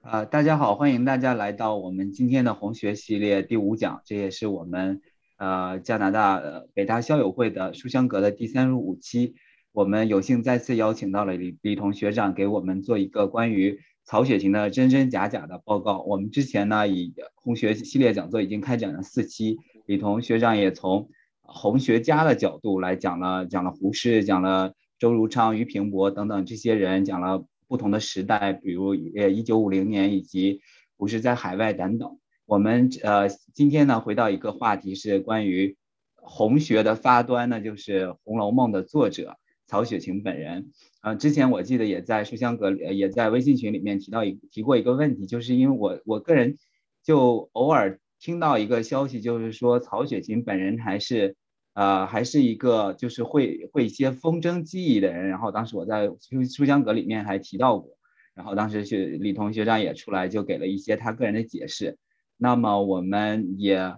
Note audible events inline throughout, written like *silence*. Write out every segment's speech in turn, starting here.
啊，大家好，欢迎大家来到我们今天的红学系列第五讲，这也是我们呃加拿大北大校友会的书香阁的第三十五期。我们有幸再次邀请到了李李彤学长给我们做一个关于曹雪芹的真真假假的报告。我们之前呢以红学系列讲座已经开展了四期，李彤学长也从红学家的角度来讲了讲了胡适，讲了周如昌、俞平伯等等这些人，讲了。不同的时代，比如呃一九五零年以及不是在海外等等。我们呃今天呢回到一个话题是关于红学的发端呢，就是《红楼梦》的作者曹雪芹本人。呃，之前我记得也在书香阁也在微信群里面提到一提过一个问题，就是因为我我个人就偶尔听到一个消息，就是说曹雪芹本人还是。呃，还是一个就是会会一些风筝技艺的人。然后当时我在书书香阁里面还提到过，然后当时是李同学长也出来就给了一些他个人的解释。那么我们也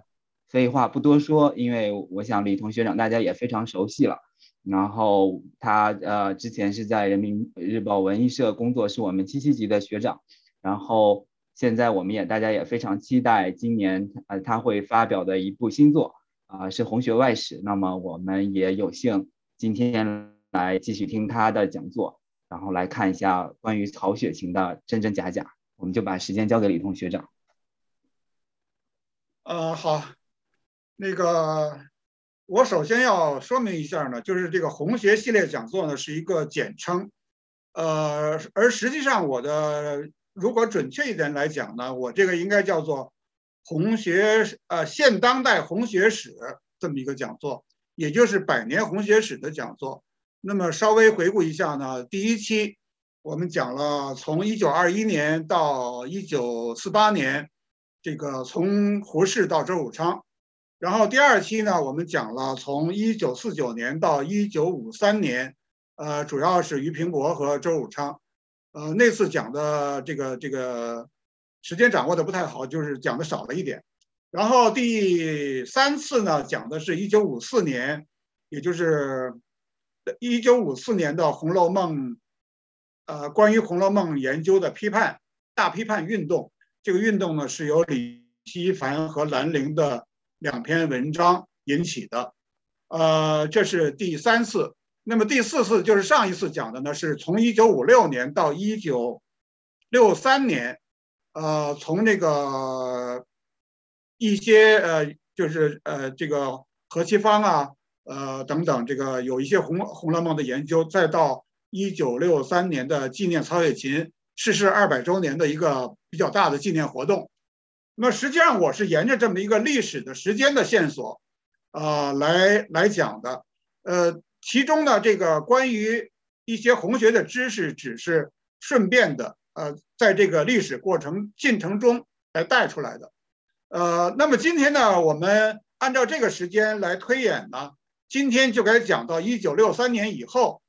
废话不多说，因为我想李同学长大家也非常熟悉了。然后他呃之前是在人民日报文艺社工作，是我们七七级的学长。然后现在我们也大家也非常期待今年呃他会发表的一部新作。啊，是红学外史。那么我们也有幸今天来继续听他的讲座，然后来看一下关于曹雪芹的真真假假。我们就把时间交给李同学长。呃，好，那个我首先要说明一下呢，就是这个红学系列讲座呢是一个简称，呃，而实际上我的如果准确一点来讲呢，我这个应该叫做。红学呃现当代红学史这么一个讲座，也就是百年红学史的讲座。那么稍微回顾一下呢，第一期我们讲了从一九二一年到一九四八年，这个从胡适到周汝昌。然后第二期呢，我们讲了从一九四九年到一九五三年，呃，主要是俞平伯和周汝昌。呃，那次讲的这个这个。时间掌握的不太好，就是讲的少了一点。然后第三次呢，讲的是一九五四年，也就是一九五四年的《红楼梦》，呃，关于《红楼梦》研究的批判大批判运动。这个运动呢，是由李希凡和兰陵的两篇文章引起的。呃，这是第三次。那么第四次就是上一次讲的呢，是从一九五六年到一九六三年。呃，从那个一些呃，就是呃，这个何其芳啊，呃等等，这个有一些《红红楼梦》的研究，再到一九六三年的纪念曹雪芹逝世二百周年的一个比较大的纪念活动。那么实际上我是沿着这么一个历史的时间的线索，呃，来来讲的。呃，其中呢，这个关于一些红学的知识，只是顺便的。呃，在这个历史过程进程中来带出来的，呃，那么今天呢，我们按照这个时间来推演呢，今天就该讲到一九六三年以后，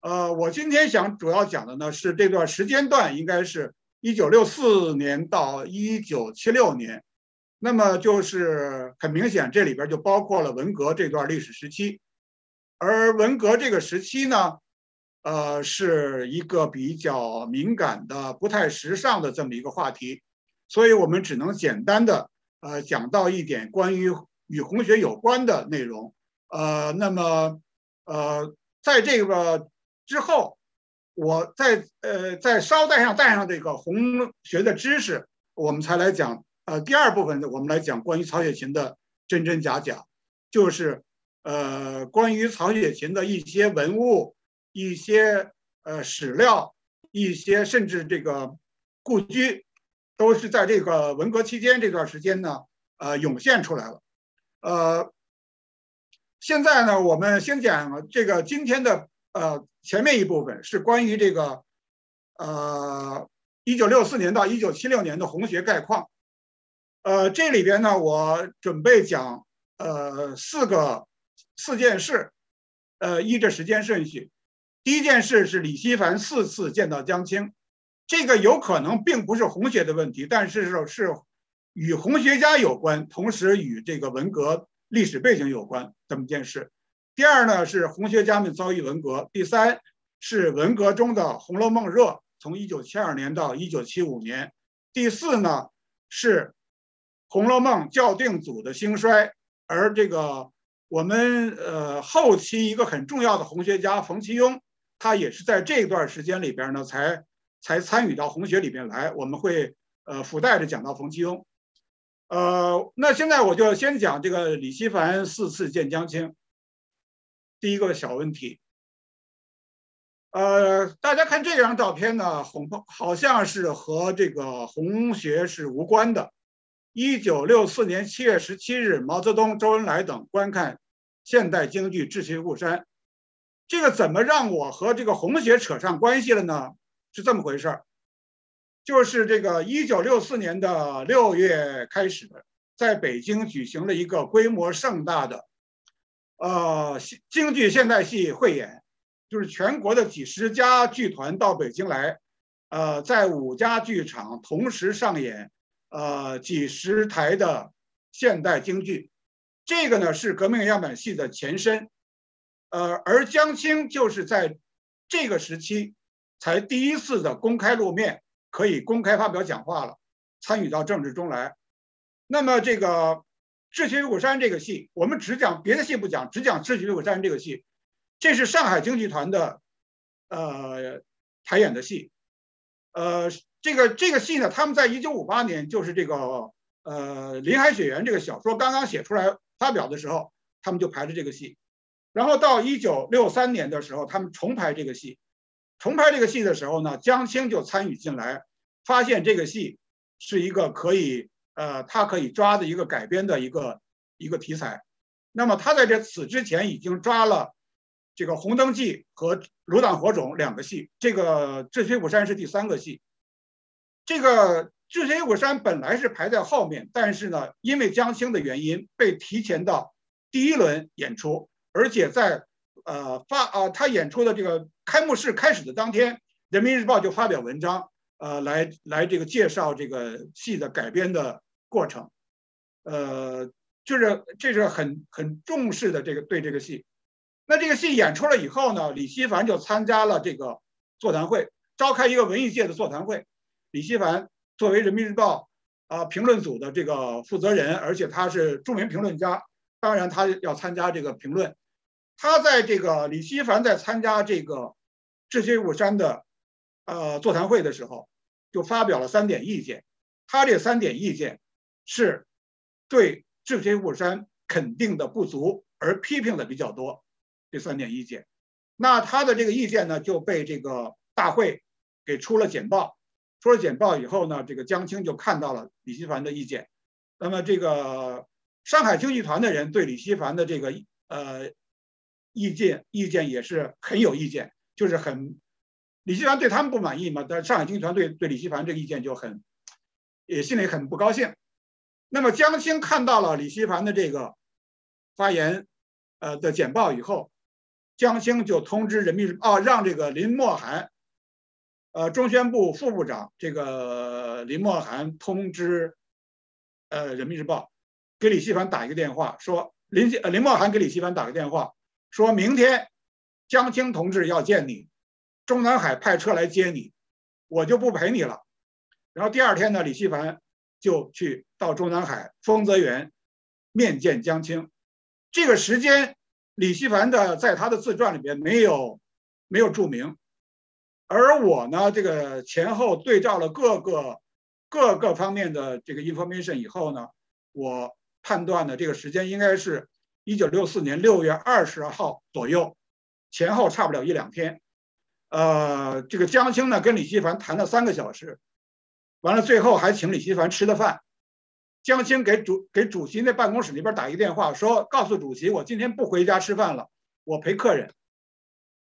呃，我今天想主要讲的呢是这段时间段，应该是一九六四年到一九七六年，那么就是很明显，这里边就包括了文革这段历史时期，而文革这个时期呢。呃，是一个比较敏感的、不太时尚的这么一个话题，所以我们只能简单的呃讲到一点关于与红学有关的内容。呃，那么呃，在这个之后，我再呃再捎带上带上这个红学的知识，我们才来讲呃第二部分的，我们来讲关于曹雪芹的真真假假，就是呃关于曹雪芹的一些文物。一些呃史料，一些甚至这个故居，都是在这个文革期间这段时间呢，呃涌现出来了。呃，现在呢，我们先讲这个今天的呃前面一部分是关于这个呃一九六四年到一九七六年的红学概况。呃，这里边呢，我准备讲呃四个四件事，呃依着时间顺序。第一件事是李希凡四次见到江青，这个有可能并不是红学的问题，但是是是与红学家有关，同时与这个文革历史背景有关这么件事。第二呢是红学家们遭遇文革。第三是文革中的《红楼梦》热，从一九七二年到一九七五年。第四呢是《红楼梦》校订组的兴衰，而这个我们呃后期一个很重要的红学家冯其庸，他也是在这段时间里边呢才才参与到红学里边来。我们会呃附带着讲到冯其庸。呃，那现在我就先讲这个李希凡四次见江青。第一个小问题。呃，大家看这张照片呢，红好像是和这个红学是无关的。一九六四年七月十七日，毛泽东、周恩来等观看现代京剧《智取威虎山》，这个怎么让我和这个红学扯上关系了呢？是这么回事儿，就是这个一九六四年的六月开始，在北京举行了一个规模盛大的呃京剧现代戏汇演。就是全国的几十家剧团到北京来，呃，在五家剧场同时上演，呃，几十台的现代京剧，这个呢是革命样板戏的前身，呃，而江青就是在这个时期才第一次的公开露面，可以公开发表讲话了，参与到政治中来。那么这个《智取威虎山》这个戏，我们只讲别的戏不讲，只讲《智取威虎山》这个戏。这是上海京剧团的，呃，排演的戏，呃，这个这个戏呢，他们在一九五八年，就是这个呃《林海雪原》这个小说刚刚写出来发表的时候，他们就排了这个戏，然后到一九六三年的时候，他们重排这个戏，重排这个戏的时候呢，江青就参与进来，发现这个戏是一个可以呃，他可以抓的一个改编的一个一个题材，那么他在这此之前已经抓了。这个《红灯记》和《鲁党火种》两个戏，这个《智取虎山》是第三个戏。这个《智取虎山》本来是排在后面，但是呢，因为江青的原因，被提前到第一轮演出，而且在呃发啊他演出的这个开幕式开始的当天，《人民日报》就发表文章，呃，来来这个介绍这个戏的改编的过程，呃，就是这是很很重视的这个对这个戏。那这个戏演出了以后呢，李希凡就参加了这个座谈会，召开一个文艺界的座谈会。李希凡作为人民日报啊评论组的这个负责人，而且他是著名评论家，当然他要参加这个评论。他在这个李希凡在参加这个《智取威虎山》的呃座谈会的时候，就发表了三点意见。他这三点意见是对《智取威虎山》肯定的不足，而批评的比较多。这三点意见，那他的这个意见呢就被这个大会给出了简报，出了简报以后呢，这个江青就看到了李希凡的意见。那么这个上海京剧团的人对李希凡的这个呃意见意见也是很有意见，就是很李希凡对他们不满意嘛，但上海经济团对对李希凡这个意见就很也心里很不高兴。那么江青看到了李希凡的这个发言呃的简报以后。江青就通知人民日报，让这个林默涵，呃，中宣部副部长，这个林默涵通知，呃，人民日报，给李希凡打一个电话，说林呃林默涵给李希凡打个电话，说明天江青同志要见你，中南海派车来接你，我就不陪你了。然后第二天呢，李希凡就去到中南海丰泽园面见江青，这个时间。李希凡的在他的自传里边没有没有注明，而我呢，这个前后对照了各个各个方面的这个 information 以后呢，我判断的这个时间应该是一九六四年六月二十号左右，前后差不了一两天。呃，这个江青呢跟李希凡谈了三个小时，完了最后还请李希凡吃了饭。江青给主给主席那办公室那边打一电话，说告诉主席，我今天不回家吃饭了，我陪客人。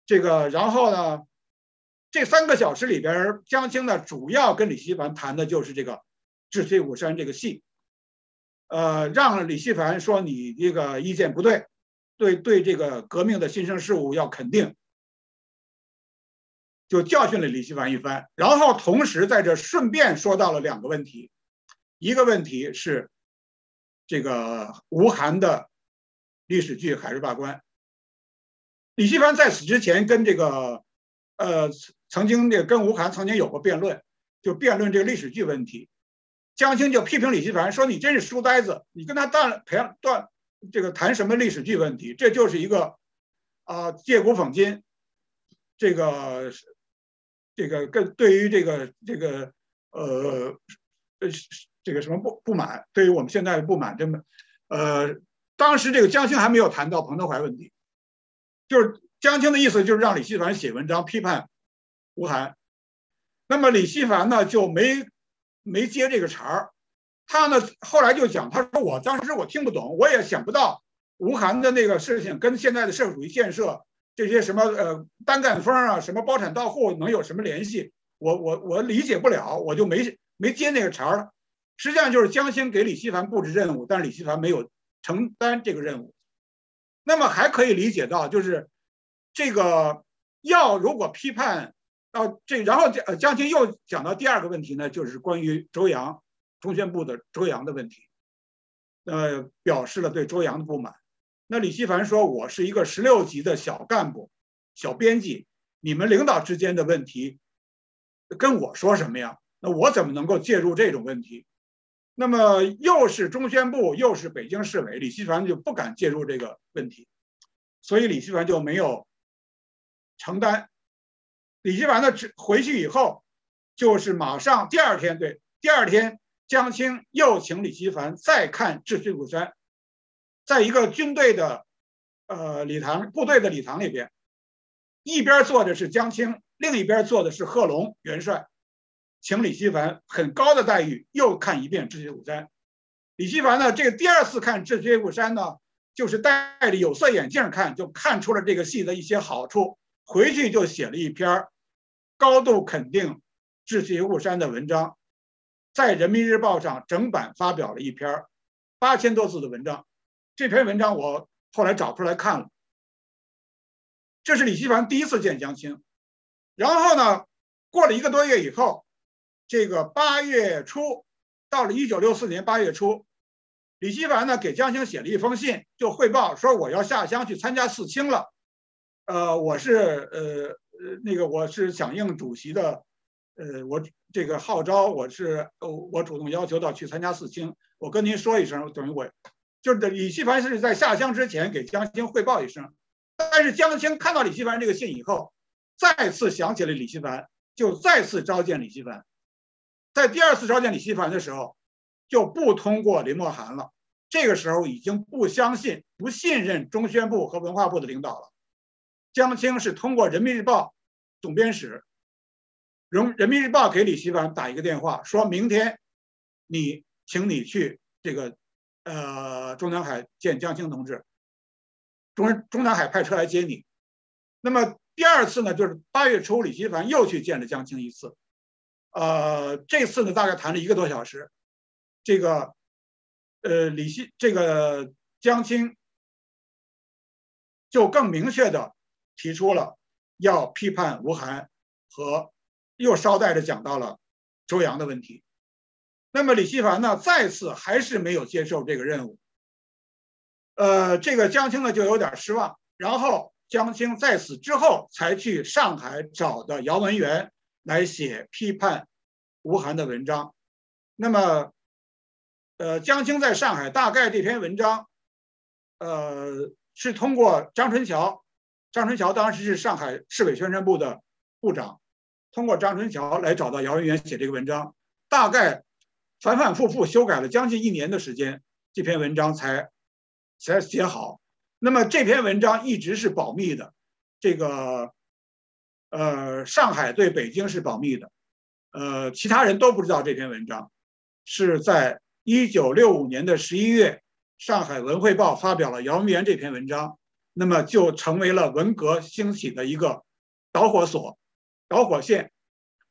这个，然后呢，这三个小时里边，江青呢主要跟李希凡谈的就是这个《智取威虎山》这个戏，呃，让李希凡说你这个意见不对，对对这个革命的新生事物要肯定，就教训了李希凡一番，然后同时在这顺便说到了两个问题。一个问题是，这个吴晗的历史剧《海日罢官》。李希凡在此之前跟这个呃，曾经那跟吴晗曾经有过辩论，就辩论这个历史剧问题。江青就批评李希凡说：“你真是书呆子，你跟他断培养断这个谈什么历史剧问题？这就是一个啊借古讽今，这个这个跟对于这个这个呃呃这个什么不不满，对于我们现在的不满，这么呃，当时这个江青还没有谈到彭德怀问题，就是江青的意思就是让李希凡写文章批判吴晗，那么李希凡呢就没。”没接这个茬儿，他呢后来就讲，他说我当时我听不懂，我也想不到吴晗的那个事情跟现在的社会主义建设这些什么呃单干风啊，什么包产到户能有什么联系？我我我理解不了，我就没没接那个茬儿。实际上就是江青给李希凡布置任务，但是李希凡没有承担这个任务。那么还可以理解到，就是这个要如果批判。啊这，然后江江青又讲到第二个问题呢，就是关于周扬，中宣部的周扬的问题，呃，表示了对周扬的不满。那李希凡说：“我是一个十六级的小干部、小编辑，你们领导之间的问题，跟我说什么呀？那我怎么能够介入这种问题？那么又是中宣部，又是北京市委，李希凡就不敢介入这个问题，所以李希凡就没有承担。”李希凡呢，回去以后，就是马上第二天，对，第二天，江青又请李希凡再看《智取虎山》，在一个军队的，呃，礼堂，部队的礼堂里边，一边坐的是江青，另一边坐的是贺龙元帅，请李希凡很高的待遇又看一遍《智取虎山》。李希凡呢，这个第二次看《智取虎山》呢，就是戴着有色眼镜看，就看出了这个戏的一些好处，回去就写了一篇。高度肯定《智取武山》的文章，在《人民日报》上整版发表了一篇八千多字的文章。这篇文章我后来找出来看了。这是李希凡第一次见江青。然后呢，过了一个多月以后，这个八月初，到了一九六四年八月初，李希凡呢给江青写了一封信，就汇报说我要下乡去参加四清了。呃，我是呃。呃，那个我是响应主席的，呃，我这个号召，我是我主动要求到去参加四清。我跟您说一声，等于我就是李希凡是在下乡之前给江青汇报一声，但是江青看到李希凡这个信以后，再次想起了李希凡，就再次召见李希凡。在第二次召见李希凡的时候，就不通过林默涵了。这个时候已经不相信、不信任中宣部和文化部的领导了。江青是通过人民日报总编室，人人民日报给李希凡打一个电话，说明天你，请你去这个，呃，中南海见江青同志，中中南海派车来接你。那么第二次呢，就是八月初，李希凡又去见了江青一次，呃，这次呢大概谈了一个多小时，这个，呃，李希这个江青就更明确的。提出了要批判吴晗，和又捎带着讲到了周扬的问题。那么李希凡呢，再次还是没有接受这个任务。呃，这个江青呢就有点失望。然后江青在此之后才去上海找的姚文元来写批判吴晗的文章。那么，呃，江青在上海大概这篇文章，呃，是通过张春桥。张春桥当时是上海市委宣传部的部长，通过张春桥来找到姚文元写这个文章，大概反反复复修改了将近一年的时间，这篇文章才才写好。那么这篇文章一直是保密的，这个呃上海对北京是保密的，呃其他人都不知道这篇文章，是在一九六五年的十一月，上海文汇报发表了姚文元这篇文章。那么就成为了文革兴起的一个导火索、导火线，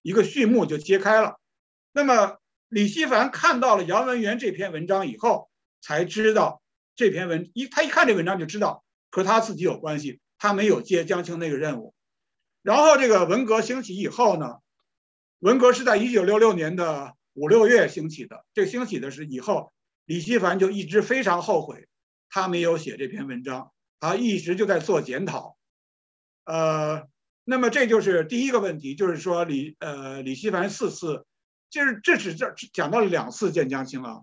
一个序幕就揭开了。那么李希凡看到了杨文元这篇文章以后，才知道这篇文一他一看这文章就知道和他自己有关系，他没有接江青那个任务。然后这个文革兴起以后呢，文革是在一九六六年的五六月兴起的，这兴起的是以后，李希凡就一直非常后悔，他没有写这篇文章。啊一直就在做检讨，呃，那么这就是第一个问题，就是说李呃李希凡四次，就是这是这讲到了两次见江青啊。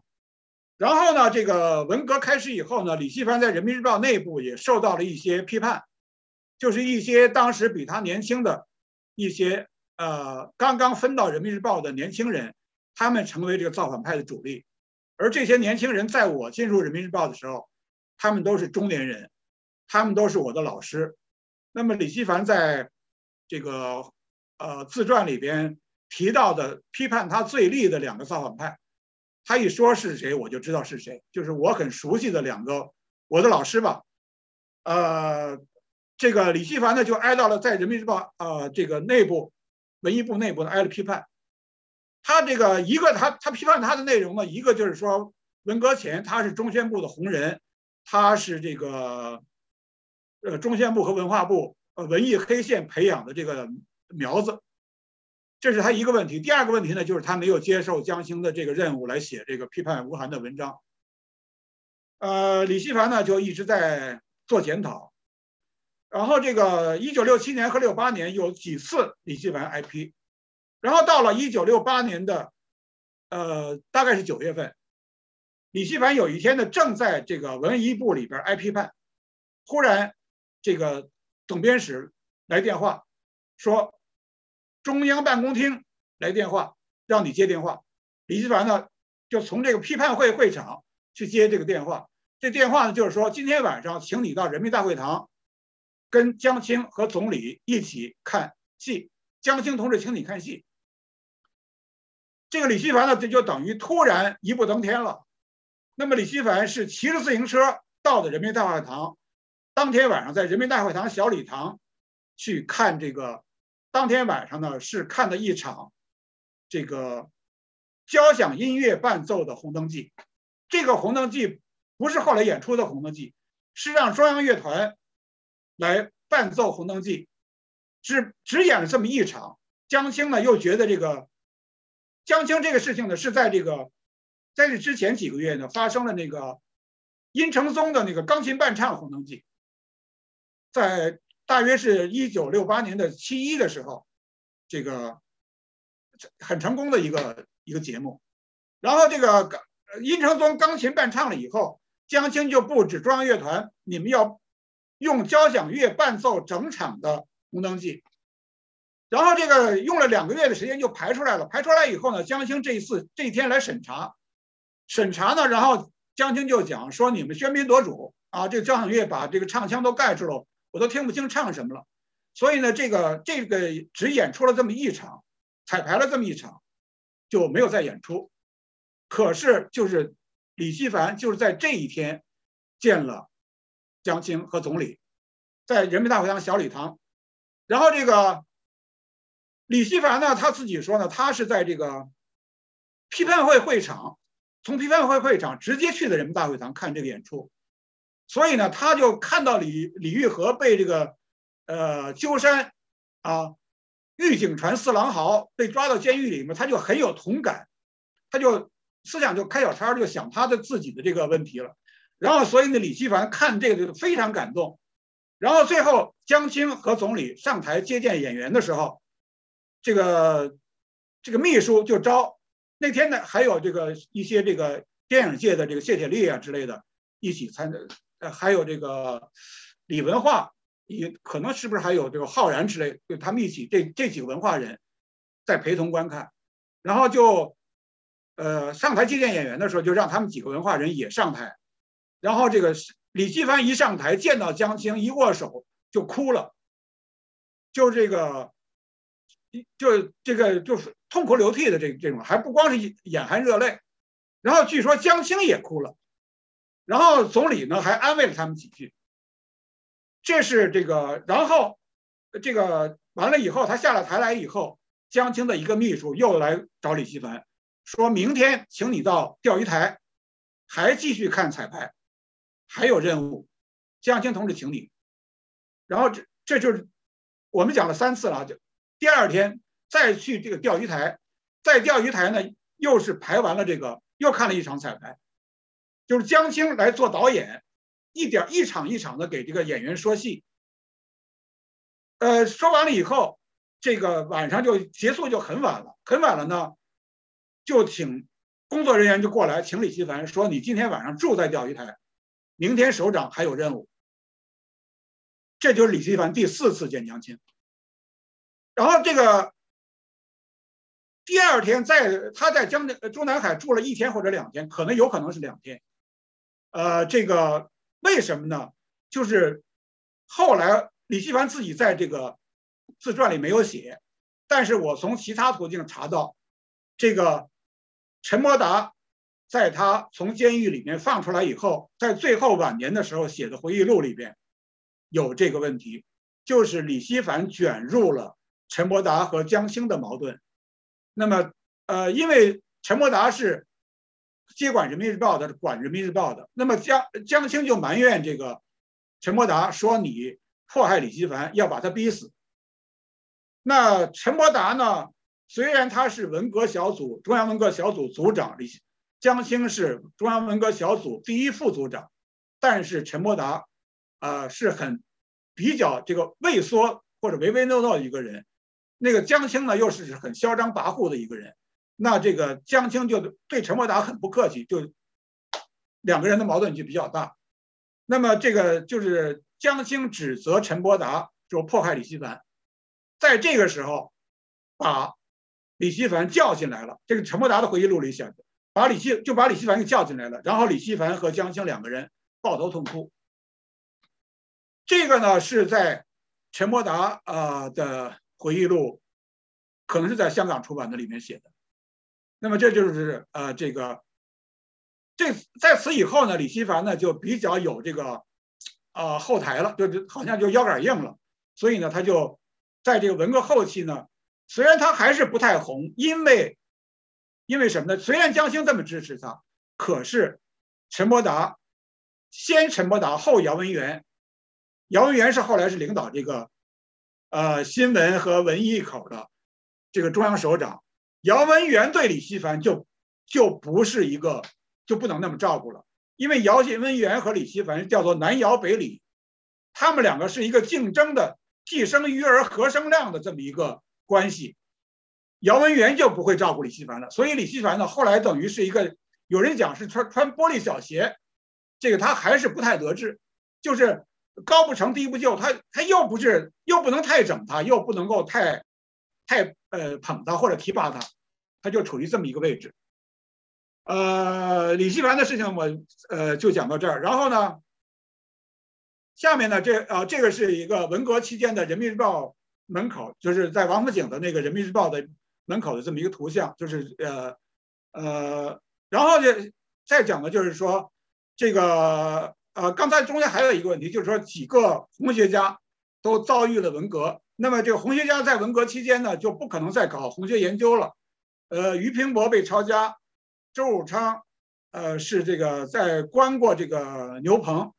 然后呢，这个文革开始以后呢，李希凡在人民日报内部也受到了一些批判，就是一些当时比他年轻的一些呃刚刚分到人民日报的年轻人，他们成为这个造反派的主力。而这些年轻人在我进入人民日报的时候，他们都是中年人，他们都是我的老师。那么李希凡在这个呃自传里边提到的批判他最厉的两个造反派，他一说是谁，我就知道是谁，就是我很熟悉的两个我的老师吧。呃，这个李希凡呢就挨到了在人民日报呃这个内部文艺部内部呢挨了批判。他这个一个，他他批判他的内容呢，一个就是说，文革前他是中宣部的红人，他是这个，呃，中宣部和文化部呃文艺黑线培养的这个苗子，这是他一个问题。第二个问题呢，就是他没有接受江青的这个任务来写这个批判吴晗的文章。呃，李希凡呢就一直在做检讨，然后这个一九六七年和六八年有几次李希凡挨批。然后到了一九六八年的，呃，大概是九月份，李希凡有一天呢，正在这个文艺部里边挨批判，忽然，这个总编室来电话，说中央办公厅来电话，让你接电话。李希凡呢，就从这个批判会会场去接这个电话。这电话呢，就是说今天晚上请你到人民大会堂，跟江青和总理一起看戏。江青同志，请你看戏。这个李希凡呢，这就等于突然一步登天了。那么李希凡是骑着自行车到的人民大会堂，当天晚上在人民大会堂小礼堂去看这个。当天晚上呢，是看的一场这个交响音乐伴奏的《红灯记》。这个《红灯记》不是后来演出的《红灯记》，是让中央乐团来伴奏《红灯记》，只只演了这么一场。江青呢，又觉得这个。江青这个事情呢，是在这个在这之前几个月呢，发生了那个殷承宗的那个钢琴伴唱《红灯记》，在大约是一九六八年的七一的时候，这个很成功的一个一个节目。然后这个殷承宗钢琴伴唱了以后，江青就布置中央乐团，你们要用交响乐伴奏整场的《红灯记》。然后这个用了两个月的时间就排出来了，排出来以后呢，江青这一次这一天来审查，审查呢，然后江青就讲说你们喧宾夺主啊，这个交响乐把这个唱腔都盖住了，我都听不清唱什么了，所以呢，这个这个只演出了这么一场，彩排了这么一场，就没有再演出。可是就是李希凡就是在这一天见了江青和总理，在人民大会堂小礼堂，然后这个。李希凡呢，他自己说呢，他是在这个批判会会场，从批判会会场直接去的人民大会堂看这个演出，所以呢，他就看到李李玉和被这个呃鸠山啊狱警传四郎豪被抓到监狱里面，他就很有同感，他就思想就开小差，就想他的自己的这个问题了。然后，所以呢，李希凡看这个就非常感动。然后最后，江青和总理上台接见演员的时候。这个这个秘书就招那天呢，还有这个一些这个电影界的这个谢铁骊啊之类的，一起参还有这个李文化，也可能是不是还有这个浩然之类，就他们一起这这几个文化人在陪同观看，然后就呃上台接见演员的时候，就让他们几个文化人也上台，然后这个李继凡一上台见到江青一握手就哭了，就这个。就这个就是痛哭流涕的这这种，还不光是眼含热泪，然后据说江青也哭了，然后总理呢还安慰了他们几句。这是这个，然后这个完了以后，他下了台来以后，江青的一个秘书又来找李希凡，说明天请你到钓鱼台，还继续看彩排，还有任务，江青同志请你。然后这这就是我们讲了三次了，就。第二天再去这个钓鱼台，在钓鱼台呢，又是排完了这个，又看了一场彩排，就是江青来做导演，一点一场一场的给这个演员说戏。呃，说完了以后，这个晚上就结束就很晚了，很晚了呢，就请工作人员就过来，请李希凡说：“你今天晚上住在钓鱼台，明天首长还有任务。”这就是李希凡第四次见江青。然后这个第二天在他在江中南海住了一天或者两天，可能有可能是两天。呃，这个为什么呢？就是后来。李希凡自己在这个自传里没有写，但是我从其他途径查到，这个陈伯达在他从监狱里面放出来以后，在最后晚年的时候写的回忆录里边有这个问题，就是李希凡卷入了陈伯达和江青的矛盾。那么，呃，因为陈伯达是接管人民日报的，管人民日报的，那么江江青就埋怨这个陈伯达说你。迫害李希凡，要把他逼死。那陈伯达呢？虽然他是文革小组中央文革小组组长，李江青是中央文革小组第一副组长，但是陈伯达，啊，是很比较这个畏缩或者唯唯诺诺的一个人。那个江青呢，又是很嚣张跋扈的一个人。那这个江青就对陈伯达很不客气，就两个人的矛盾就比较大。那么这个就是。江青指责陈伯达就迫害李希凡，在这个时候，把李希凡叫进来了。这个陈伯达的回忆录里写的，把李希就把李希凡给叫进来了。然后李希凡和江青两个人抱头痛哭。这个呢是在陈伯达啊的回忆录，可能是在香港出版的里面写的。那么这就是呃这个，这在此以后呢，李希凡呢就比较有这个。啊，后台了，就就好像就腰杆硬了，所以呢，他就在这个文革后期呢，虽然他还是不太红，因为因为什么呢？虽然江青这么支持他，可是陈伯达先陈伯达后姚文元，姚文元是后来是领导这个呃新闻和文艺口的这个中央首长，姚文元对李希凡就就不是一个就不能那么照顾了。因为姚文元和李希凡叫做南姚北李，他们两个是一个竞争的既生瑜而何生亮的这么一个关系。姚文元就不会照顾李希凡了，所以李希凡呢后来等于是一个有人讲是穿穿玻璃小鞋，这个他还是不太得志，就是高不成低不就，他他又不是又不能太整他，又不能够太太呃捧他或者提拔他，他就处于这么一个位置。呃，李希凡的事情我呃就讲到这儿，然后呢，下面呢这啊这个是一个文革期间的人民日报门口，就是在王府井的那个人民日报的门口的这么一个图像，就是呃呃，然后就再讲的就是说这个呃刚才中间还有一个问题，就是说几个红学家都遭遇了文革，那么这个红学家在文革期间呢就不可能再搞红学研究了，呃，俞平伯被抄家。周汝昌，呃，是这个在关过这个牛棚，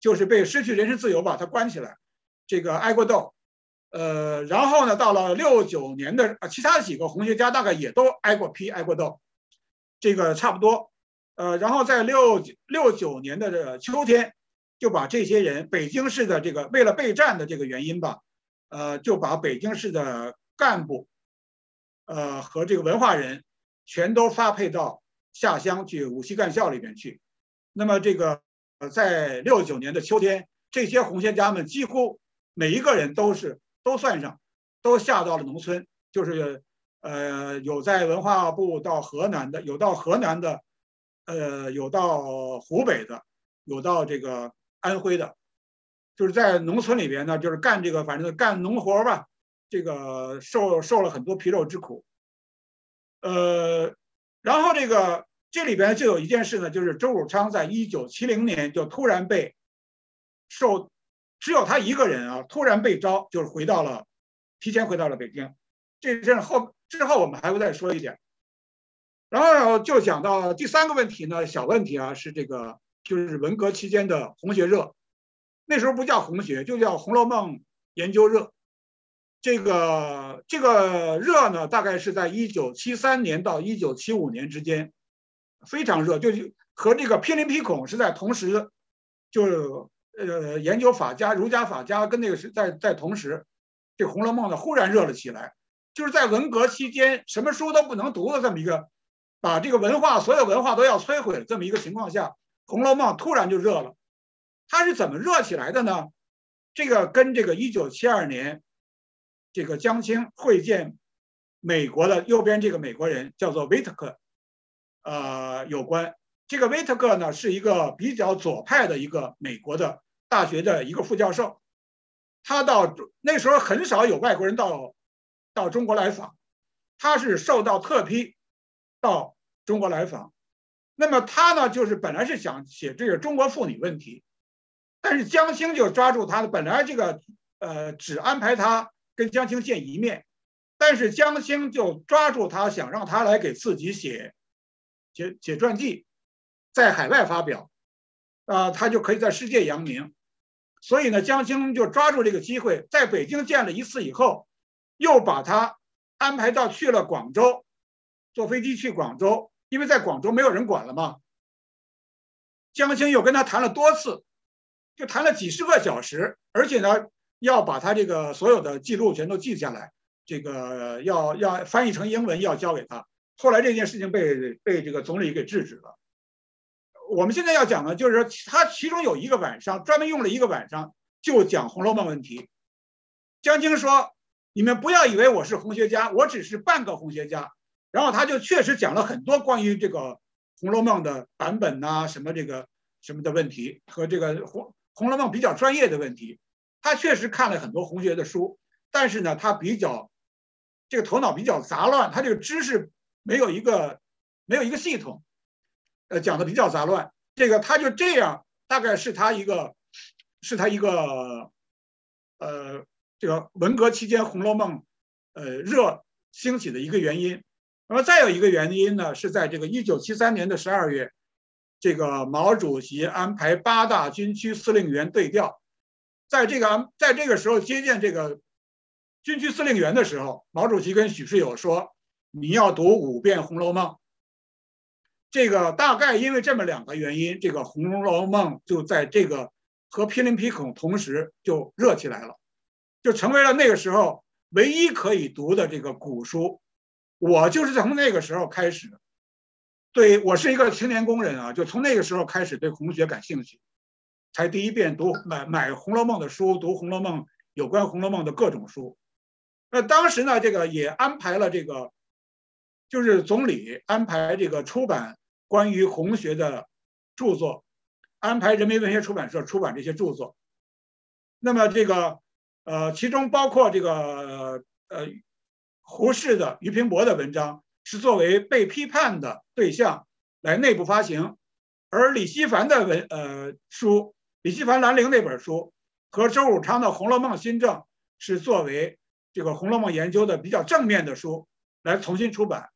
就是被失去人身自由把他关起来，这个挨过斗，呃，然后呢，到了六九年的啊，其他几个红学家大概也都挨过批、挨过斗，这个差不多，呃，然后在六六九年的这个秋天，就把这些人，北京市的这个为了备战的这个原因吧，呃，就把北京市的干部，呃和这个文化人全都发配到。下乡去五七干校里边去，那么这个呃，在六九年的秋天，这些红学家们几乎每一个人都是都算上，都下到了农村，就是呃有在文化部到河南的，有到河南的，呃有到湖北的，有到这个安徽的，就是在农村里边呢，就是干这个反正干农活吧，这个受受了很多皮肉之苦，呃。然后这个这里边就有一件事呢，就是周汝昌在一九七零年就突然被受，只有他一个人啊，突然被招，就是回到了，提前回到了北京。这这后之后我们还会再说一点。然后就讲到第三个问题呢，小问题啊，是这个就是文革期间的红学热，那时候不叫红学，就叫《红楼梦》研究热。这个这个热呢，大概是在一九七三年到一九七五年之间，非常热，就是和这个批林批孔是在同时，就是呃研究法家儒家法家跟那个是在在同时，这《红楼梦》呢忽然热了起来，就是在文革期间什么书都不能读的这么一个，把这个文化所有文化都要摧毁的这么一个情况下，《红楼梦》突然就热了。它是怎么热起来的呢？这个跟这个一九七二年，这个江青会见美国的右边这个美国人叫做维特克，呃有关。这个维特克呢是一个比较左派的一个美国的大学的一个副教授，他到那时候很少有外国人到到中国来访，他是受到特批到中国来访。那么他呢就是本来是想写这个中国妇女问题，但是江青就抓住他的，本来这个呃只安排他跟江青见一面，但是江青就抓住他，想让他来给自己写写写传记。在海外发表，啊，他就可以在世界扬名。所以呢，江青就抓住这个机会，在北京见了一次以后，又把他安排到去了广州，坐飞机去广州，因为在广州没有人管了嘛。江青又跟他谈了多次，就谈了几十个小时，而且呢，要把他这个所有的记录全都记下来，这个要要翻译成英文要交给他。后来这件事情被被这个总理给制止了。我们现在要讲的，就是说他其中有一个晚上专门用了一个晚上就讲《红楼梦》问题。江青说：“你们不要以为我是红学家，我只是半个红学家。”然后他就确实讲了很多关于这个《红楼梦》的版本呐，什么这个什么的问题和这个《红红楼梦》比较专业的问题。他确实看了很多红学的书，但是呢，他比较这个头脑比较杂乱，他这个知识没有一个没有一个系统。呃，讲的比较杂乱，这个他就这样，大概是他一个，是他一个，呃，这个文革期间《红楼梦》呃热兴起的一个原因。那么再有一个原因呢，是在这个一九七三年的十二月，这个毛主席安排八大军区司令员对调，在这个在这个时候接见这个军区司令员的时候，毛主席跟许世友说：“你要读五遍《红楼梦》。”这个大概因为这么两个原因，这个《红楼梦》就在这个和《毗邻皮孔》同时就热起来了，就成为了那个时候唯一可以读的这个古书。我就是从那个时候开始，对我是一个青年工人啊，就从那个时候开始对红学感兴趣，才第一遍读买买《红楼梦》的书，读《红楼梦》有关《红楼梦》的各种书。那当时呢，这个也安排了这个，就是总理安排这个出版。关于红学的著作，安排人民文学出版社出版这些著作。那么这个呃，其中包括这个呃胡适的、俞平伯的文章是作为被批判的对象来内部发行，而李希凡的文呃书，李希凡兰陵那本书和周汝昌的《红楼梦新政》是作为这个《红楼梦》研究的比较正面的书来重新出版。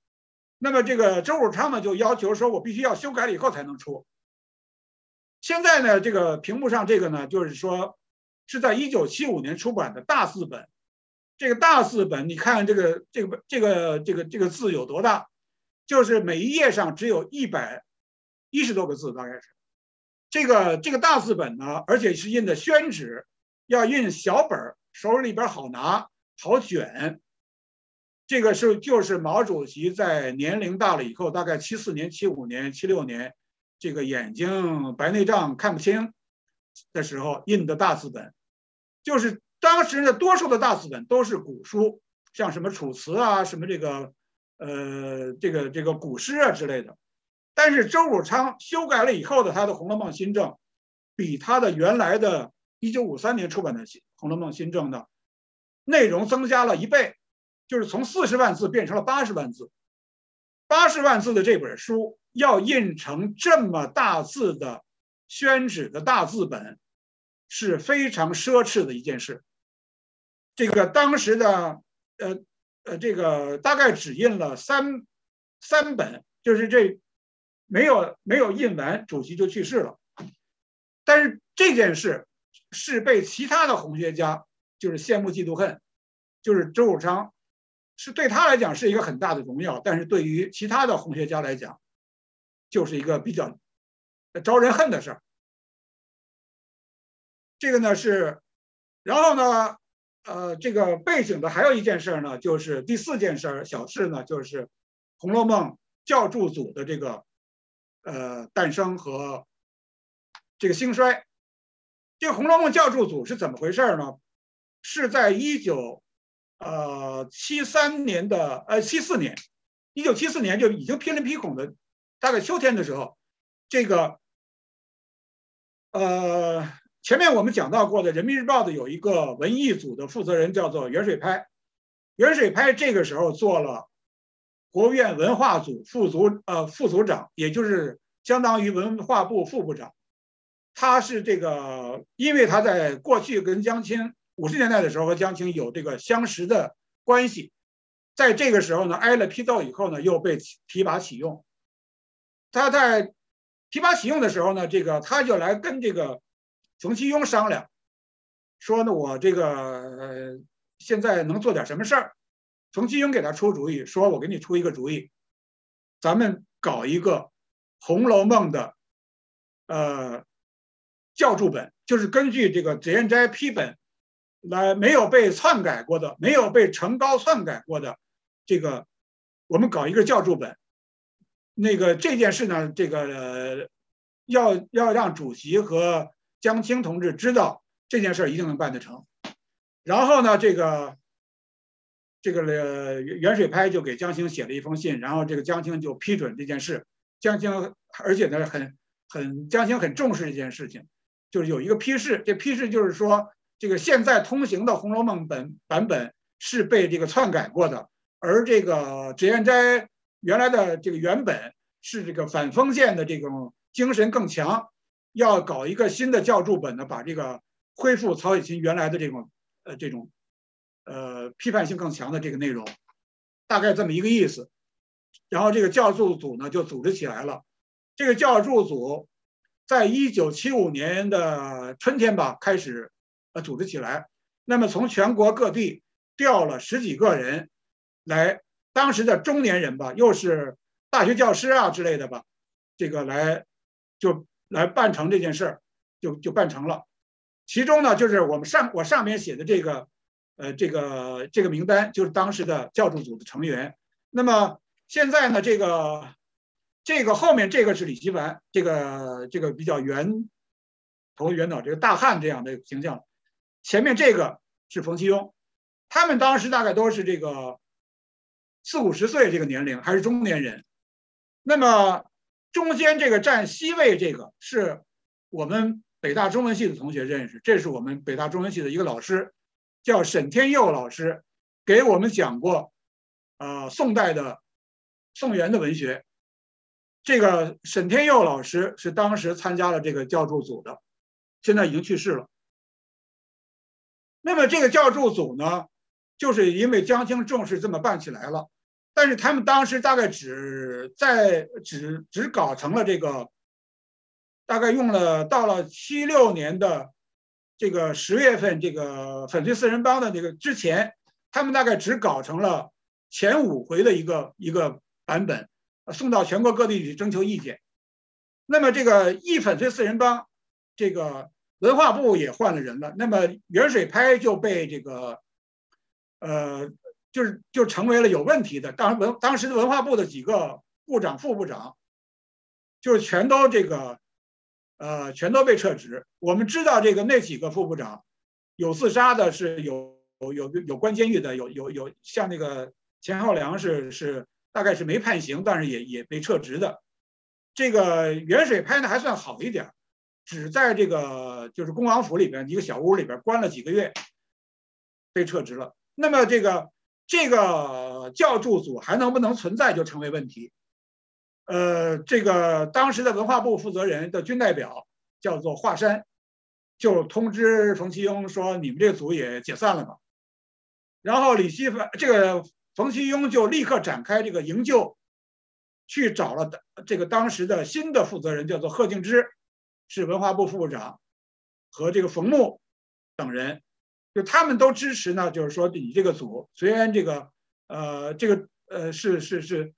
那么这个周汝昌呢，就要求说，我必须要修改了以后才能出。现在呢，这个屏幕上这个呢，就是说是在一九七五年出版的大字本。这个大字本，你看这个这个这个这个这个字有多大？就是每一页上只有一百一十多个字，大概是。这个这个大字本呢，而且是印的宣纸，要印小本儿，手里边好拿，好卷。这个是就是毛主席在年龄大了以后，大概七四年、七五年、七六年，这个眼睛白内障看不清的时候印的大字本，就是当时的多数的大字本都是古书，像什么《楚辞》啊，什么这个呃这个这个古诗啊之类的。但是周汝昌修改了以后的他的《红楼梦新政》，比他的原来的一九五三年出版的《红楼梦新政》呢，内容增加了一倍。就是从四十万字变成了八十万字，八十万字的这本书要印成这么大字的宣纸的大字本，是非常奢侈的一件事。这个当时的呃呃，这个大概只印了三三本，就是这没有没有印完，主席就去世了。但是这件事是被其他的红学家就是羡慕嫉妒恨，就是周汝昌。是对他来讲是一个很大的荣耀，但是对于其他的红学家来讲，就是一个比较招人恨的事儿。这个呢是，然后呢，呃，这个背景的还有一件事呢，就是第四件事小事呢，就是《红楼梦》教注组的这个呃诞生和这个兴衰。这个《红楼梦》教注组是怎么回事呢？是在一九呃七三年的呃七四年，一九七四年就已经濒临闭孔的，大概秋天的时候，这个呃。前面我们讲到过的，《人民日报》的有一个文艺组的负责人叫做袁水拍，袁水拍这个时候做了国务院文化组副组呃副组长，也就是相当于文化部副部长。他是这个，因为他在过去跟江青五十年代的时候和江青有这个相识的关系，在这个时候呢挨了批斗以后呢，又被提拔启用。他在提拔启用的时候呢，这个他就来跟这个。冯其庸商量说：“呢，我这个现在能做点什么事儿？”冯其庸给他出主意，说：“我给你出一个主意，咱们搞一个《红楼梦》的呃教注本，就是根据这个脂砚斋批本来，没有被篡改过的，没有被程高篡改过的这个，我们搞一个教注本。那个这件事呢，这个要要让主席和。”江青同志知道这件事儿一定能办得成，然后呢，这个这个袁水拍就给江青写了一封信，然后这个江青就批准这件事。江青而且呢，很很江青很重视这件事情，就是有一个批示，这批示就是说，这个现在通行的《红楼梦》本版本是被这个篡改过的，而这个脂砚斋原来的这个原本是这个反封建的这种精神更强。要搞一个新的教注本呢，把这个恢复曹雪芹原来的这种呃这种呃批判性更强的这个内容，大概这么一个意思。然后这个教注组呢就组织起来了。这个教注组在一九七五年的春天吧开始呃组织起来。那么从全国各地调了十几个人来，当时的中年人吧，又是大学教师啊之类的吧，这个来就。来办成这件事儿，就就办成了。其中呢，就是我们上我上面写的这个，呃，这个这个名单，就是当时的教助组的成员。那么现在呢，这个这个后面这个是李希凡，这个这个比较圆头圆脑，这个大汉这样的形象。前面这个是冯其庸，他们当时大概都是这个四五十岁这个年龄，还是中年人。那么。中间这个占 C 位，这个是我们北大中文系的同学认识，这是我们北大中文系的一个老师，叫沈天佑老师，给我们讲过，呃，宋代的宋元的文学。这个沈天佑老师是当时参加了这个教助组的，现在已经去世了。那么这个教助组呢，就是因为江青重视，这么办起来了。但是他们当时大概只在只只搞成了这个，大概用了到了七六年的这个十月份，这个粉碎四人帮的这个之前，他们大概只搞成了前五回的一个一个版本，送到全国各地去征求意见。那么这个一粉碎四人帮，这个文化部也换了人了，那么袁水拍就被这个呃。就是就成为了有问题的，当文当时的文化部的几个部长、副部长，就是全都这个，呃，全都被撤职。我们知道这个那几个副部长，有自杀的，是有有有有关监狱的，有有有像那个钱浩良是是大概是没判刑，但是也也被撤职的。这个袁水拍的还算好一点，只在这个就是恭王府里边一个小屋里边关了几个月，被撤职了。那么这个。这个教助组还能不能存在就成为问题。呃，这个当时的文化部负责人的军代表叫做华山，就通知冯其庸说：“你们这个组也解散了吧。”然后李希凡这个冯其庸就立刻展开这个营救，去找了这个当时的新的负责人，叫做贺敬之，是文化部副部长，和这个冯木等人。就他们都支持呢，就是说你这个组虽然这个，呃，这个呃是是是，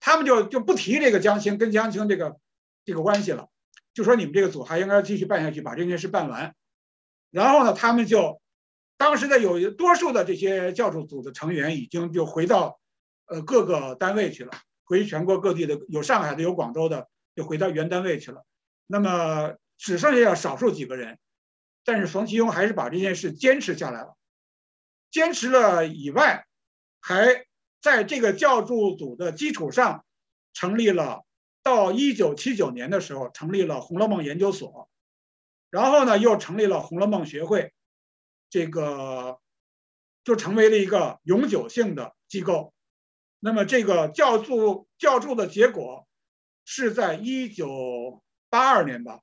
他们就就不提这个江青跟江青这个这个关系了，就说你们这个组还应该继续办下去，把这件事办完。然后呢，他们就当时的有多数的这些教主组的成员已经就回到呃各个单位去了，回全国各地的有上海的有广州的，就回到原单位去了。那么只剩下少数几个人，但是冯其庸还是把这件事坚持下来了。坚持了以外，还在这个教助组的基础上，成立了到一九七九年的时候成立了《红楼梦》研究所，然后呢又成立了《红楼梦学会》，这个就成为了一个永久性的机构。那么这个教助教助的结果是在一九八二年吧，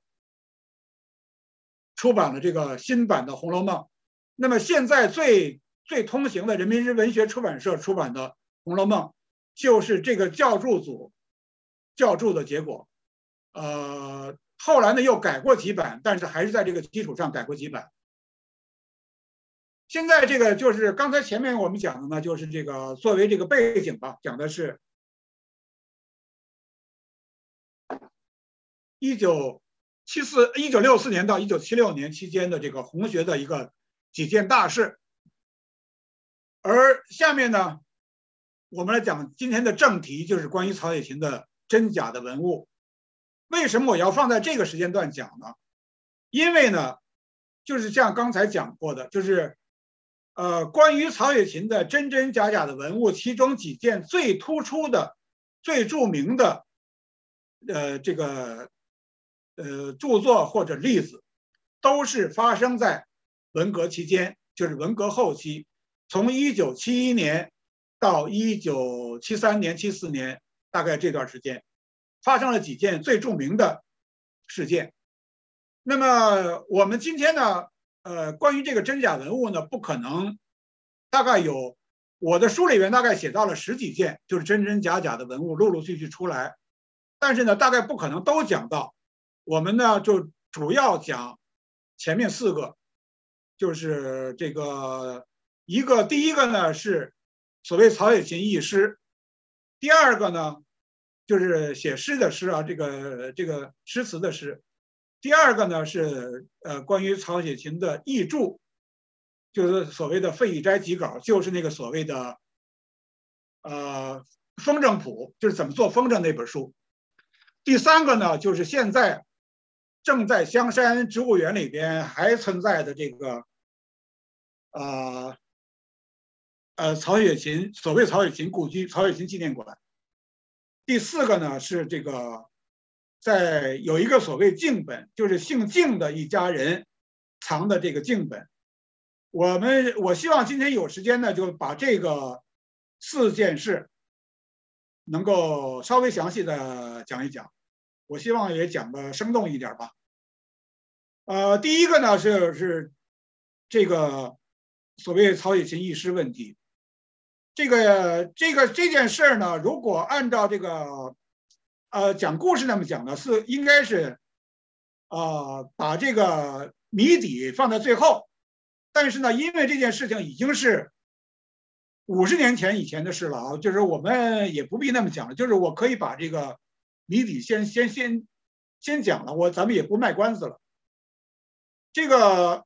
出版了这个新版的《红楼梦》。那么现在最最通行的人民日文学出版社出版的《红楼梦》，就是这个教注组教注的结果。呃，后来呢又改过几版，但是还是在这个基础上改过几版。现在这个就是刚才前面我们讲的呢，就是这个作为这个背景吧，讲的是一九七四一九六四年到一九七六年期间的这个红学的一个几件大事。而下面呢，我们来讲今天的正题，就是关于曹雪芹的真假的文物。为什么我要放在这个时间段讲呢？因为呢，就是像刚才讲过的，就是呃，关于曹雪芹的真真假假的文物，其中几件最突出的、最著名的，呃，这个呃著作或者例子，都是发生在文革期间，就是文革后期。从一九七一年到一九七三年、七四年，大概这段时间，发生了几件最著名的事件。那么我们今天呢，呃，关于这个真假文物呢，不可能，大概有我的书里面大概写到了十几件，就是真真假假的文物陆陆续续出来，但是呢，大概不可能都讲到。我们呢，就主要讲前面四个，就是这个。一个第一个呢是所谓曹雪芹译诗，第二个呢就是写诗的诗啊，这个这个诗词的诗。第二个呢是呃关于曹雪芹的译著，就是所谓的《废译斋集稿》，就是那个所谓的呃风筝谱，就是怎么做风筝那本书。第三个呢就是现在正在香山植物园里边还存在的这个啊。呃，曹雪芹所谓曹雪芹故居、曹雪芹纪念馆。第四个呢是这个，在有一个所谓静本，就是姓静的一家人藏的这个静本。我们我希望今天有时间呢，就把这个四件事能够稍微详细的讲一讲。我希望也讲的生动一点吧。呃，第一个呢是是这个所谓曹雪芹遗失问题。这个这个这件事儿呢，如果按照这个，呃，讲故事那么讲呢，是应该是，啊，把这个谜底放在最后。但是呢，因为这件事情已经是五十年前以前的事了啊，就是我们也不必那么讲了。就是我可以把这个谜底先先先先讲了，我咱们也不卖关子了。这个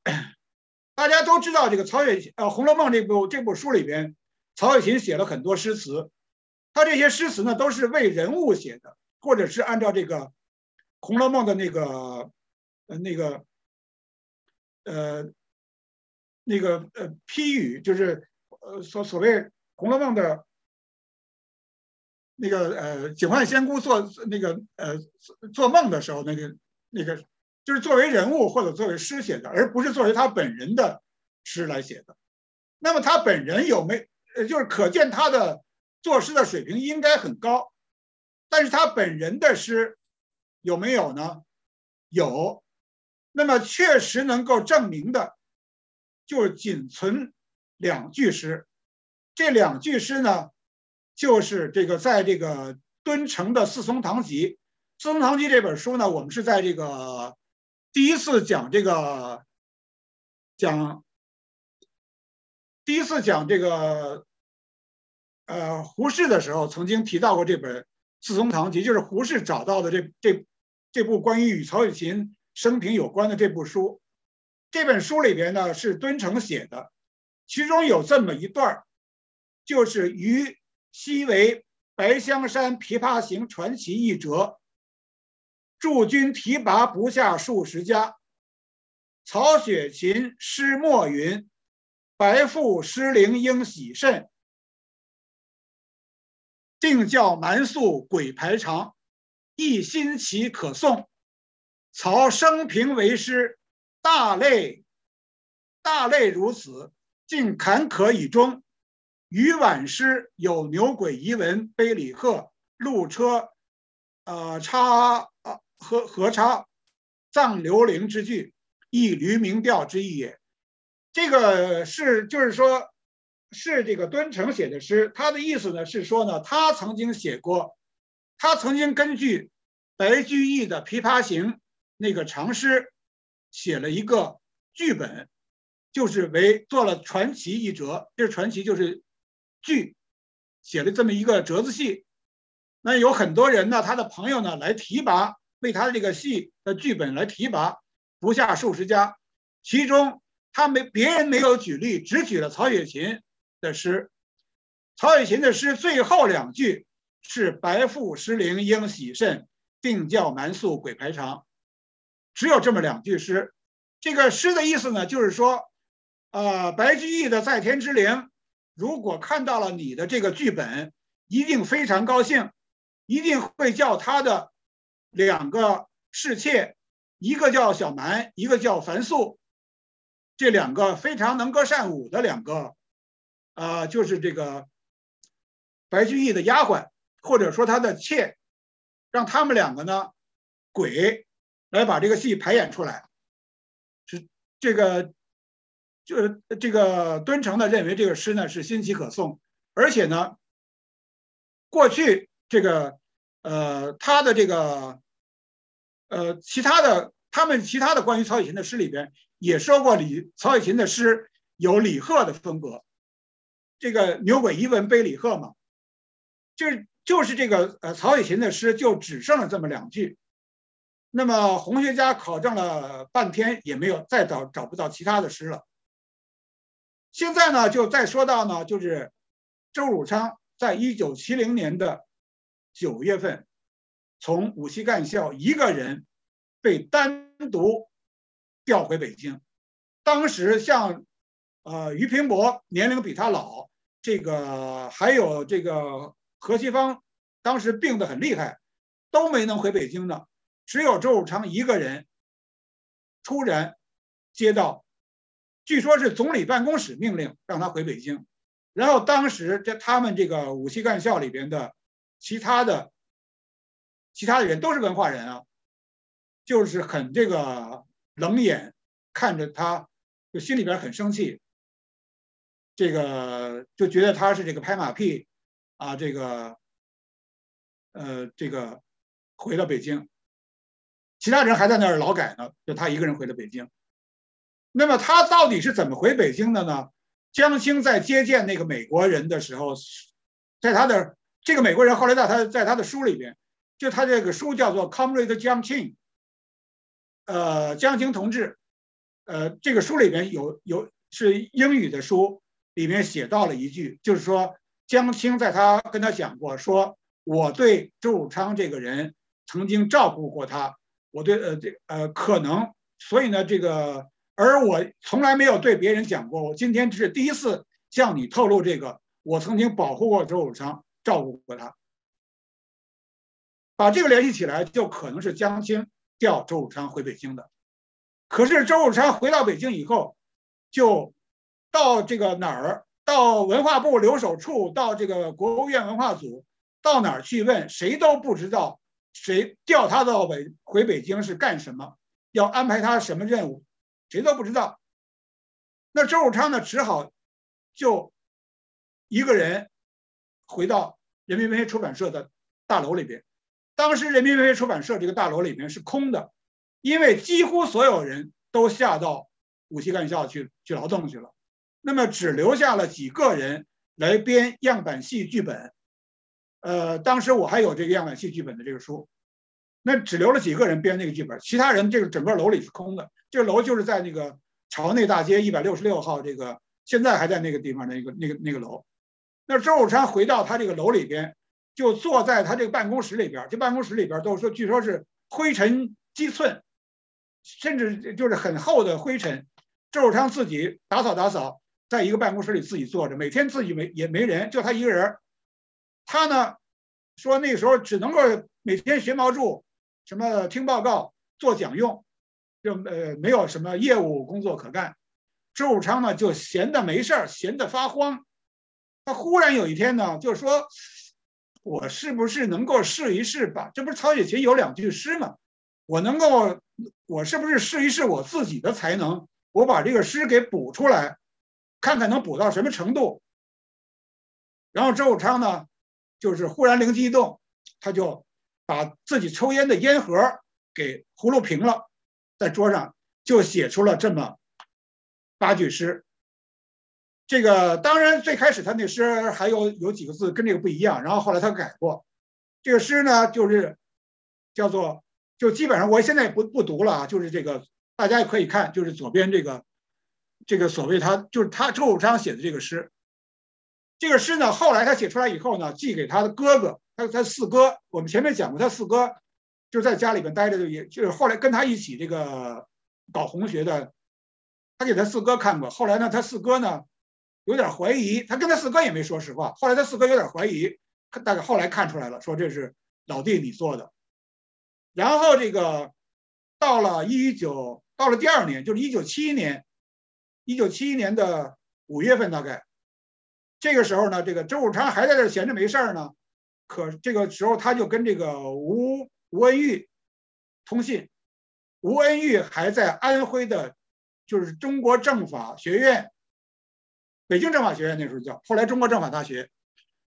大家都知道，这个曹雪呃《红楼梦》这部这部书里边。曹雪芹写了很多诗词，他这些诗词呢都是为人物写的，或者是按照这个《红楼梦》的那个那个呃那个呃批语，就是呃所所谓《红楼梦》的那个呃警幻仙姑做那个呃做梦的时候，那个那个就是作为人物或者作为诗写的，而不是作为他本人的诗来写的。那么他本人有没？呃，就是可见他的作诗的水平应该很高，但是他本人的诗有没有呢？有，那么确实能够证明的，就是仅存两句诗。这两句诗呢，就是这个在这个敦诚的《四松堂集》《四松堂集》这本书呢，我们是在这个第一次讲这个讲。第一次讲这个，呃，胡适的时候，曾经提到过这本《四松堂集》，就是胡适找到的这这这部关于与曹雪芹生平有关的这部书。这本书里边呢是敦诚写的，其中有这么一段就是于昔为白香山琵琶行传奇一折，驻军提拔不下数十家。曹雪芹诗末云：“白腹失灵应喜甚，定教蛮宿鬼排场，亦新奇可颂。”曹生平为诗，大类大类如此，竟坎坷以终。余晚诗有牛鬼遗文、碑李贺、路车，呃插呃和和插葬刘伶之句。一驴鸣调之意也，这个是就是说，是这个敦诚写的诗。他的意思呢是说呢，他曾经写过，他曾经根据白居易的《琵琶行》那个长诗，写了一个剧本，就是为做了传奇一折。这传奇就是剧，写了这么一个折子戏。那有很多人呢，他的朋友呢来提拔，为他的这个戏的剧本来提拔。不下数十家，其中他没别人没有举例，只举了曹雪芹的诗。曹雪芹的诗最后两句是“白腹失灵应喜甚，定教蛮宿鬼排长”，只有这么两句诗。这个诗的意思呢，就是说，呃，白居易的在天之灵，如果看到了你的这个剧本，一定非常高兴，一定会叫他的两个侍妾。一个叫小蛮，一个叫樊素，这两个非常能歌善舞的两个，啊，就是这个白居易的丫鬟，或者说他的妾，让他们两个呢，鬼来把这个戏排演出来，是这个，就是这个敦诚呢认为这个诗呢是新奇可颂，而且呢，过去这个呃他的这个。呃，其他的他们其他的关于曹雪芹的诗里边也说过，李曹雪芹的诗有李贺的风格，这个牛鬼遗文碑李贺嘛，就是就是这个呃曹雪芹的诗就只剩了这么两句，那么红学家考证了半天也没有再找找不到其他的诗了。现在呢，就再说到呢，就是周汝昌在一九七零年的九月份。从五七干校一个人被单独调回北京，当时像呃于平伯年龄比他老，这个还有这个何西芳，当时病得很厉害，都没能回北京的，只有周汝昌一个人突然接到，据说是总理办公室命令让他回北京，然后当时在他们这个五七干校里边的其他的。其他的人都是文化人啊，就是很这个冷眼看着他，就心里边很生气，这个就觉得他是这个拍马屁啊，这个呃这个回到北京，其他人还在那儿劳改呢，就他一个人回了北京。那么他到底是怎么回北京的呢？江青在接见那个美国人的时候，在他的这个美国人后来在他在他的书里边。就他这个书叫做《Comrade 江青》，呃，江青同志，呃，这个书里面有有是英语的书，里面写到了一句，就是说江青在他跟他讲过，说我对周汝昌这个人曾经照顾过他，我对呃这呃可能，所以呢这个，而我从来没有对别人讲过，我今天是第一次向你透露这个，我曾经保护过周汝昌，照顾过他。把这个联系起来，就可能是江青调周汝昌回北京的。可是周汝昌回到北京以后，就到这个哪儿？到文化部留守处，到这个国务院文化组，到哪儿去问？谁都不知道，谁调他到北回北京是干什么？要安排他什么任务？谁都不知道。那周汝昌呢，只好就一个人回到人民文学出版社的大楼里边。当时人民文学出版社这个大楼里面是空的，因为几乎所有人都下到五七干校去去劳动去了，那么只留下了几个人来编样板戏剧本。呃，当时我还有这个样板戏剧本的这个书，那只留了几个人编那个剧本，其他人这个整个楼里是空的。这楼就是在那个朝内大街一百六十六号这个现在还在那个地方那个那个那个楼。那周汝昌回到他这个楼里边，就坐在他这个办公室里边，这办公室里边都说据说是灰尘积寸，甚至就是很厚的灰尘。周汝昌自己打扫打扫，在一个办公室里自己坐着，每天自己没也没人，就他一个人。他呢说那时候只能够每天学毛著，什么听报告、做讲用，就呃没有什么业务工作可干。周汝昌呢就闲的没事儿，闲的发慌。他忽然有一天呢，就说：“我是不是能够试一试吧？这不是曹雪芹有两句诗吗？我能够，我是不是试一试我自己的才能？我把这个诗给补出来，看看能补到什么程度。”然后周汝昌呢，就是忽然灵机一动，他就把自己抽烟的烟盒给葫芦平了，在桌上就写出了这么八句诗。这个当然，最开始他那诗还有有几个字跟这个不一样，然后后来他改过。这个诗呢，就是叫做，就基本上我现在不不读了啊，就是这个大家也可以看，就是左边这个这个所谓他就是他周汝昌写的这个诗。这个诗呢，后来他写出来以后呢，寄给他的哥哥，他他四哥。我们前面讲过，他四哥就在家里边待着，就也就是后来跟他一起这个搞红学的，他给他四哥看过。后来呢，他四哥呢。有点怀疑，他跟他四哥也没说实话。后来他四哥有点怀疑，大概后来看出来了，说这是老弟你做的。然后这个到了一九，到了第二年，就是一九七一年，一九七一年的五月份大概，这个时候呢，这个周汝昌还在这闲着没事儿呢。可这个时候他就跟这个吴吴恩玉通信，吴恩玉还在安徽的，就是中国政法学院。北京政法学院那时候叫，后来中国政法大学，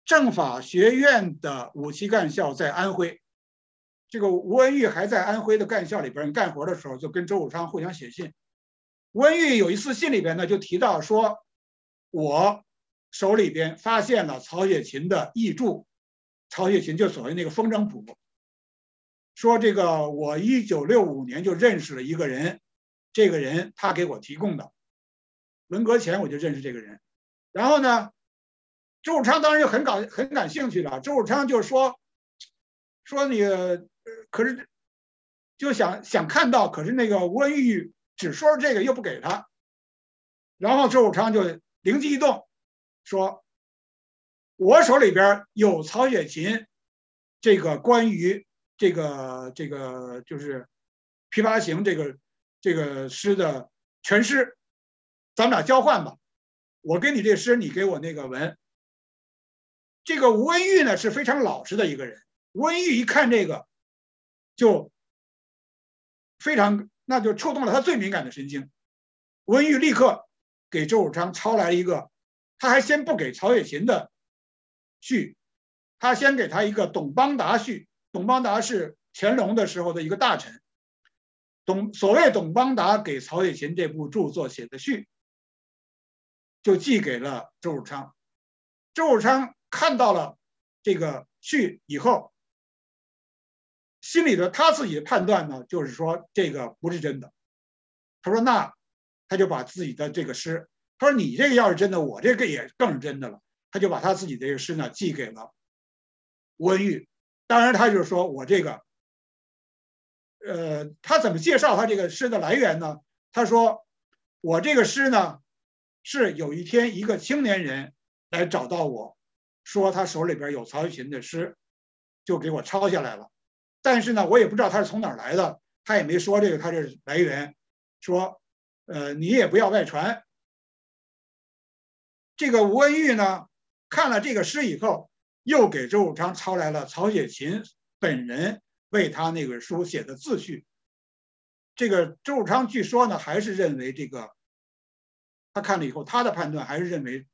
政法学院的五期干校在安徽。这个吴文玉还在安徽的干校里边干活的时候，就跟周汝昌互相写信。吴文玉有一次信里边呢，就提到说，我手里边发现了曹雪芹的译著，曹雪芹就所谓那个风筝谱。说这个我一九六五年就认识了一个人，这个人他给我提供的，文革前我就认识这个人。然后呢，周汝昌当然就很感很感兴趣了。周汝昌就说：“说你，可是就想想看到，可是那个吴文玉只说这个又不给他。”然后周汝昌就灵机一动，说：“我手里边有曹雪芹这个关于这个这个就是《琵琶行》这个这个诗的全诗，咱们俩交换吧。”我给你这诗，你给我那个文。这个吴文玉呢是非常老实的一个人。吴文玉一看这个，就非常，那就触动了他最敏感的神经。吴文玉立刻给周汝昌抄来了一个，他还先不给曹雪芹的序，他先给他一个董邦达序。董邦达是乾隆的时候的一个大臣。董所谓董邦达给曹雪芹这部著作写的序。就寄给了周汝昌，周汝昌看到了这个序以后，心里的他自己的判断呢，就是说这个不是真的。他说那他就把自己的这个诗，他说你这个要是真的，我这个也更是真的了。他就把他自己的这个诗呢寄给了温玉。当然，他就是说我这个，呃，他怎么介绍他这个诗的来源呢？他说我这个诗呢。是有一天，一个青年人来找到我，说他手里边有曹雪芹的诗，就给我抄下来了。但是呢，我也不知道他是从哪儿来的，他也没说这个他这来源，说，呃，你也不要外传。这个吴文玉呢，看了这个诗以后，又给周汝昌抄来了曹雪芹本人为他那本书写的自序。这个周汝昌据说呢，还是认为这个。他看了以后，他的判断还是认为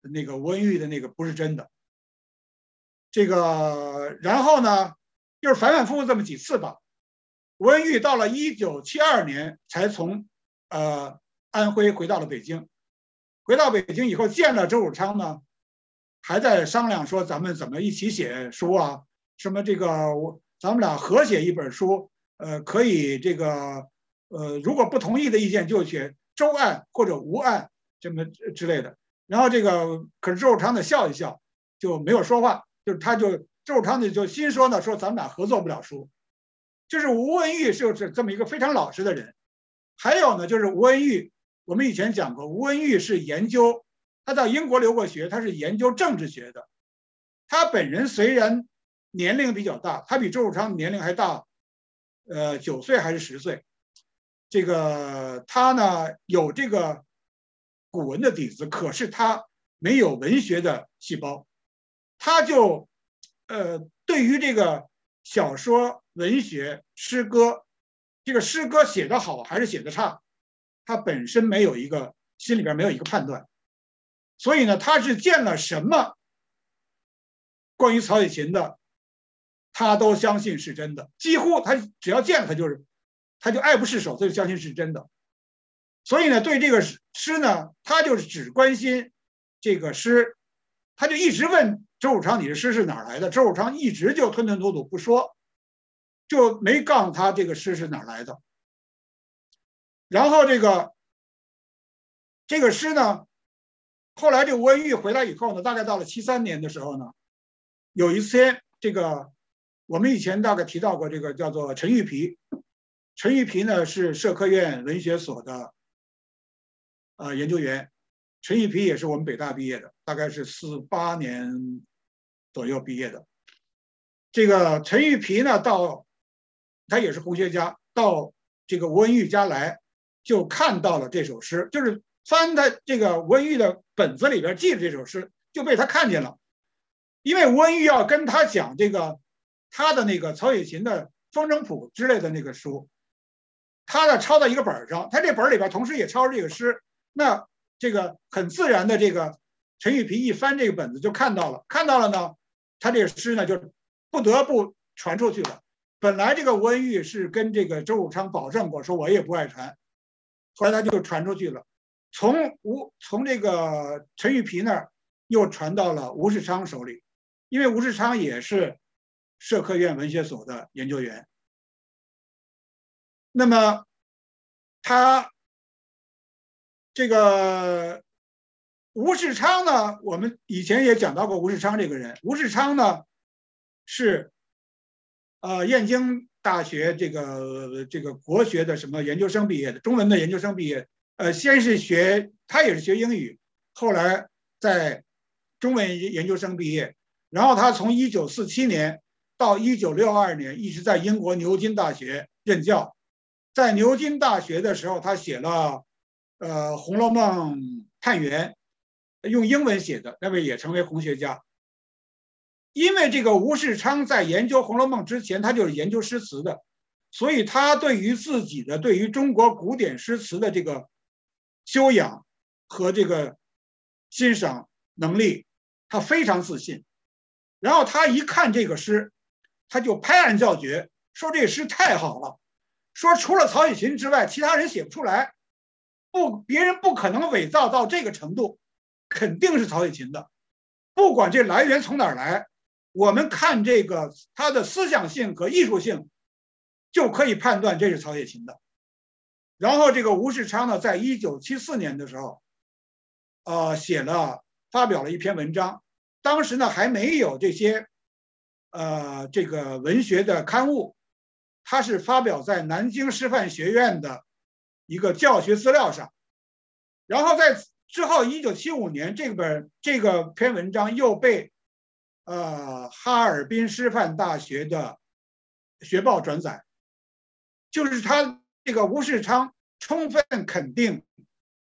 那个吴恩玉的那个不是真的。这个，然后呢，就是反反复复这么几次吧。吴恩玉到了一九七二年才从呃安徽回到了北京。回到北京以后，见了周汝昌呢，还在商量说咱们怎么一起写书啊？什么这个我咱们俩合写一本书，呃，可以这个呃，如果不同意的意见就写。周案或者吴案，这么之类的。然后这个可是周汝昌呢笑一笑就没有说话，就是他就周汝昌呢就心说呢说咱们俩合作不了书，就是吴文玉就是这么一个非常老实的人。还有呢就是吴文玉，我们以前讲过，吴文玉是研究他到英国留过学，他是研究政治学的。他本人虽然年龄比较大，他比周汝昌年龄还大，呃九岁还是十岁。这个他呢有这个古文的底子，可是他没有文学的细胞，他就呃对于这个小说、文学、诗歌，这个诗歌写的好还是写的差，他本身没有一个心里边没有一个判断，所以呢，他是见了什么关于曹雪芹的，他都相信是真的，几乎他只要见他就是。他就爱不释手，他就相信是真的，所以呢，对这个诗呢，他就是只关心这个诗，他就一直问周汝昌：“你的诗是哪来的？”周汝昌一直就吞吞吐吐不说，就没告诉他这个诗是哪来的。然后这个这个诗呢，后来这吴文玉回来以后呢，大概到了七三年的时候呢，有一天，这个我们以前大概提到过，这个叫做陈玉皮。陈玉皮呢是社科院文学所的，呃研究员。陈玉皮也是我们北大毕业的，大概是四八年左右毕业的。这个陈玉皮呢，到他也是红学家，到这个吴文玉家来，就看到了这首诗，就是翻他这个吴文玉的本子里边记着这首诗，就被他看见了。因为吴文玉要跟他讲这个他的那个曹雪芹的《风筝谱》之类的那个书。他呢抄在一个本上，他这本里边同时也抄着这个诗。那这个很自然的，这个陈玉平一翻这个本子就看到了，看到了呢，他这个诗呢就不得不传出去了。本来这个吴文玉是跟这个周汝昌保证过，说我也不爱传，后来他就传出去了。从吴从这个陈玉皮那儿又传到了吴世昌手里，因为吴世昌也是社科院文学所的研究员。那么，他这个吴世昌呢？我们以前也讲到过吴世昌这个人。吴世昌呢，是呃燕京大学这个这个国学的什么研究生毕业的，中文的研究生毕业。呃，先是学他也是学英语，后来在中文研究生毕业。然后他从一九四七年到一九六二年，一直在英国牛津大学任教。在牛津大学的时候，他写了，呃，《红楼梦探源》，用英文写的，那位也成为红学家。因为这个吴世昌在研究《红楼梦》之前，他就是研究诗词的，所以他对于自己的对于中国古典诗词的这个修养和这个欣赏能力，他非常自信。然后他一看这个诗，他就拍案叫绝，说这诗太好了。说除了曹雪芹之外，其他人写不出来，不，别人不可能伪造到这个程度，肯定是曹雪芹的，不管这来源从哪儿来，我们看这个他的思想性和艺术性，就可以判断这是曹雪芹的。然后这个吴世昌呢，在一九七四年的时候，呃，写了发表了一篇文章，当时呢还没有这些，呃，这个文学的刊物。他是发表在南京师范学院的一个教学资料上，然后在之后，一九七五年，这本这个篇文章又被呃哈尔滨师范大学的学报转载，就是他这个吴世昌充分肯定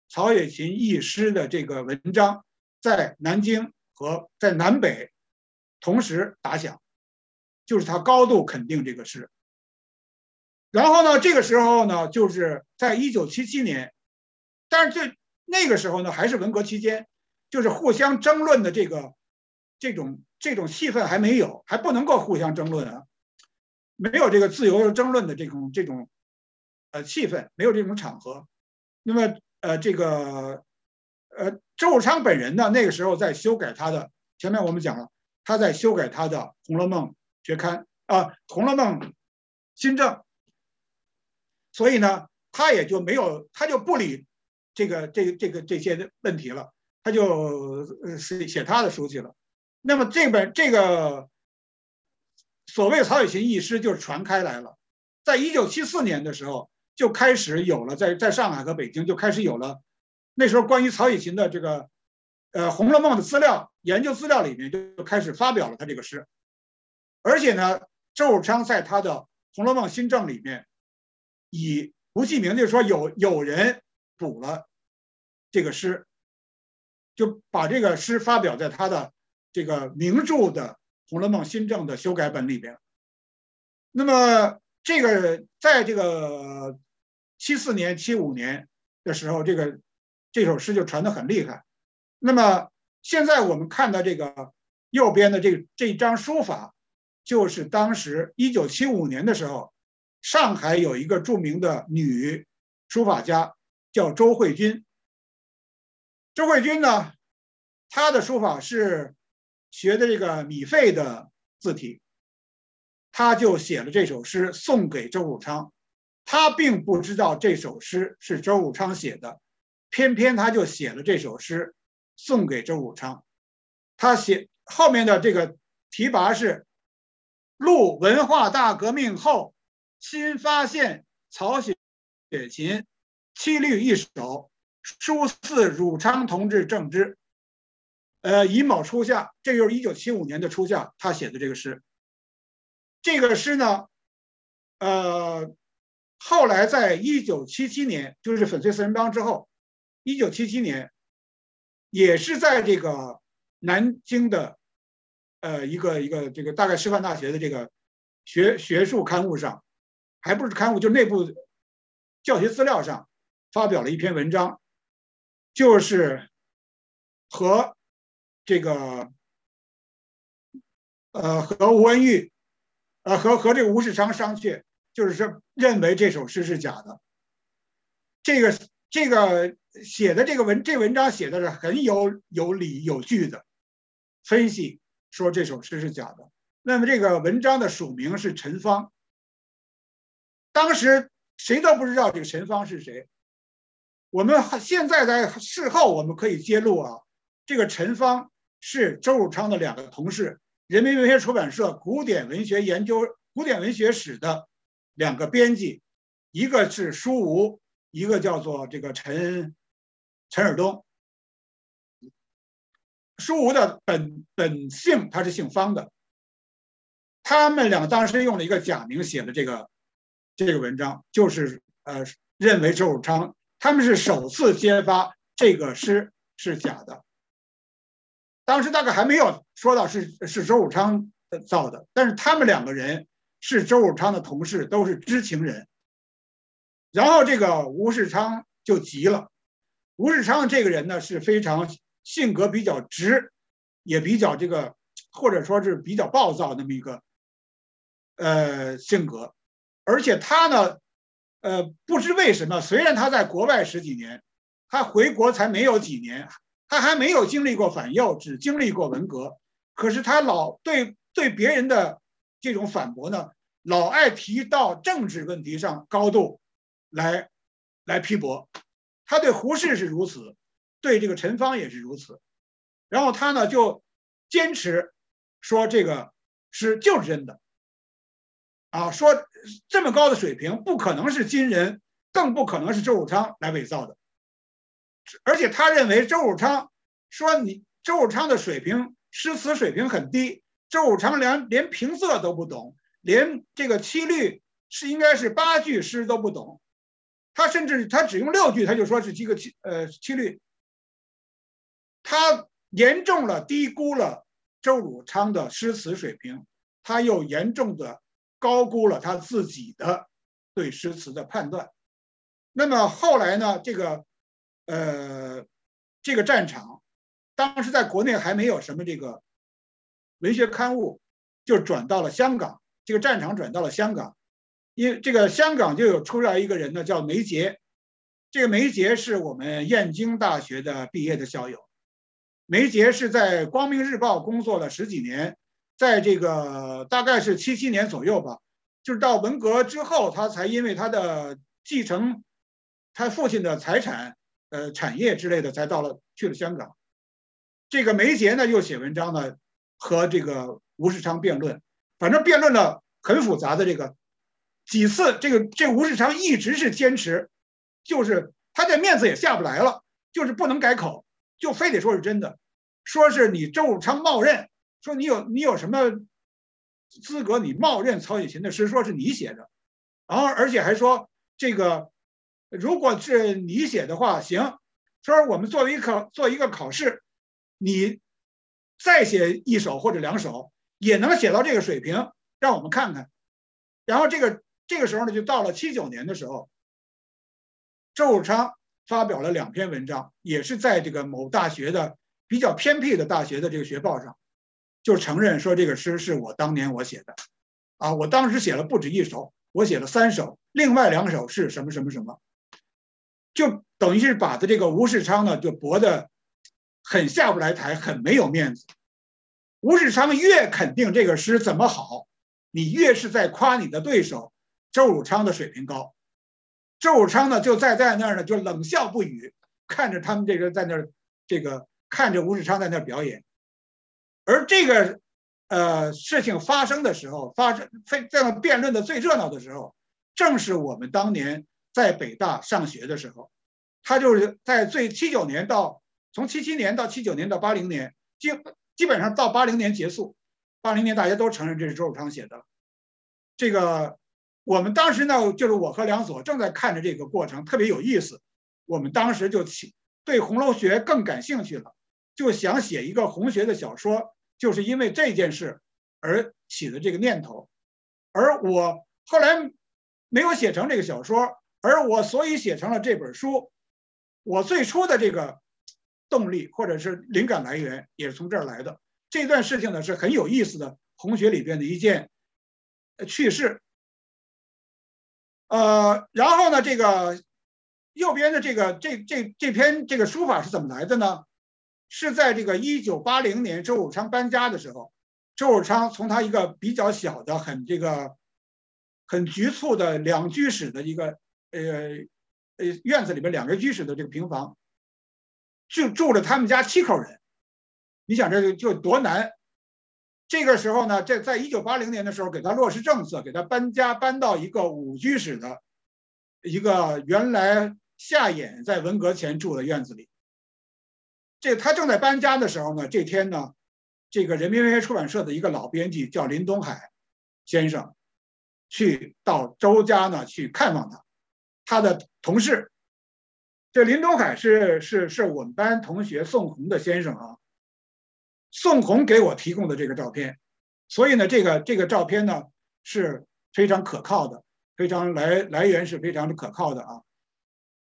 曹雪芹一诗的这个文章，在南京和在南北同时打响，就是他高度肯定这个诗。然后呢，这个时候呢，就是在一九七七年，但是这那个时候呢，还是文革期间，就是互相争论的这个这种这种气氛还没有，还不能够互相争论啊，没有这个自由争论的这种这种呃气氛，没有这种场合。那么呃，这个呃，周汝昌本人呢，那个时候在修改他的，前面我们讲了，他在修改他的《红楼梦》学刊啊，《红楼梦新政》。所以呢，他也就没有，他就不理这个这个这个这些问题了，他就写写他的书去了。那么这本这个所谓曹雪芹一诗就传开来了，在一九七四年的时候就开始有了，在在上海和北京就开始有了，那时候关于曹雪芹的这个呃《红楼梦》的资料研究资料里面就开始发表了他这个诗，而且呢，周汝昌在他的《红楼梦新政》里面以不记名，就是说有有人补了这个诗，就把这个诗发表在他的这个名著的《红楼梦新政》的修改本里边。那么这个在这个七四年、七五年的时候，这个这首诗就传得很厉害。那么现在我们看到这个右边的这这张书法，就是当时一九七五年的时候。上海有一个著名的女书法家，叫周慧君。周慧君呢，她的书法是学的这个米芾的字体，她就写了这首诗送给周汝昌。他并不知道这首诗是周汝昌写的，偏偏他就写了这首诗送给周汝昌。他写后面的这个题跋是“陆文化大革命后”。新发现曹雪芹七律一首，书似汝昌同志正之。呃，乙卯初夏，这就是一九七五年的初夏，他写的这个诗。这个诗呢，呃，后来在一九七七年，就是粉碎四人帮之后，一九七七年，也是在这个南京的，呃，一个一个这个大概师范大学的这个学学术刊物上。还不是刊物，就内部教学资料上发表了一篇文章，就是和这个呃和吴文玉呃和和这个吴世昌商榷，就是说认为这首诗是假的。这个这个写的这个文这文章写的是很有有理有据的分析，说这首诗是假的。那么这个文章的署名是陈芳。当时谁都不知道这个陈芳是谁。我们现在在事后我们可以揭露啊，这个陈芳是周汝昌的两个同事，人民文学出版社古典文学研究、古典文学史的两个编辑，一个是舒吴，一个叫做这个陈陈尔东。舒吴的本本姓他是姓方的，他们俩当时用了一个假名写的这个。这个文章就是呃，认为周汝昌他们是首次揭发这个诗是假的。当时大概还没有说到是是周汝昌造的，但是他们两个人是周汝昌的同事，都是知情人。然后这个吴世昌就急了。吴世昌这个人呢是非常性格比较直，也比较这个或者说是比较暴躁那么一个呃性格。而且他呢，呃，不知为什么，虽然他在国外十几年，他回国才没有几年，他还没有经历过反右，只经历过文革。可是他老对对别人的这种反驳呢，老爱提到政治问题上高度来来批驳。他对胡适是如此，对这个陈芳也是如此。然后他呢就坚持说这个是就是真的。啊，说这么高的水平不可能是金人，更不可能是周汝昌来伪造的。而且他认为周汝昌说你周汝昌的水平诗词水平很低，周汝昌连连平仄都不懂，连这个七律是应该是八句诗都不懂，他甚至他只用六句他就说是几个七呃七律，他严重了低估了周汝昌的诗词水平，他又严重的。高估了他自己的对诗词的判断。那么后来呢？这个，呃，这个战场，当时在国内还没有什么这个文学刊物，就转到了香港。这个战场转到了香港，因为这个香港就有出来一个人呢，叫梅杰。这个梅杰是我们燕京大学的毕业的校友。梅杰是在《光明日报》工作了十几年。在这个大概是七七年左右吧，就是到文革之后，他才因为他的继承他父亲的财产，呃产业之类的，才到了去了香港。这个梅杰呢又写文章呢，和这个吴世昌辩论，反正辩论了很复杂的这个几次，这个这吴世昌一直是坚持，就是他这面子也下不来了，就是不能改口，就非得说是真的，说是你周汝昌冒认，说你有你有什么资格你冒认曹雪芹的诗，说是你写的，然后而且还说这个如果是你写的话，行，说我们作为一个做一个考试。你再写一首或者两首，也能写到这个水平，让我们看看。然后这个这个时候呢，就到了七九年的时候，周汝昌发表了两篇文章，也是在这个某大学的比较偏僻的大学的这个学报上，就承认说这个诗是我当年我写的，啊，我当时写了不止一首，我写了三首，另外两首是什么什么什么，就等于是把他这个吴世昌呢就驳的。很下不来台，很没有面子。吴世昌越肯定这个诗怎么好，你越是在夸你的对手周汝昌的水平高。周汝昌呢，就在在那儿呢，就冷笑不语，看着他们这个在那儿，这个看着吴世昌在那儿表演。而这个呃事情发生的时候，发生非在那辩论的最热闹的时候，正是我们当年在北大上学的时候。他就是在最七九年到。从七七年到七九年到八零年，基基本上到八零年结束，八零年大家都承认这是周汝昌写的。这个我们当时呢，就是我和梁左正在看着这个过程，特别有意思。我们当时就起对红楼学更感兴趣了，就想写一个红学的小说，就是因为这件事而起的这个念头。而我后来没有写成这个小说，而我所以写成了这本书。我最初的这个。动力或者是灵感来源也是从这儿来的。这段事情呢是很有意思的，红学里边的一件趣事。呃，然后呢，这个右边的这个这这这篇这个书法是怎么来的呢？是在这个一九八零年周汝昌搬家的时候，周汝昌从他一个比较小的、很这个很局促的两居室的一个呃呃院子里边两个居室的这个平房。就住着他们家七口人，你想这就多难。这个时候呢，这在一九八零年的时候，给他落实政策，给他搬家搬到一个五居室的一个原来夏衍在文革前住的院子里。这他正在搬家的时候呢，这天呢，这个人民文学出版社的一个老编辑叫林东海先生，去到周家呢去看望他，他的同事。这林东海是是是我们班同学宋红的先生啊，宋红给我提供的这个照片，所以呢，这个这个照片呢是非常可靠的，非常来来源是非常的可靠的啊。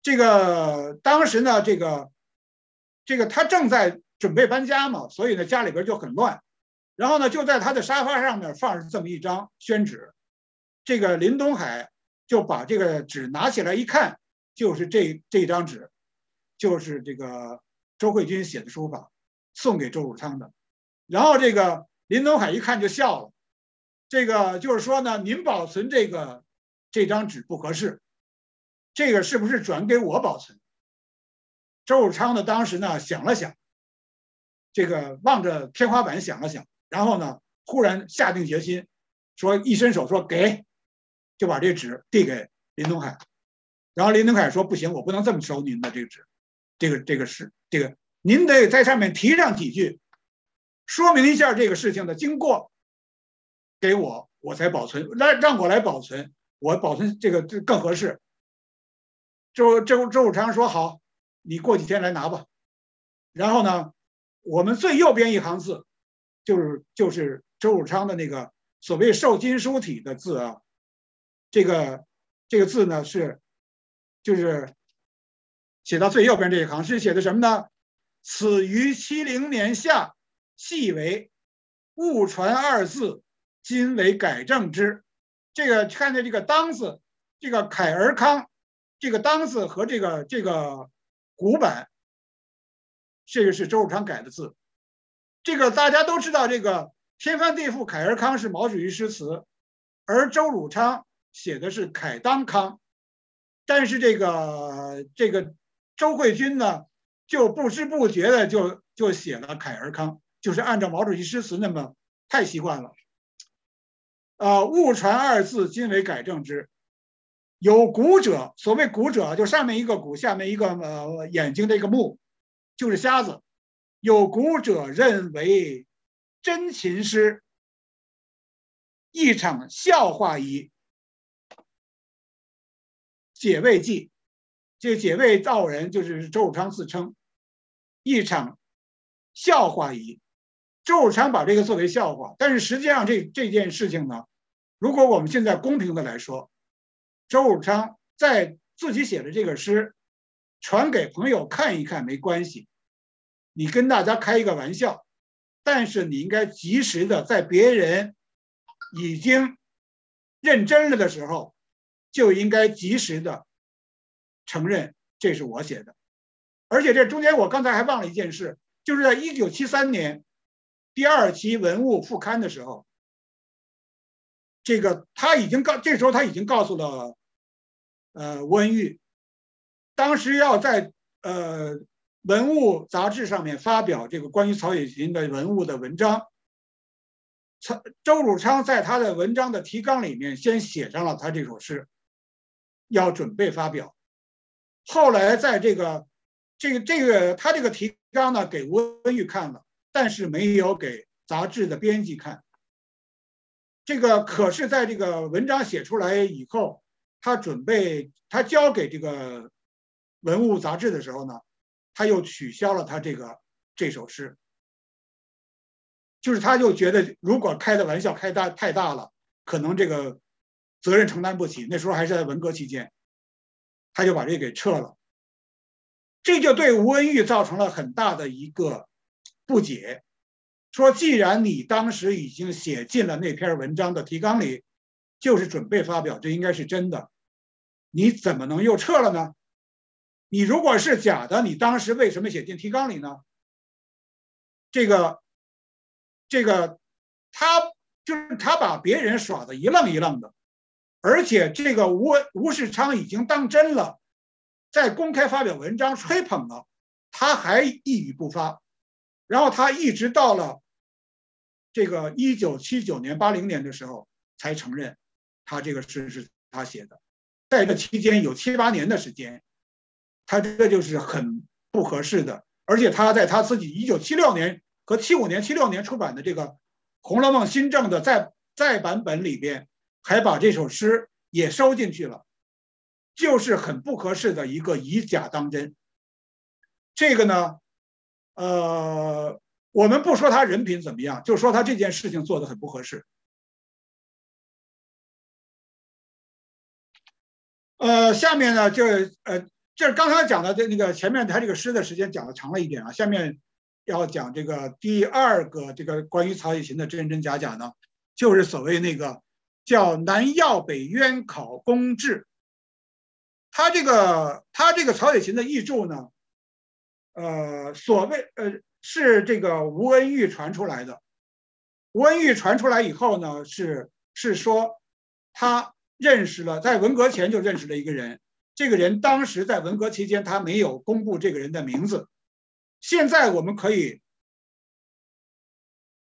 这个当时呢，这个这个他正在准备搬家嘛，所以呢家里边就很乱，然后呢就在他的沙发上面放着这么一张宣纸，这个林东海就把这个纸拿起来一看。就是这这张纸，就是这个周慧君写的书法，送给周汝昌的。然后这个林东海一看就笑了，这个就是说呢，您保存这个这张纸不合适，这个是不是转给我保存？周汝昌呢，当时呢想了想，这个望着天花板想了想，然后呢忽然下定决心，说一伸手说给，就把这纸递给林东海。然后林登凯说：“不行，我不能这么收您的这个纸，这个这个是这个，您得在上面提上几句，说明一下这个事情的经过，给我，我才保存，让让我来保存，我保存这个更合适。”周周周汝昌说：“好，你过几天来拿吧。”然后呢，我们最右边一行字，就是就是周汝昌的那个所谓瘦金书体的字啊，这个这个字呢是。就是写到最右边这一行是写的什么呢？此于七零年夏，系为误传二字，今为改正之。这个看见这个当字，这个凯尔康，这个当字和这个这个古版，这个是周汝昌改的字。这个大家都知道，这个天翻地覆凯尔康是毛主席诗词，而周汝昌写的是凯当康。但是这个这个周慧君呢，就不知不觉的就就写了凯尔康，就是按照毛主席诗词那么太习惯了。啊，误传二字，今为改正之。有骨者，所谓骨者，就上面一个骨，下面一个呃眼睛的一个目，就是瞎子。有骨者认为真琴诗一场笑话矣。解慰记，这解慰道人就是周汝昌自称一场笑话矣。周汝昌把这个作为笑话，但是实际上这这件事情呢，如果我们现在公平的来说。周汝昌在自己写的这个诗，传给朋友看一看没关系，你跟大家开一个玩笑，但是你应该及时的在别人已经认真了的时候，就应该及时的承认这是我写的。而且这中间我刚才还忘了一件事，就是在一九七三年第二期《文物》副刊的时候。这个他已经告，这时候他已经告诉了，呃，吴文玉，当时要在呃《文物》杂志上面发表这个关于曹雪芹的文物的文章。曹周汝昌在他的文章的提纲里面先写上了他这首诗，要准备发表。后来在这个这个这个他这个提纲呢给吴文玉看了，但是没有给杂志的编辑看。这个可是在这个文章写出来以后，他准备他交给这个文物杂志的时候呢，他又取消了他这个这首诗，就是他就觉得如果开的玩笑开大太大了，可能这个责任承担不起。那时候还是在文革期间，他就把这给撤了，这就对吴文玉造成了很大的一个不解。说，既然你当时已经写进了那篇文章的提纲里，就是准备发表，这应该是真的，你怎么能又撤了呢？你如果是假的，你当时为什么写进提纲里呢？这个，这个，他就是他把别人耍的一愣一愣的，而且这个吴吴世昌已经当真了，在公开发表文章吹捧了，他还一语不发，然后他一直到了。这个一九七九年、八零年的时候才承认，他这个诗是他写的，在这期间有七八年的时间，他这就是很不合适的。而且他在他自己一九七六年和七五年、七六年出版的这个《红楼梦新政》的再再版本里边，还把这首诗也收进去了，就是很不合适的一个以假当真。这个呢，呃。我们不说他人品怎么样，就说他这件事情做的很不合适。呃，下面呢，就呃，这刚才讲的这那个前面他这个诗的时间讲的长了一点啊，下面要讲这个第二个这个关于曹雪芹的真真假假呢，就是所谓那个叫南药北渊考公志。他这个他这个曹雪芹的译著呢，呃，所谓呃。是这个吴恩玉传出来的。吴恩玉传出来以后呢，是是说他认识了，在文革前就认识了一个人。这个人当时在文革期间，他没有公布这个人的名字。现在我们可以，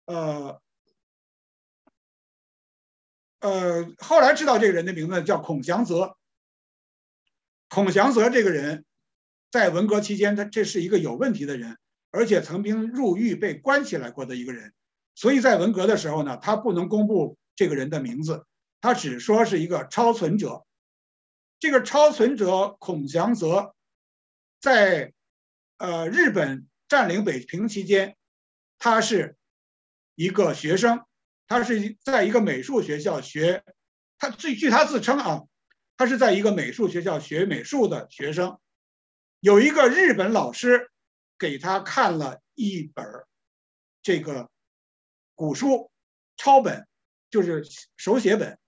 呃呃，后来知道这个人的名字叫孔祥泽。孔祥泽这个人，在文革期间，他这是一个有问题的人。而且曾经入狱被关起来过的一个人，所以在文革的时候呢，他不能公布这个人的名字，他只说是一个超存者。这个超存者孔祥泽，在呃日本占领北平期间，他是一个学生，他是在一个美术学校学，他据据他自称啊，他是在一个美术学校学美术的学生，有一个日本老师。给他看了一本这个古书抄本，就是手写本。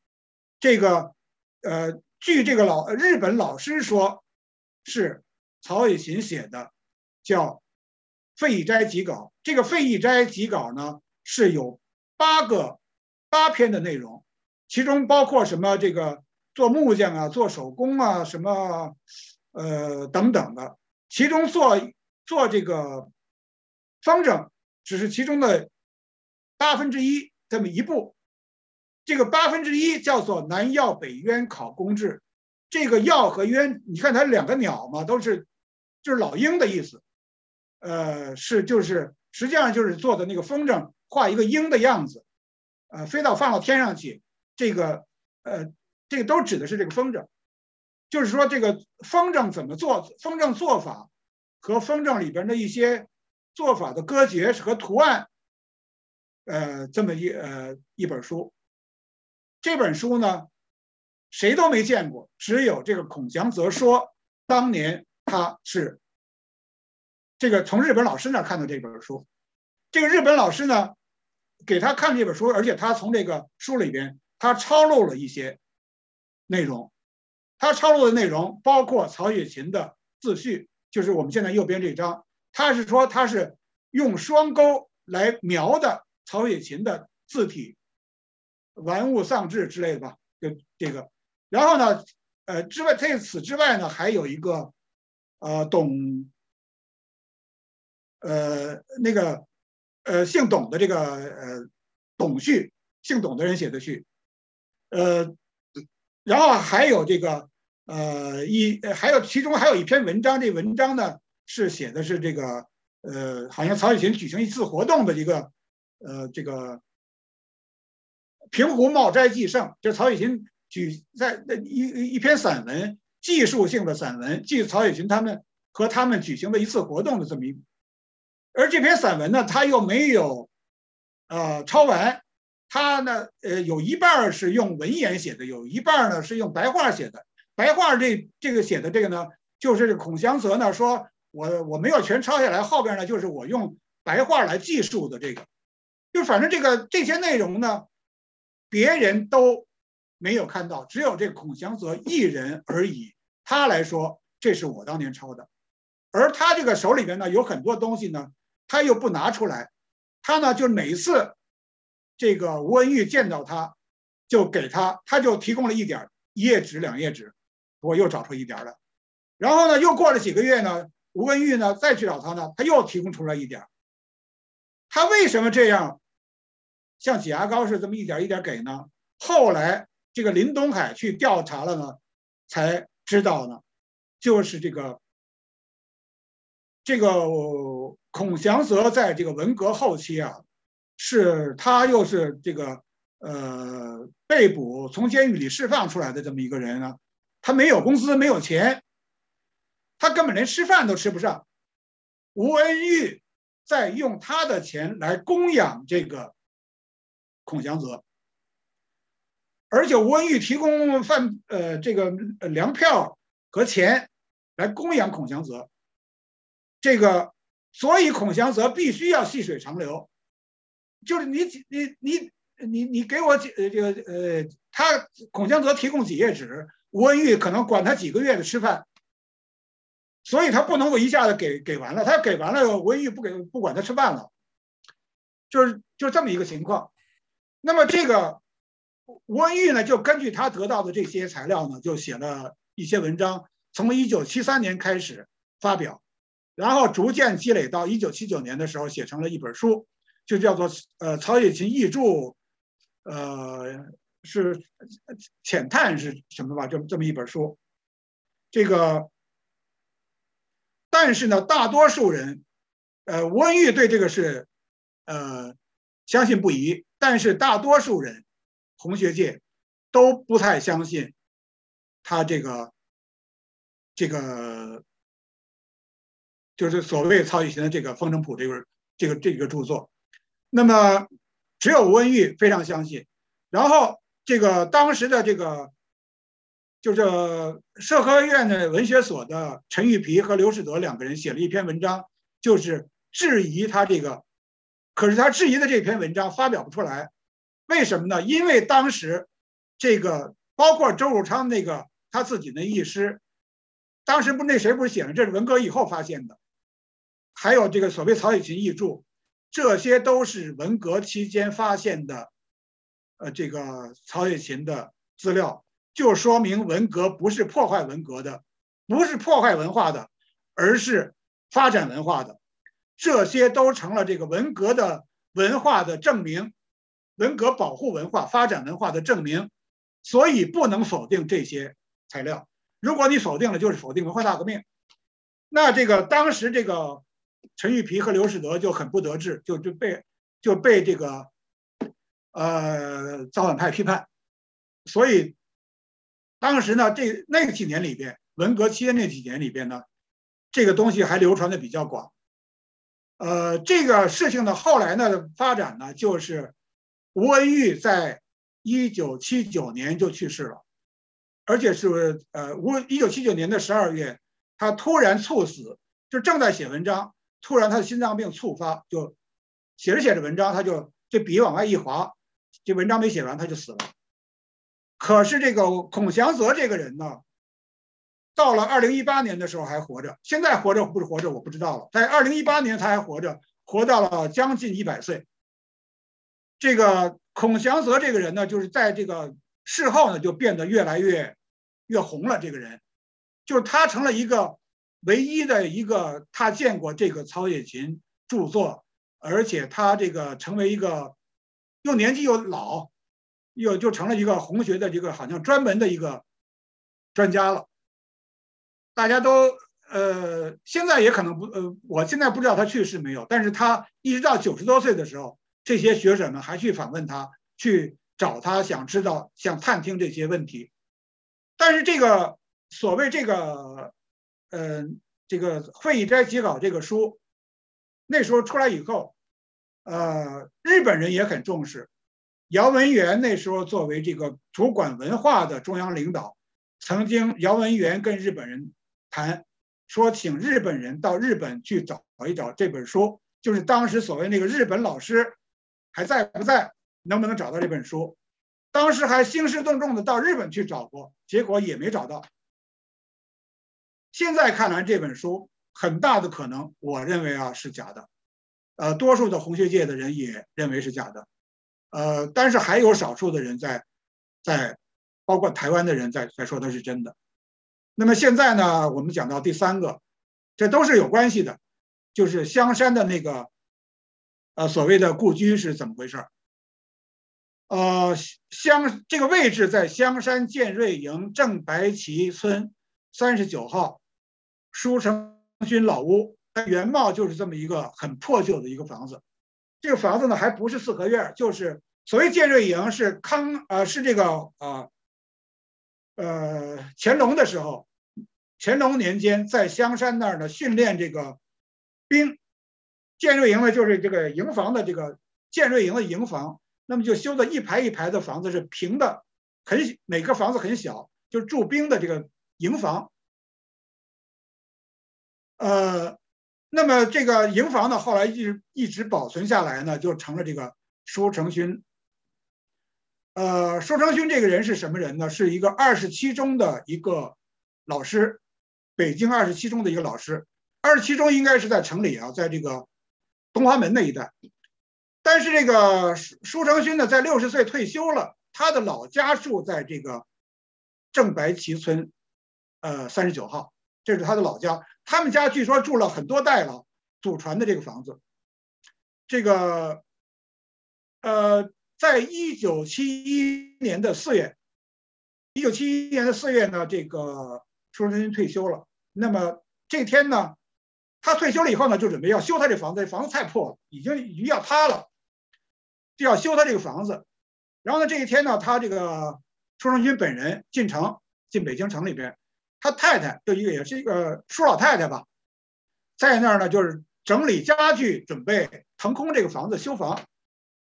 这个呃，据这个老日本老师说，是曹雪芹写的，叫《废逸斋集稿》。这个《废逸斋集稿》呢，是有八个八篇的内容，其中包括什么这个做木匠啊、做手工啊、什么呃等等的。其中做做这个风筝只是其中的八分之一这么一步。这个八分之一叫做南药北鸢考工制。这个药和鸢，你看它两个鸟嘛，都是就是老鹰的意思。呃，是就是实际上就是做的那个风筝，画一个鹰的样子，呃，飞到放到天上去。这个呃，这个都指的是这个风筝。就是说，这个风筝怎么做？风筝做法和风筝里边的一些做法的歌诀和图案，呃，这么一呃一本书。这本书呢，谁都没见过，只有这个孔祥泽说，当年他是这个从日本老师那看的这本书。这个日本老师呢，给他看这本书，而且他从这个书里边，他抄录了一些内容。他抄录的内容包括曹雪芹的自序，就是我们现在右边这张。他是说他是用双钩来描的曹雪芹的字体，玩物丧志之类的吧，就这个。然后呢，呃，之外，在此之外呢，还有一个，呃，董，呃，那个，呃，姓董的这个，呃，董序，姓董的人写的序，呃。然后还有这个，呃，一还有其中还有一篇文章，这文章呢是写的是这个，呃，好像曹雪芹举行一次活动的一个，呃，这个平湖茂斋记胜，就曹雪芹举在那一一篇散文，技术性的散文，记曹雪芹他们和他们举行的一次活动的这么一，而这篇散文呢，他又没有，呃，抄完。他呢，呃，有一半是用文言写的，有一半呢是用白话写的。白话这这个写的这个呢，就是孔祥泽呢说，我我没有全抄下来，后边呢就是我用白话来记述的这个，就反正这个这些内容呢，别人都没有看到，只有这孔祥泽一人而已。他来说，这是我当年抄的，而他这个手里边呢有很多东西呢，他又不拿出来，他呢就每次。这个吴文玉见到他，就给他，他就提供了一点一页纸、两页纸，我又找出一点了。然后呢，又过了几个月呢，吴文玉呢再去找他呢，他又提供出来一点。他为什么这样，像挤牙膏似的这么一点一点给呢？后来这个林东海去调查了呢，才知道呢，就是这个这个孔祥泽在这个文革后期啊。是他又是这个呃被捕从监狱里释放出来的这么一个人啊，他没有工资没有钱，他根本连吃饭都吃不上。吴文玉在用他的钱来供养这个孔祥泽，而且吴文玉提供饭呃这个粮票和钱来供养孔祥泽，这个所以孔祥泽必须要细水长流。就是你你你你你给我几呃这个呃，他孔祥泽提供几页纸，吴文玉可能管他几个月的吃饭，所以他不能够一下子给给完了，他给完了，吴文玉不给不管他吃饭了，就是就这么一个情况。那么这个吴文玉呢，就根据他得到的这些材料呢，就写了一些文章，从一九七三年开始发表，然后逐渐积累到一九七九年的时候，写成了一本书。就叫做呃曹雪芹译著，呃是浅探是什么吧？这么这么一本书，这个，但是呢，大多数人，呃，吴文玉对这个是呃相信不疑，但是大多数人，红学界都不太相信他这个这个就是所谓曹雪芹的这个《风筝谱》这本这个这个著作。那么，只有吴文玉非常相信。然后，这个当时的这个，就是社科院的文学所的陈玉皮和刘士德两个人写了一篇文章，就是质疑他这个。可是他质疑的这篇文章发表不出来，为什么呢？因为当时这个包括周汝昌那个他自己的译师，当时不那谁不是写了，这是文革以后发现的，还有这个所谓曹雪芹译著。这些都是文革期间发现的，呃，这个曹雪芹的资料，就说明文革不是破坏文革的，不是破坏文化的，而是发展文化的，这些都成了这个文革的文化的证明，文革保护文化、发展文化的证明，所以不能否定这些材料。如果你否定了，就是否定文化大革命。那这个当时这个陈玉皮和刘士德就很不得志，就就被就被这个呃造反派批判，所以当时呢，这那几年里边，文革期间那几年里边呢，这个东西还流传的比较广。呃，这个事情呢，后来呢发展呢，就是吴文玉在一九七九年就去世了，而且是呃吴一九七九年的十二月。他突然猝死，就正在写文章，突然他的心脏病猝发，就写着写着文章，他就这笔往外一划，这文章没写完他就死了。可是这个孔祥泽这个人呢，到了二零一八年的时候还活着，现在活着不是活着我不知道了。在二零一八年他还活着，活到了将近一百岁。这个孔祥泽这个人呢，就是在这个事后呢就变得越来越越红了。这个人。就是他成了一个唯一的一个他见过这个曹雪芹著作，而且他这个成为一个又年纪又老，又就成了一个红学的这个好像专门的一个专家了。大家都呃现在也可能不呃，我现在不知道他去世没有，但是他一直到九十多岁的时候，这些学者们还去访问他，去找他，想知道想探听这些问题，但是这个。所谓这个，嗯，这个《会议斋集稿》这个书，那时候出来以后，呃，日本人也很重视。姚文元那时候作为这个主管文化的中央领导，曾经姚文元跟日本人谈，说请日本人到日本去找一找这本书，就是当时所谓那个日本老师还在不在，能不能找到这本书？当时还兴师动众的到日本去找过，结果也没找到。现在看来，这本书很大的可能，我认为啊是假的，呃，多数的红学界的人也认为是假的，呃，但是还有少数的人在，在，包括台湾的人在在说它是真的。那么现在呢，我们讲到第三个，这都是有关系的，就是香山的那个，呃，所谓的故居是怎么回事？呃，香这个位置在香山建瑞营正白旗村。三十九号，书城军老屋，它原貌就是这么一个很破旧的一个房子。这个房子呢，还不是四合院，就是所谓建瑞营是康呃是这个呃呃乾隆的时候，乾隆年间在香山那儿呢训练这个兵。建瑞营呢就是这个营房的这个建瑞营的营房，那么就修的一排一排的房子是平的，很每个房子很小，就是驻兵的这个。营房，呃，那么这个营房呢，后来一直一直保存下来呢，就成了这个舒承勋。呃，舒承勋这个人是什么人呢？是一个二十七中的一个老师，北京二十七中的一个老师。二十七中应该是在城里啊，在这个东华门那一带。但是这个舒舒承勋呢，在六十岁退休了，他的老家住在这个正白旗村。呃，三十九号，这是他的老家。他们家据说住了很多代了，祖传的这个房子。这个，呃，在一九七一年的四月，一九七一年的四月呢，这个舒承勋退休了。那么这天呢，他退休了以后呢，就准备要修他这房子，这房子太破了，已经已经要塌了，就要修他这个房子。然后呢，这一天呢，他这个舒承勋本人进城，进北京城里边。他太太就一个也是一个叔老太太吧，在那儿呢，就是整理家具，准备腾空这个房子修房。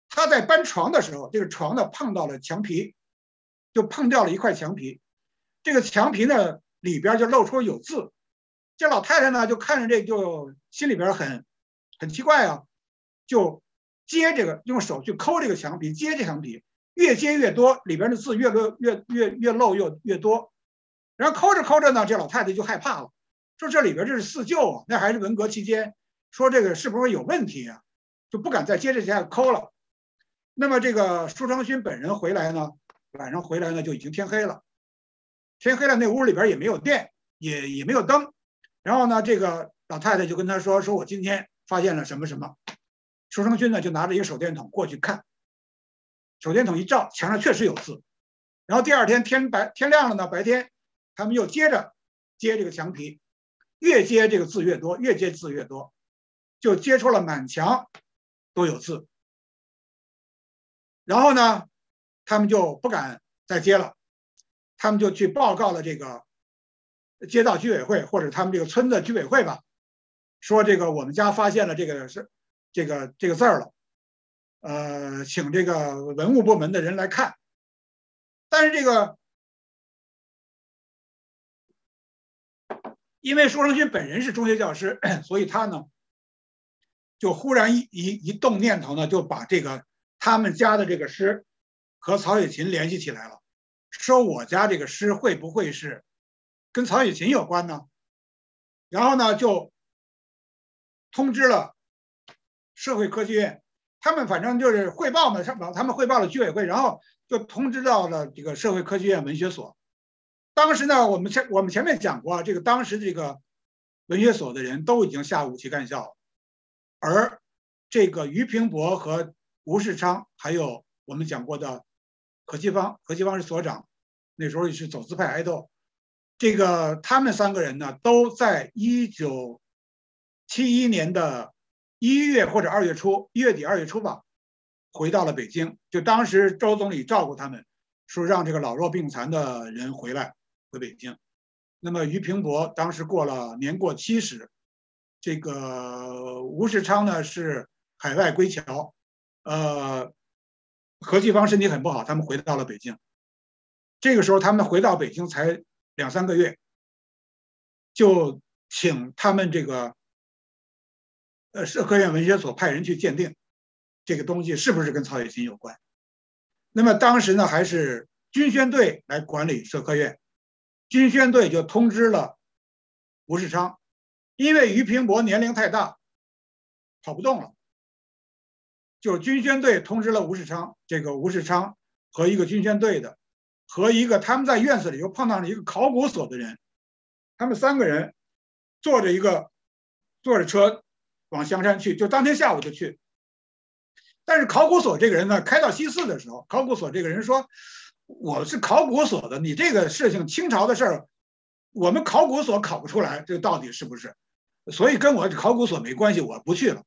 他在搬床的时候，这个床呢碰到了墙皮，就碰掉了一块墙皮。这个墙皮呢里边就露出有字。这老太太呢就看着这就心里边很很奇怪啊，就揭这个用手去抠这个墙皮，揭这墙皮，越揭越多，里边的字越露越越越露越越多。然后抠着抠着呢，这老太太就害怕了，说这里边这是四旧啊，那还是文革期间，说这个是不是有问题啊？就不敢再接着下抠了。那么这个舒承勋本人回来呢，晚上回来呢就已经天黑了，天黑了，那屋里边也没有电，也也没有灯。然后呢，这个老太太就跟他说：“说我今天发现了什么什么。”书生勋呢就拿着一个手电筒过去看，手电筒一照，墙上确实有字。然后第二天天白天亮了呢，白天他们又接着揭这个墙皮，越揭这个字越多，越揭字越多，就揭出了满墙都有字。然后呢，他们就不敢再揭了，他们就去报告了这个。街道居委会或者他们这个村的居委会吧，说这个我们家发现了这个是这个这个字儿了，呃，请这个文物部门的人来看。但是这个，因为舒成勋本人是中学教师，*coughs* 所以他呢，就忽然一一一动念头呢，就把这个他们家的这个诗和曹雪芹联系起来了，说我家这个诗会不会是？跟曹雪芹有关呢，然后呢就通知了社会科学院，他们反正就是汇报嘛，上他们汇报了居委会，然后就通知到了这个社会科学院文学所。当时呢，我们前我们前面讲过，这个当时这个文学所的人都已经下五期干校了，而这个俞平伯和吴世昌，还有我们讲过的何其芳，何其芳是所长，那时候也是走资派爱豆。这个他们三个人呢，都在一九七一年的一月或者二月初，一月底二月初吧，回到了北京。就当时周总理照顾他们，说让这个老弱病残的人回来回北京。那么俞平伯当时过了年过七十，这个 *silence* 吴世昌呢是海外归侨，呃，何继芳身体很不好，他们回到了北京。这个时候他们回到北京才。两三个月，就请他们这个呃社科院文学所派人去鉴定这个东西是不是跟曹雪芹有关。那么当时呢，还是军宣队来管理社科院，军宣队就通知了吴世昌，因为俞平伯年龄太大，跑不动了，就是军宣队通知了吴世昌，这个吴世昌和一个军宣队的。和一个他们在院子里又碰到了一个考古所的人，他们三个人坐着一个坐着车往香山去，就当天下午就去。但是考古所这个人呢，开到西四的时候，考古所这个人说：“我是考古所的，你这个事情清朝的事儿，我们考古所考不出来，这到底是不是？所以跟我考古所没关系，我不去了。”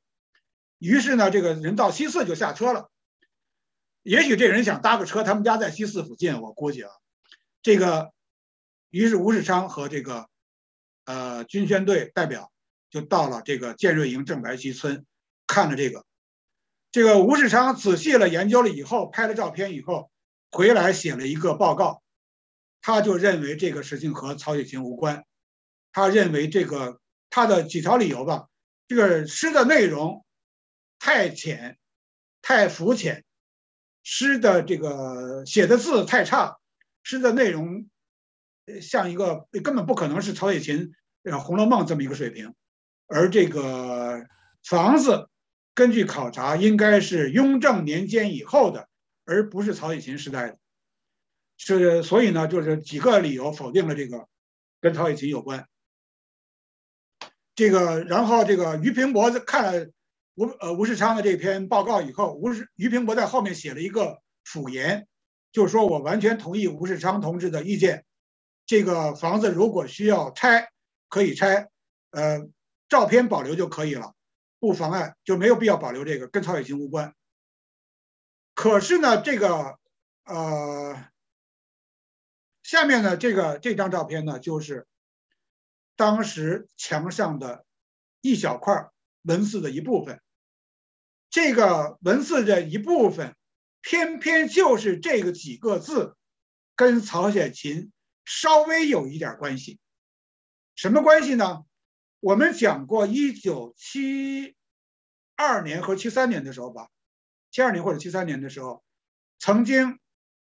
于是呢，这个人到西四就下车了。也许这人想搭个车，他们家在西四附近，我估计啊，这个，于是吴世昌和这个，呃，军宣队代表就到了这个建瑞营正白旗村，看了这个，这个吴世昌仔细了研究了以后，拍了照片以后，回来写了一个报告，他就认为这个事情和曹雪芹无关，他认为这个他的几条理由吧，这个诗的内容太浅，太肤浅。诗的这个写的字太差，诗的内容像一个根本不可能是曹雪芹《呃红楼梦》这么一个水平，而这个房子根据考察应该是雍正年间以后的，而不是曹雪芹时代的，是所以呢，就是几个理由否定了这个跟曹雪芹有关。这个然后这个俞平伯看了。吴呃吴世昌的这篇报告以后，吴世俞平伯在后面写了一个辅言，就是说我完全同意吴世昌同志的意见，这个房子如果需要拆，可以拆，呃，照片保留就可以了，不妨碍，就没有必要保留这个，跟曹雪芹无关。可是呢，这个呃，下面呢这个这张照片呢，就是当时墙上的一小块文字的一部分。这个文字的一部分，偏偏就是这个几个字，跟曹雪芹稍微有一点关系。什么关系呢？我们讲过，一九七二年和七三年的时候吧，七二年或者七三年的时候，曾经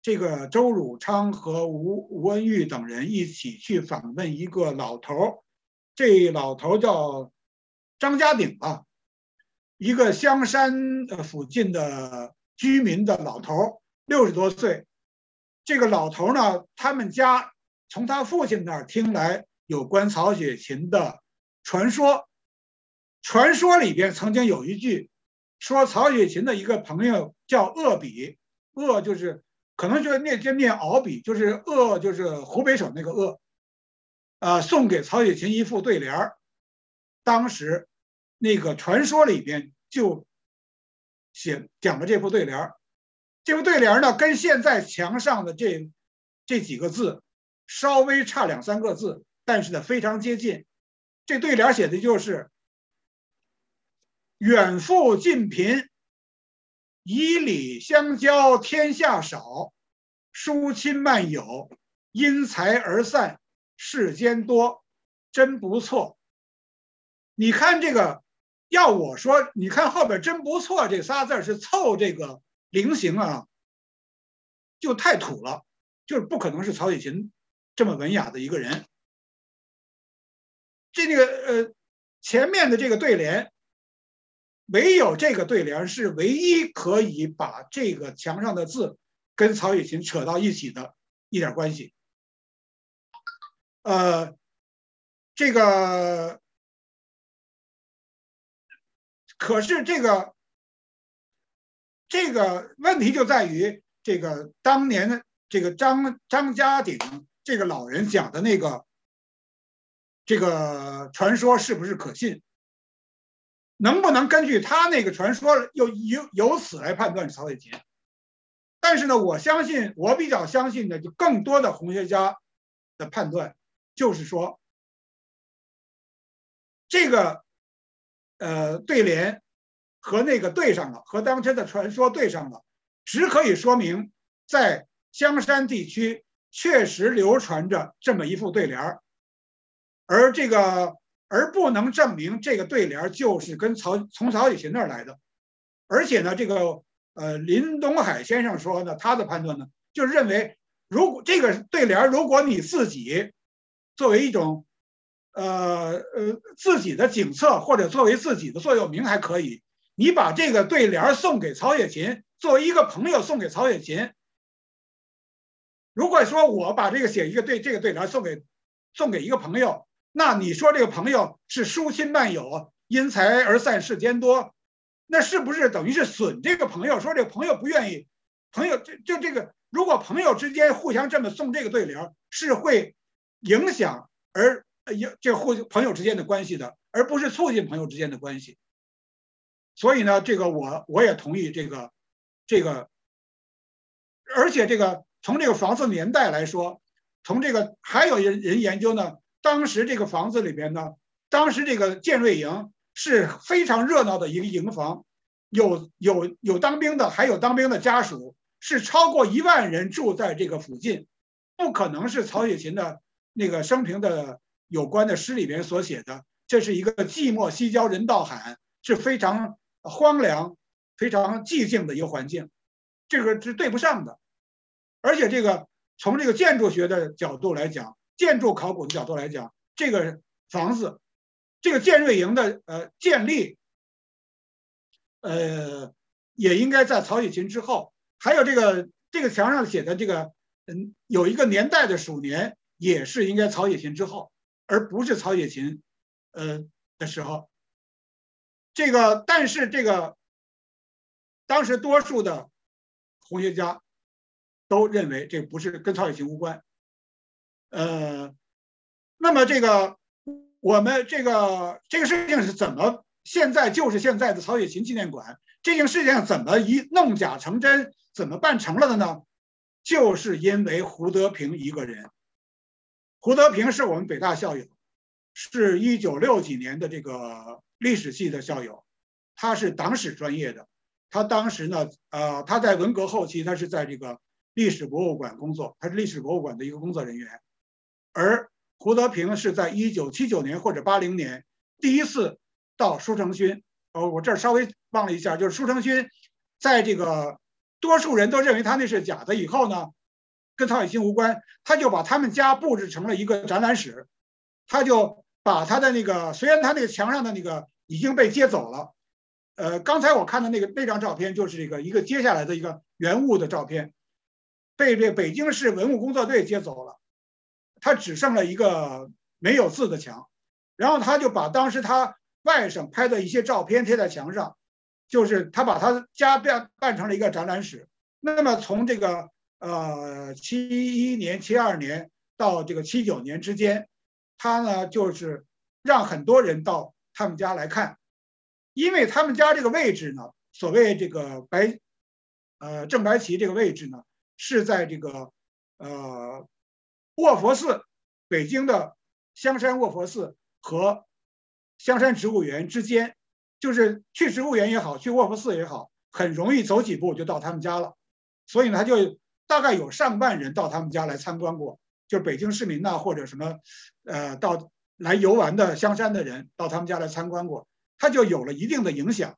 这个周汝昌和吴吴文玉等人一起去访问一个老头儿，这老头叫张家鼎吧。一个香山呃附近的居民的老头，六十多岁。这个老头呢，他们家从他父亲那儿听来有关曹雪芹的传说，传说里边曾经有一句说曹雪芹的一个朋友叫鄂比，鄂就是可能就是念就念敖比，就是鄂就是湖北省那个鄂，啊，送给曹雪芹一副对联儿，当时那个传说里边就写讲的这副对联儿，这副对联儿呢跟现在墙上的这这几个字稍微差两三个字，但是呢非常接近。这对联写的就是“远富近贫，以礼相交，天下少；疏亲慢友，因财而散，世间多。”真不错。你看这个，要我说，你看后边“真不错”这仨字是凑这个菱形啊，就太土了，就是不可能是曹雪芹这么文雅的一个人。这个呃，前面的这个对联，唯有这个对联是唯一可以把这个墙上的字跟曹雪芹扯到一起的一点关系。呃，这个可是这个这个问题就在于这个当年的这个张张家鼎这个老人讲的那个。这个传说是不是可信？能不能根据他那个传说，又由由此来判断曹雪芹？但是呢，我相信，我比较相信的，就更多的红学家的判断，就是说，这个呃对联和那个对上了，和当时的传说对上了，只可以说明在香山地区确实流传着这么一副对联。而这个，而不能证明这个对联就是跟曹从曹雪芹那儿来的，而且呢，这个呃林东海先生说呢，他的判断呢，就认为，如果这个对联如果你自己作为一种呃呃自己的警策，或者作为自己的座右铭还可以，你把这个对联送给曹雪芹，作为一个朋友送给曹雪芹。如果说我把这个写一个对这个对联送给送给一个朋友。那你说这个朋友是疏亲慢友，因财而散世间多，那是不是等于是损这个朋友？说这个朋友不愿意，朋友就就这个，如果朋友之间互相这么送这个对联，是会影响而影这互朋友之间的关系的，而不是促进朋友之间的关系。所以呢，这个我我也同意这个这个，而且这个从这个房子年代来说，从这个还有人人研究呢。当时这个房子里边呢，当时这个建瑞营是非常热闹的一个营房，有有有当兵的，还有当兵的家属，是超过一万人住在这个附近，不可能是曹雪芹的那个生平的有关的诗里边所写的。这是一个寂寞西郊人道罕，是非常荒凉、非常寂静的一个环境，这个是对不上的。而且这个从这个建筑学的角度来讲。建筑考古的角度来讲，这个房子，这个建瑞营的呃建立，呃，也应该在曹雪芹之后。还有这个这个墙上写的这个，嗯，有一个年代的鼠年，也是应该曹雪芹之后，而不是曹雪芹，呃的时候。这个，但是这个，当时多数的红学家都认为这不是跟曹雪芹无关。呃，那么这个我们这个这个事情是怎么？现在就是现在的曹雪芹纪念馆这件事情怎么一弄假成真，怎么办成了的呢？就是因为胡德平一个人。胡德平是我们北大校友，是一九六几年的这个历史系的校友，他是党史专业的。他当时呢，呃，他在文革后期，他是在这个历史博物馆工作，他是历史博物馆的一个工作人员。而胡德平是在一九七九年或者八零年第一次到舒承勋，哦，我这儿稍微忘了一下，就是舒承勋在这个多数人都认为他那是假的以后呢，跟曹雪芹无关，他就把他们家布置成了一个展览室，他就把他的那个虽然他那个墙上的那个已经被接走了，呃，刚才我看的那个那张照片就是这个一个接下来的一个原物的照片，被这北京市文物工作队接走了。他只剩了一个没有字的墙，然后他就把当时他外甥拍的一些照片贴在墙上，就是他把他家变办成了一个展览室。那么从这个呃七一年、七二年到这个七九年之间，他呢就是让很多人到他们家来看，因为他们家这个位置呢，所谓这个白呃正白旗这个位置呢，是在这个呃卧佛寺，北京的香山卧佛寺和香山植物园之间，就是去植物园也好，去卧佛寺也好，很容易走几步就到他们家了。所以呢，他就大概有上万人到他们家来参观过，就是北京市民呐，或者什么，呃，到来游玩的香山的人到他们家来参观过，他就有了一定的影响。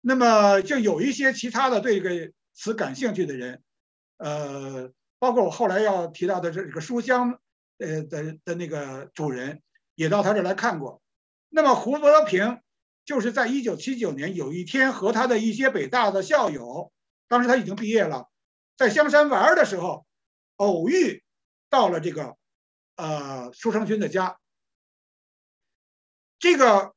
那么就有一些其他的对这个词感兴趣的人，呃，包括我后来要提到的这个书香，呃的的那个主人也到他这来看过。那么胡德平就是在一九七九年有一天和他的一些北大的校友。当时他已经毕业了，在香山玩的时候，偶遇到了这个呃舒成勋的家。这个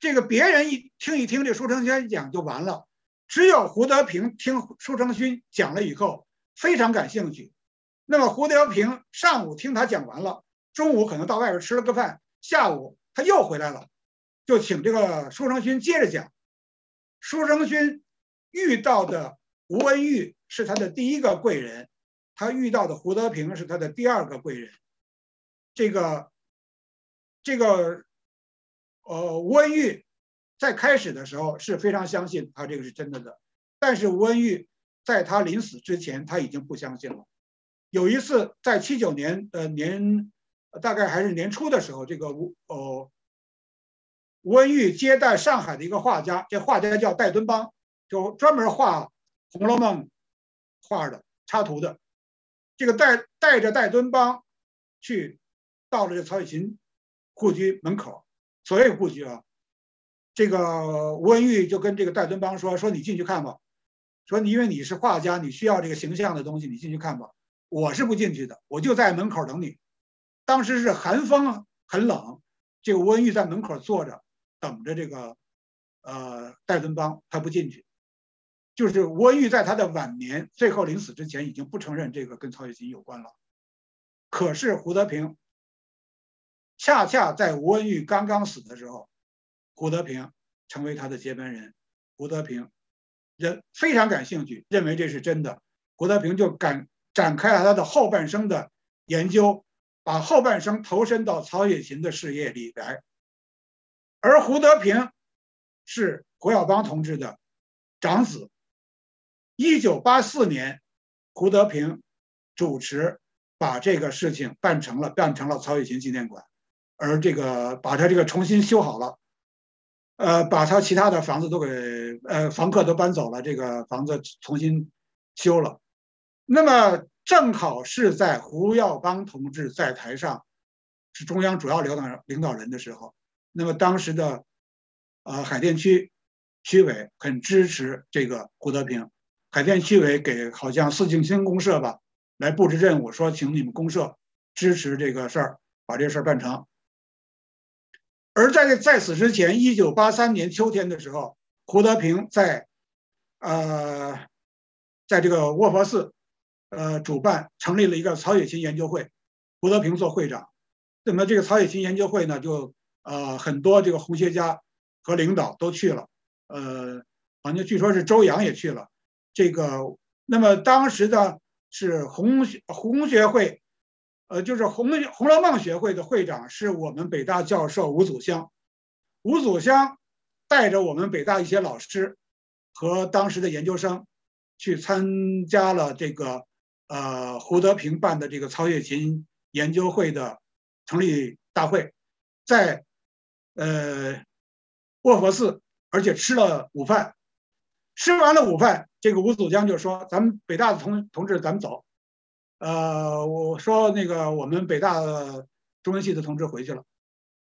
这个别人一听一听这舒成勋讲就完了，只有胡德平听舒成勋讲了以后非常感兴趣。那么胡德平上午听他讲完了，中午可能到外边吃了个饭，下午他又回来了，就请这个舒成勋接着讲。舒成勋遇到的。吴文玉是他的第一个贵人，他遇到的胡德平是他的第二个贵人。这个，这个，呃，吴文玉在开始的时候是非常相信他这个是真的的，但是吴文玉在他临死之前他已经不相信了。有一次在七九年的年，大概还是年初的时候，这个吴哦，吴文玉接待上海的一个画家，这画家叫戴敦邦，就专门画。《红楼梦》画的插图的，这个带带着戴敦邦去到了这曹雪芹故居门口，所谓故居啊，这个吴文玉就跟这个戴敦邦说：“说你进去看吧，说你因为你是画家，你需要这个形象的东西，你进去看吧。我是不进去的，我就在门口等你。”当时是寒风很冷，这个吴文玉在门口坐着等着这个呃戴敦邦，他不进去。就是吴文玉在他的晚年，最后临死之前，已经不承认这个跟曹雪芹有关了。可是胡德平恰恰在吴文玉刚刚死的时候，胡德平成为他的接班人。胡德平人非常感兴趣，认为这是真的。胡德平就敢展开了他的后半生的研究，把后半生投身到曹雪芹的事业里来。而胡德平是胡耀邦同志的长子。一九八四年，胡德平主持把这个事情办成了，办成了曹雪芹纪念馆，而这个把他这个重新修好了，呃，把他其他的房子都给呃房客都搬走了，这个房子重新修了。那么正好是在胡耀邦同志在台上是中央主要领导领导人的时候，那么当时的呃海淀区区委很支持这个胡德平。海淀区委给好像四景星公社吧来布置任务，说请你们公社支持这个事儿，把这事儿办成。而在在此之前，一九八三年秋天的时候，胡德平在呃在这个卧佛寺呃主办成立了一个曹雪芹研究会，胡德平做会长。那么这个曹雪芹研究会呢，就呃很多这个红学家和领导都去了，呃好像据说是周扬也去了。这个，那么当时的是红红学会，呃，就是红《红楼梦》学会的会长是我们北大教授吴祖湘，吴祖湘带着我们北大一些老师和当时的研究生去参加了这个呃胡德平办的这个曹雪芹研究会的成立大会，在呃卧佛寺，而且吃了午饭。吃完了午饭，这个吴祖江就说：“咱们北大的同同志，咱们走。”呃，我说那个我们北大中文系的同志回去了。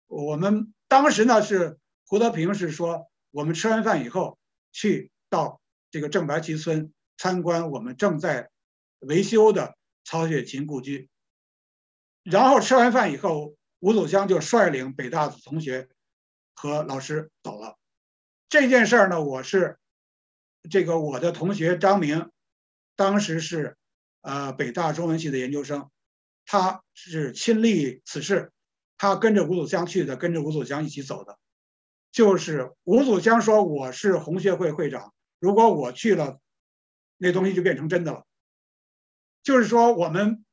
我们当时呢是胡德平是说，我们吃完饭以后去到这个正白旗村参观我们正在维修的曹雪芹故居。然后吃完饭以后，吴祖湘就率领北大的同学和老师走了。这件事儿呢，我是这个我的同学张明，当时是呃北大中文系的研究生，他是亲历此事，他跟着吴祖湘去的，跟着吴祖湘一起走的。就是吴祖湘说我是红学会会长，如果我去了，那东西就变成真的了。就是说我们，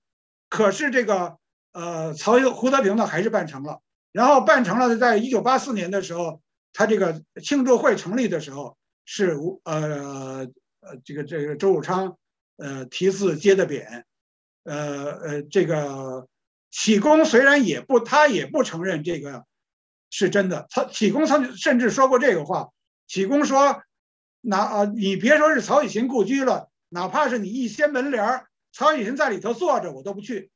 可是这个呃曹胡德平呢还是办成了，然后办成了，在一九八四年的时候，他这个庆祝会成立的时候是吴呃呃这个这个周汝昌呃题字接的匾，呃呃这个启功虽然也不他也不承认这个。是真的，曹启功曾甚至说过这个话。启功说：“哪啊，你别说是曹雪芹故居了，哪怕是你一掀门帘曹雪芹在里头坐着，我都不去。”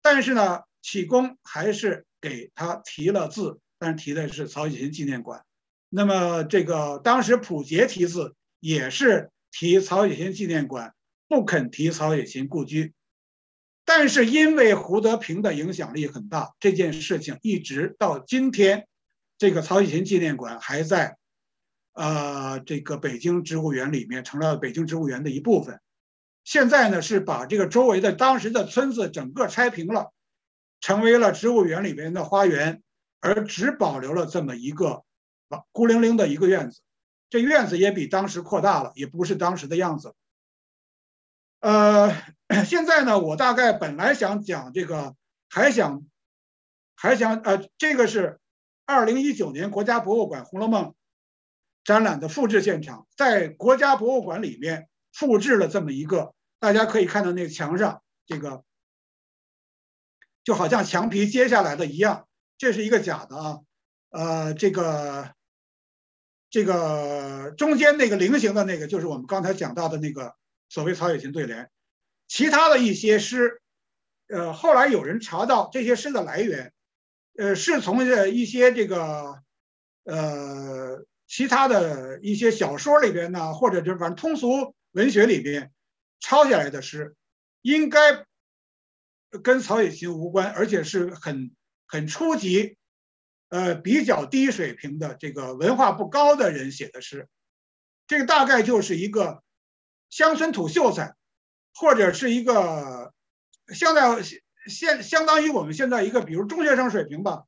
但是呢，启功还是给他题了字，但是题的是曹雪芹纪念馆。那么这个当时溥杰题字也是题曹雪芹纪念馆，不肯提曹雪芹故居。但是因为胡德平的影响力很大，这件事情一直到今天，这个曹雪芹纪念馆还在，呃，这个北京植物园里面成了北京植物园的一部分。现在呢是把这个周围的当时的村子整个拆平了，成为了植物园里面的花园，而只保留了这么一个孤零零的一个院子。这院子也比当时扩大了，也不是当时的样子。呃，现在呢，我大概本来想讲这个，还想，还想呃，这个是二零一九年国家博物馆《红楼梦》展览的复制现场，在国家博物馆里面复制了这么一个，大家可以看到那个墙上这个，就好像墙皮揭下来的一样，这是一个假的啊，呃，这个，这个中间那个菱形的那个，就是我们刚才讲到的那个。所谓曹雪芹对联，其他的一些诗，呃，后来有人查到这些诗的来源，呃，是从一些这个，呃，其他的一些小说里边呢，或者就反正通俗文学里边抄下来的诗，应该跟曹雪芹无关，而且是很很初级，呃，比较低水平的这个文化不高的人写的诗，这个大概就是一个。乡村土秀才，或者是一个现在现相当于我们现在一个比如中学生水平吧，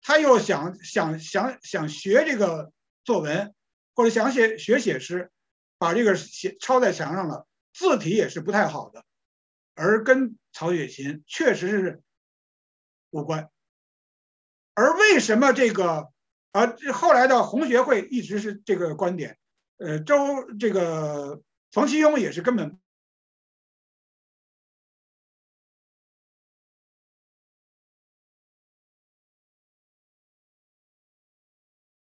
他又想想想想学这个作文，或者想写学写诗，把这个写抄在墙上了，字体也是不太好的，而跟曹雪芹确实是无关。而为什么这个啊后来的红学会一直是这个观点？呃，周这个。冯其庸也是根本，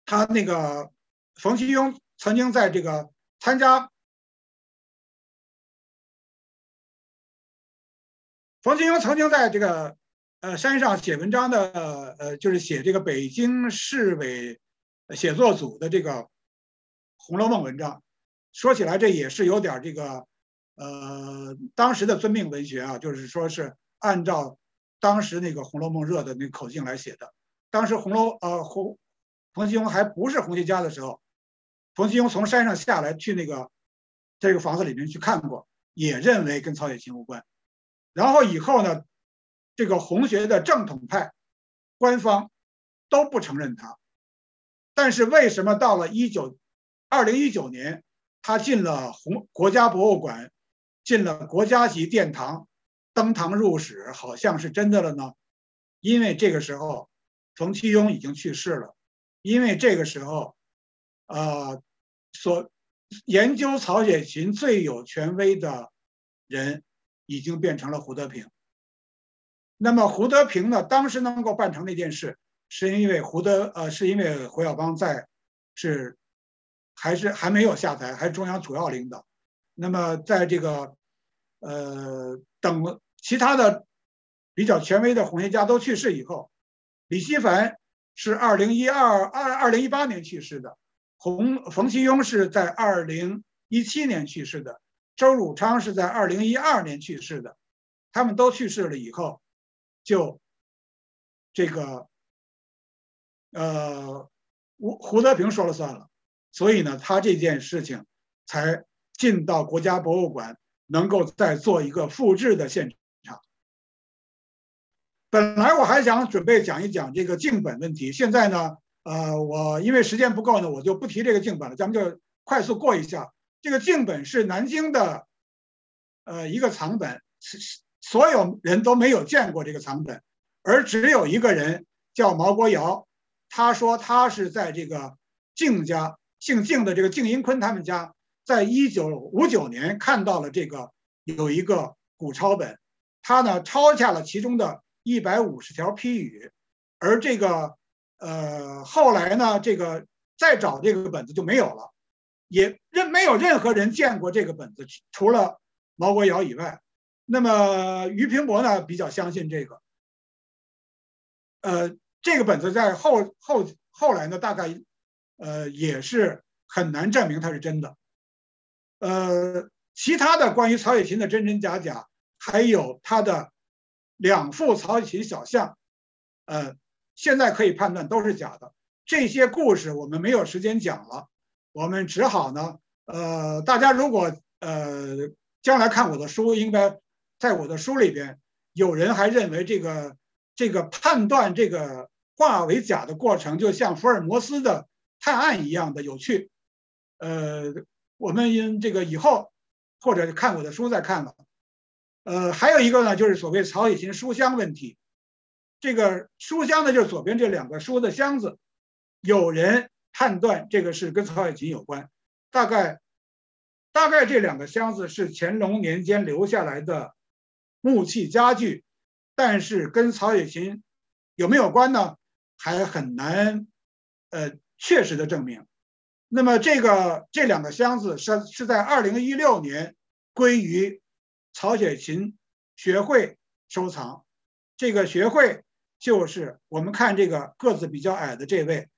他那个冯其庸曾经在这个参加，冯其庸曾经在这个呃山上写文章的呃，就是写这个北京市委写作组的这个《红楼梦》文章。说起来，这也是有点这个，呃，当时的遵命文学啊，就是说是按照当时那个《红楼梦》热的那口径来写的。当时红楼呃红冯其庸还不是红学家的时候，冯其庸从山上下来去那个这个房子里面去看过，也认为跟曹雪芹无关。然后以后呢，这个红学的正统派官方都不承认他，但是为什么到了一九二零一九年？他进了红国家博物馆，进了国家级殿堂，登堂入室，好像是真的了呢。因为这个时候，冯其庸已经去世了。因为这个时候，呃，所研究曹雪芹最有权威的人，已经变成了胡德平。那么胡德平呢，当时能够办成那件事，是因为胡德呃，是因为胡耀邦在，是。还是还没有下台，还是中央主要领导。那么，在这个，呃，等其他的比较权威的红学家都去世以后，李希凡是二零一二二二零一八年去世的，洪冯其庸是在二零一七年去世的，周汝昌是在二零一二年去世的。他们都去世了以后，就这个呃胡胡德平说了算了，所以呢，他这件事情才进到国家博物馆，能够再做一个复制的现场。本来我还想准备讲一讲这个镜本问题，现在呢，呃，我因为时间不够呢，我就不提这个镜本了，咱们就快速过一下。这个镜本是南京的，呃，一个藏本，是所有人都没有见过这个藏本，而只有一个人叫毛国尧，他说他是在这个静家姓静的这个静英坤他们家，在一九五九年看到了这个有一个古抄本，他呢抄下了其中的一百五十条批语，而这个呃后来呢这个再找这个本子就没有了。也任没有任何人见过这个本子，除了毛国尧以外。那么于平伯呢比较相信这个。呃，这个本子在后后后来呢，大概呃也是很难证明它是真的。呃，其他的关于曹雪芹的真真假假，还有他的两幅曹雪芹小像，呃，现在可以判断都是假的。这些故事我们没有时间讲了。我们只好呢，呃，大家如果呃将来看我的书，应该在我的书里边，有人还认为这个这个判断这个化为假的过程，就像福尔摩斯的探案一样的有趣。呃，我们因这个以后或者看我的书再看了。呃，还有一个呢，就是所谓曹雪芹书香问题。这个书香呢，就是左边这两个书的箱子，有人。判断这个是跟曹雪芹有关，大概大概这两个箱子是乾隆年间留下来的木器家具，但是跟曹雪芹有没有关呢？还很难呃确实的证明。那么这个这两个箱子是是在二零一六年归于曹雪芹学会收藏，这个学会就是我们看这个个子比较矮的这位。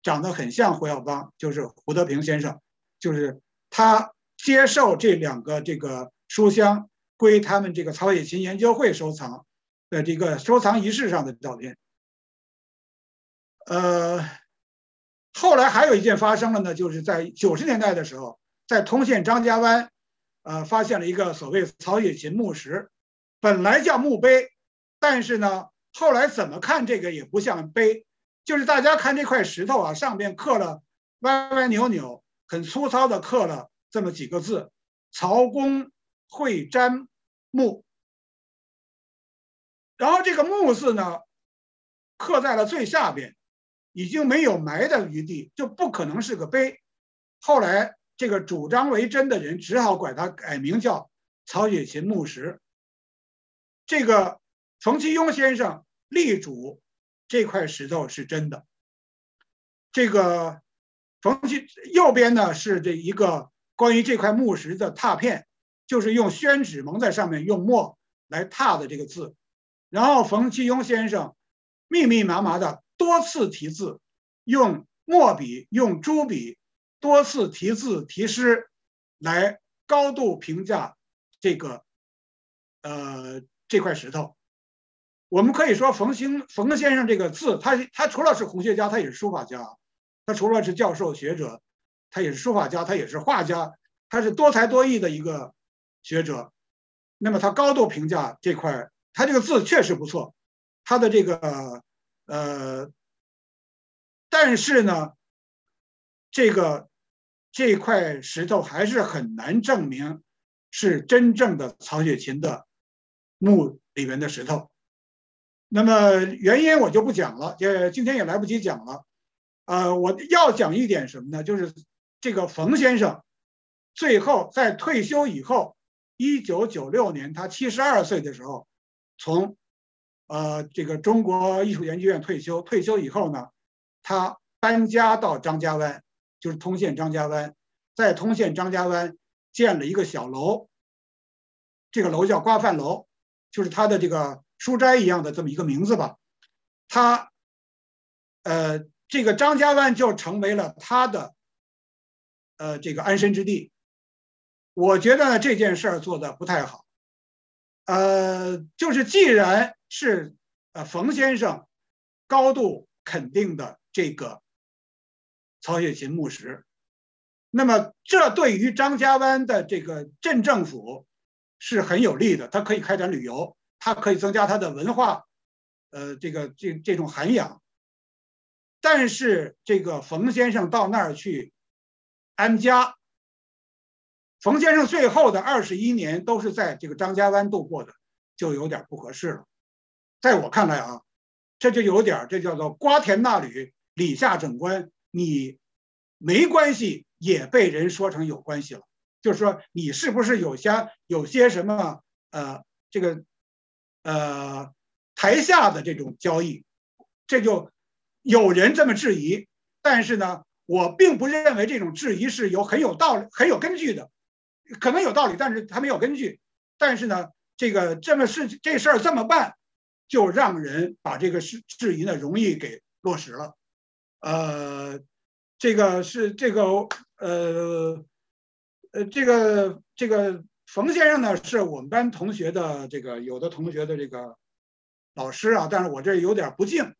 长得很像胡耀邦，就是胡德平先生，就是他接受这两个这个书箱归他们这个曹雪芹研究会收藏的这个收藏仪式上的照片。呃，后来还有一件发生了呢，就是在九十年代的时候，在通县张家湾，呃，发现了一个所谓曹雪芹墓石，本来叫墓碑，但是呢，后来怎么看这个也不像碑。就是大家看这块石头啊，上面刻了歪歪扭扭、很粗糙的刻了这么几个字：“曹公会瞻墓。”然后这个“墓”字呢，刻在了最下边，已经没有埋的余地，就不可能是个碑。后来这个主张为真的人只好管它改名叫曹雪芹墓石。这个冯其庸先生力主。这块石头是真的。这个冯其右边呢是这一个关于这块墓石的拓片，就是用宣纸蒙在上面，用墨来拓的这个字。然后冯其庸先生密密麻麻的多次题字，用墨笔、用朱笔多次题字题诗，来高度评价这个呃这块石头。我们可以说，冯兴冯先生这个字，他他除了是红学家，他也是书法家；他除了是教授学者，他也是书法家，他也是画家，他是多才多艺的一个学者。那么他高度评价这块，他这个字确实不错。他的这个呃，但是呢，这个这块石头还是很难证明是真正的曹雪芹的墓里面的石头。那么原因我就不讲了，也今天也来不及讲了。呃，我要讲一点什么呢？就是这个冯先生最后在退休以后，一九九六年他七十二岁的时候，从呃这个中国艺术研究院退休。退休以后呢，他搬家到张家湾，就是通县张家湾，在通县张家湾建了一个小楼，这个楼叫瓜饭楼，就是他的这个。书斋一样的这么一个名字吧，他，呃，这个张家湾就成为了他的，呃，这个安身之地。我觉得呢这件事儿做的不太好，呃，就是既然是呃冯先生高度肯定的这个曹雪芹墓石。那么，这对于张家湾的这个镇政府是很有利的，它可以开展旅游，它可以增加它的文化，呃，这个这这种涵养。但是，这个冯先生到那儿去安家，冯先生最后的二十一年都是在这个张家湾度过的，就有点不合适了。在我看来啊，这就有点这叫做瓜田纳履，李下整官，你没关系。也被人说成有关系了，就是说你是不是有些有些什么呃这个呃台下的这种交易，这就有人这么质疑，但是呢，我并不认为这种质疑是有很有道理、很有根据的，可能有道理，但是他没有根据。但是呢，这个这么事这事儿这么办，就让人把这个事质疑呢容易给落实了，呃。这个是这个呃呃这个这个冯先生呢是我们班同学的这个有的同学的这个老师啊，但是我这有点不敬。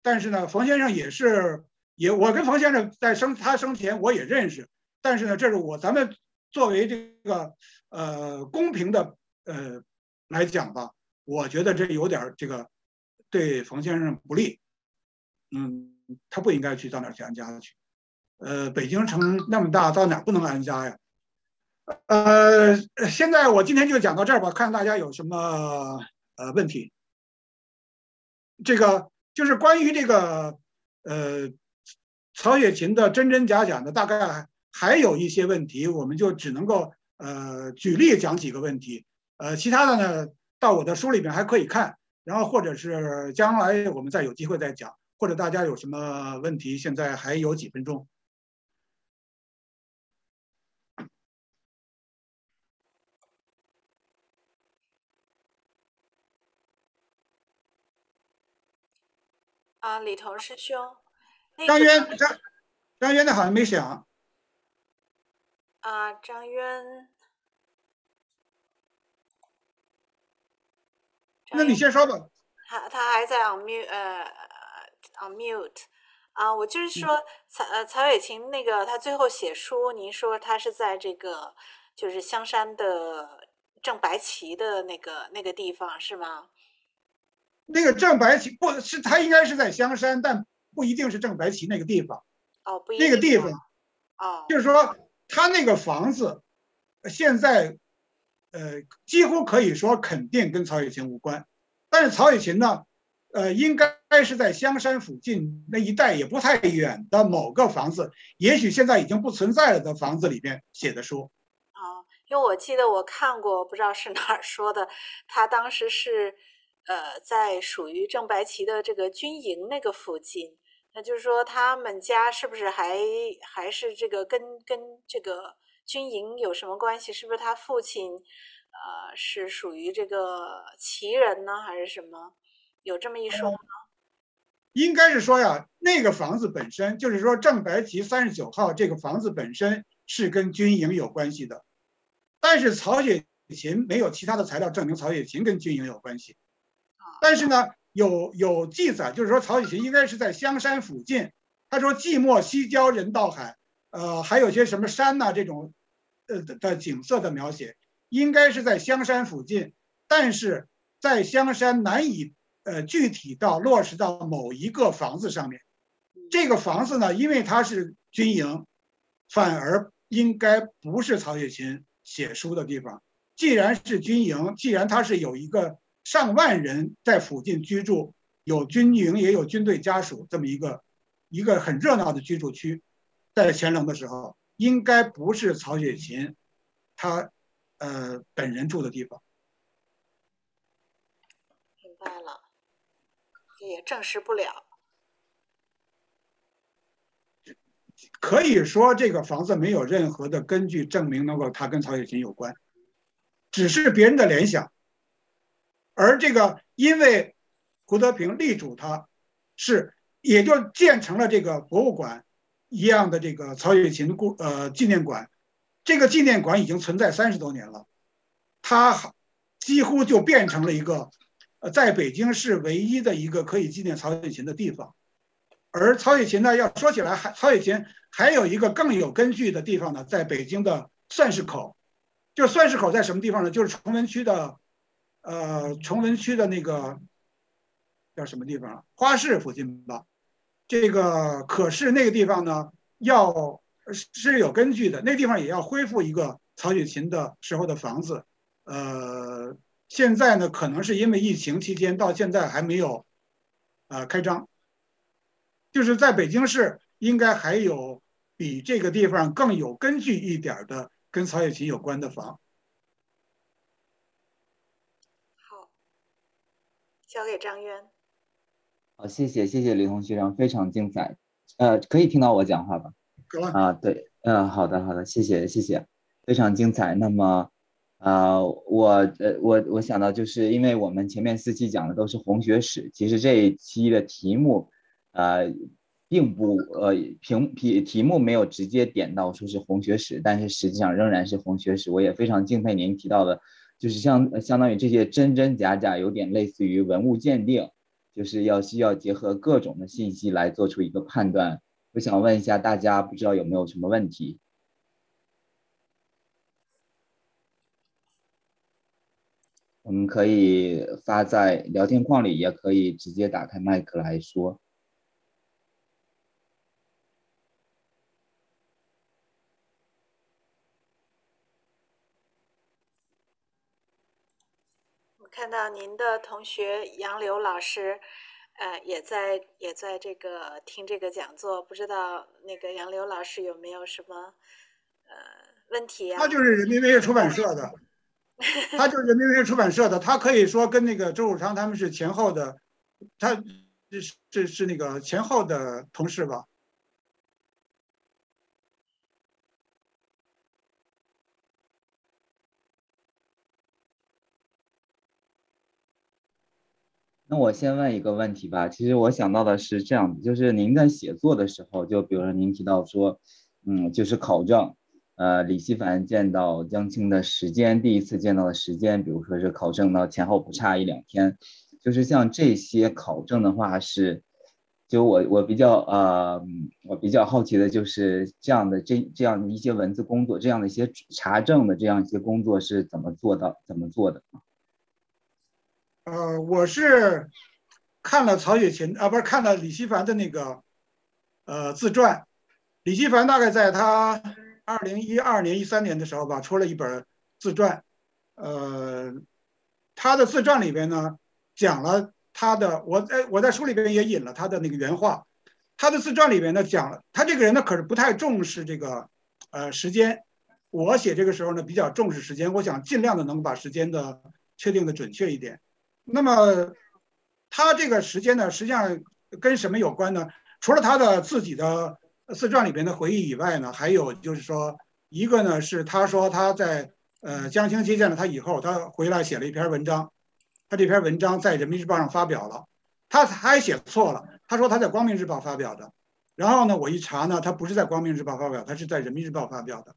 但是呢，冯先生也是也我跟冯先生在生他生前我也认识，但是呢，这是我咱们作为这个呃公平的呃来讲吧，我觉得这有点这个对冯先生不利。嗯，他不应该去到那儿去安家去。呃，北京城那么大，到哪儿不能安家呀？呃，现在我今天就讲到这儿吧，看大家有什么呃问题。这个就是关于这个呃曹雪芹的真真假假的，大概还有一些问题，我们就只能够呃举例讲几个问题。呃，其他的呢，到我的书里面还可以看，然后或者是将来我们再有机会再讲，或者大家有什么问题，现在还有几分钟。啊，李彤师兄，张渊张张渊的好像没响。啊，张渊，那你先说吧。他他还在 on mute，呃，on mute。啊，我就是说曹呃曹雪芹那个他最后写书，您说他是在这个就是香山的正白旗的那个那个地方是吗？那个正白旗不是，他应该是在香山，但不一定是正白旗那个地方。哦，不，那个地方，哦，就是说他那个房子，现在，呃，几乎可以说肯定跟曹雪芹无关。但是曹雪芹呢，呃，应该是在香山附近那一带也不太远的某个房子，也许现在已经不存在了的房子里面写的书。哦，因为我记得我看过，不知道是哪儿说的，他当时是。呃，在属于郑白旗的这个军营那个附近，那就是说他们家是不是还还是这个跟跟这个军营有什么关系？是不是他父亲呃是属于这个旗人呢，还是什么？有这么一说吗？应该是说呀，那个房子本身就是说正白旗三十九号这个房子本身是跟军营有关系的，但是曹雪芹没有其他的材料证明曹雪芹跟军营有关系。但是呢，有有记载，就是说曹雪芹应该是在香山附近。他说“寂寞西郊人道海”，呃，还有些什么山呐这种，呃的景色的描写，应该是在香山附近。但是在香山难以呃具体到落实到某一个房子上面。这个房子呢，因为它是军营，反而应该不是曹雪芹写书的地方。既然是军营，既然它是有一个。上万人在附近居住，有军营也有军队家属，这么一个一个很热闹的居住区，在乾隆的时候，应该不是曹雪芹他呃本人住的地方。明白了，也证实不了。可以说这个房子没有任何的根据证明能够他跟曹雪芹有关，只是别人的联想。而这个，因为胡德平力主他，是也就建成了这个博物馆一样的这个曹雪芹故呃纪念馆。这个纪念馆已经存在三十多年了，它几乎就变成了一个呃，在北京市唯一的一个可以纪念曹雪芹的地方。而曹雪芹呢，要说起来，还曹雪芹还有一个更有根据的地方呢，在北京的算式口。就算式口在什么地方呢？就是崇文区的，呃，崇文区的那个叫什么地方？花市附近吧。这个可是那个地方呢，要是有根据的，那地方也要恢复一个曹雪芹的时候的房子。呃，现在呢，可能是因为疫情期间到现在还没有，呃，开张。就是在北京市，应该还有比这个地方更有根据一点的跟曹雪芹有关的房。好，交给张渊。好，谢谢谢谢李红学长，非常精彩。呃，可以听到我讲话吧？可啊，对，嗯，好的好的，谢谢谢谢，非常精彩。那么。啊，我呃，我我想到，就是因为我们前面四期讲的都是红学史，其实这一期的题目，呃，并不呃评题题目没有直接点到说是红学史，但是实际上仍然是红学史。我也非常敬佩您提到的，就是相相当于这些真真假假，有点类似于文物鉴定，就是要需要结合各种的信息来做出一个判断。我想问一下大家，不知道有没有什么问题？我们可以发在聊天框里，也可以直接打开麦克来说。看到您的同学杨柳老师，呃，也在也在这个听这个讲座，不知道那个杨柳老师有没有什么呃问题啊？*laughs* 他就是人民文学出版社的。他就是人民文学出版社的，他可以说跟那个周汝昌他们是前后的，他是是是那个前后的同事吧？那我先问一个问题吧。其实我想到的是这样子，就是您在写作的时候，就比如说您提到说，嗯，就是考证。呃，李希凡见到江青的时间，第一次见到的时间，比如说是考证到前后不差一两天，就是像这些考证的话，是就我我比较呃，我比较好奇的就是这样的这这样一些文字工作，这样的一些查证的这样一些工作是怎么做到怎么做的？呃，我是看了曹雪芹啊，不是看了李希凡的那个呃自传，李希凡大概在他。二零一二年、一三年的时候吧，出了一本自传，呃，他的自传里边呢，讲了他的，我在我在书里边也引了他的那个原话，他的自传里边呢讲了，他这个人呢可是不太重视这个呃时间，我写这个时候呢比较重视时间，我想尽量的能把时间的确定的准确一点。那么他这个时间呢，实际上跟什么有关呢？除了他的自己的。自传里边的回忆以外呢，还有就是说，一个呢是他说他在呃江青接见了他以后，他回来写了一篇文章，他这篇文章在人民日报上发表了，他还写错了，他说他在光明日报发表的，然后呢我一查呢，他不是在光明日报发表，他是在人民日报发表的，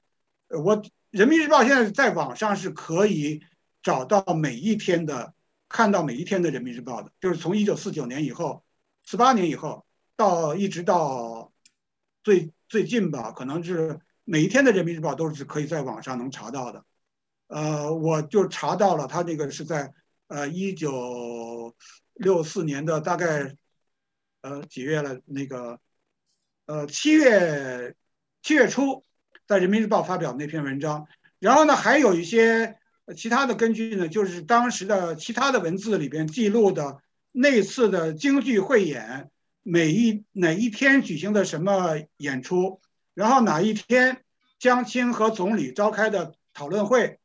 我人民日报现在在网上是可以找到每一天的，看到每一天的人民日报的，就是从一九四九年以后，四八年以后到一直到。最最近吧，可能是每一天的人民日报都是可以在网上能查到的。呃，我就查到了，他这个是在呃一九六四年的大概呃几月了？那个呃七月七月初，在人民日报发表那篇文章。然后呢，还有一些其他的根据呢，就是当时的其他的文字里边记录的那次的京剧汇演。每一哪一天举行的什么演出，然后哪一天江青和总理召开的讨论会，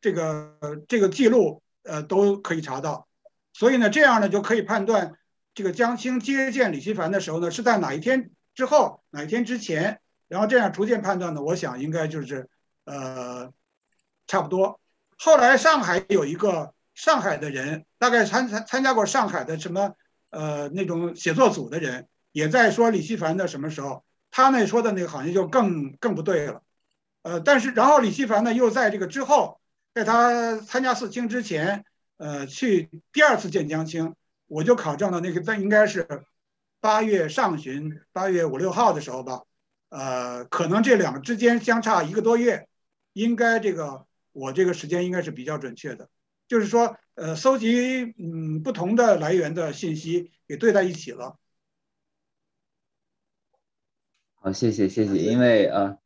这个这个记录呃都可以查到，所以呢这样呢就可以判断这个江青接见李希凡的时候呢是在哪一天之后哪一天之前，然后这样逐渐判断呢，我想应该就是呃差不多。后来上海有一个上海的人，大概参参参加过上海的什么。呃，那种写作组的人也在说李希凡的什么时候，他那说的那个好像就更更不对了。呃，但是然后李希凡呢又在这个之后，在他参加四清之前，呃，去第二次见江青，我就考证了那个在应该是八月上旬，八月五六号的时候吧，呃，可能这两个之间相差一个多月，应该这个我这个时间应该是比较准确的，就是说，呃，搜集嗯不同的来源的信息给对在一起了。好，谢谢谢谢，因为呃。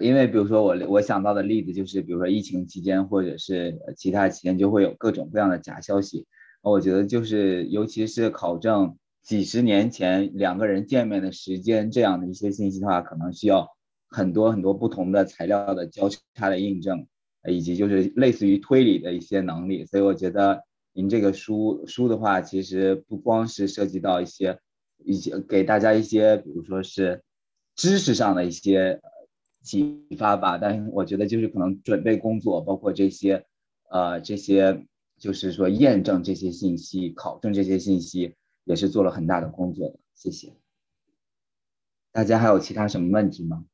因为比如说我我想到的例子就是，比如说疫情期间或者是其他期间，就会有各种各样的假消息。我觉得就是，尤其是考证几十年前两个人见面的时间这样的一些信息的话，可能需要很多很多不同的材料的交叉的印证，以及就是类似于推理的一些能力。所以我觉得您这个书书的话，其实不光是涉及到一些一些给大家一些，比如说是知识上的一些。启发吧，但是我觉得就是可能准备工作，包括这些，呃，这些就是说验证这些信息、考证这些信息，也是做了很大的工作的。谢谢。大家还有其他什么问题吗？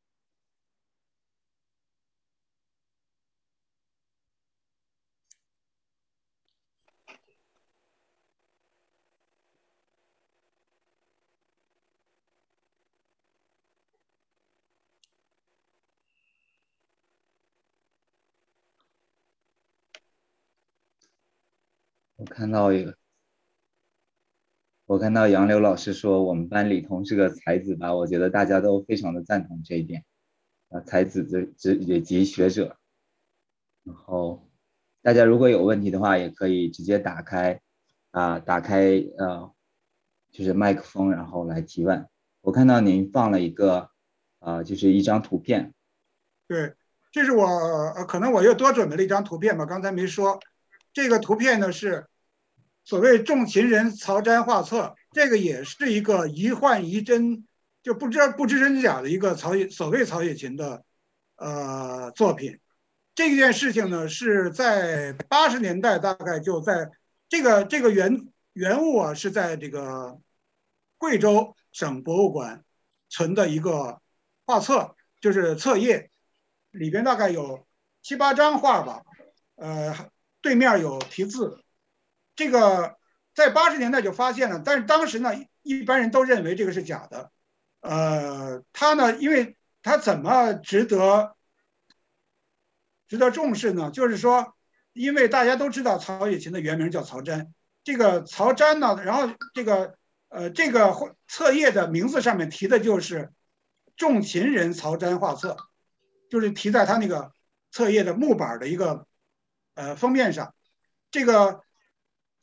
我看到一个，我看到杨柳老师说我们班李彤是个才子吧？我觉得大家都非常的赞同这一点，啊，才子之之也及学者。然后大家如果有问题的话，也可以直接打开啊，打开呃，就是麦克风，然后来提问。我看到您放了一个啊，就是一张图片。对，这是我呃，可能我又多准备了一张图片吧，刚才没说。这个图片呢是。所谓重秦人曹詹画册，这个也是一个疑幻疑真，就不知不知真假的一个曹所谓曹雪芹的呃作品。这件事情呢是在八十年代，大概就在这个这个原原物啊是在这个贵州省博物馆存的一个画册，就是册页，里边大概有七八张画吧，呃，对面有题字。这个在八十年代就发现了，但是当时呢，一般人都认为这个是假的。呃，他呢，因为他怎么值得值得重视呢？就是说，因为大家都知道曹雪芹的原名叫曹詹，这个曹詹呢，然后这个呃这个册页的名字上面提的就是“重秦人曹詹画册”，就是提在他那个册页的木板的一个呃封面上，这个。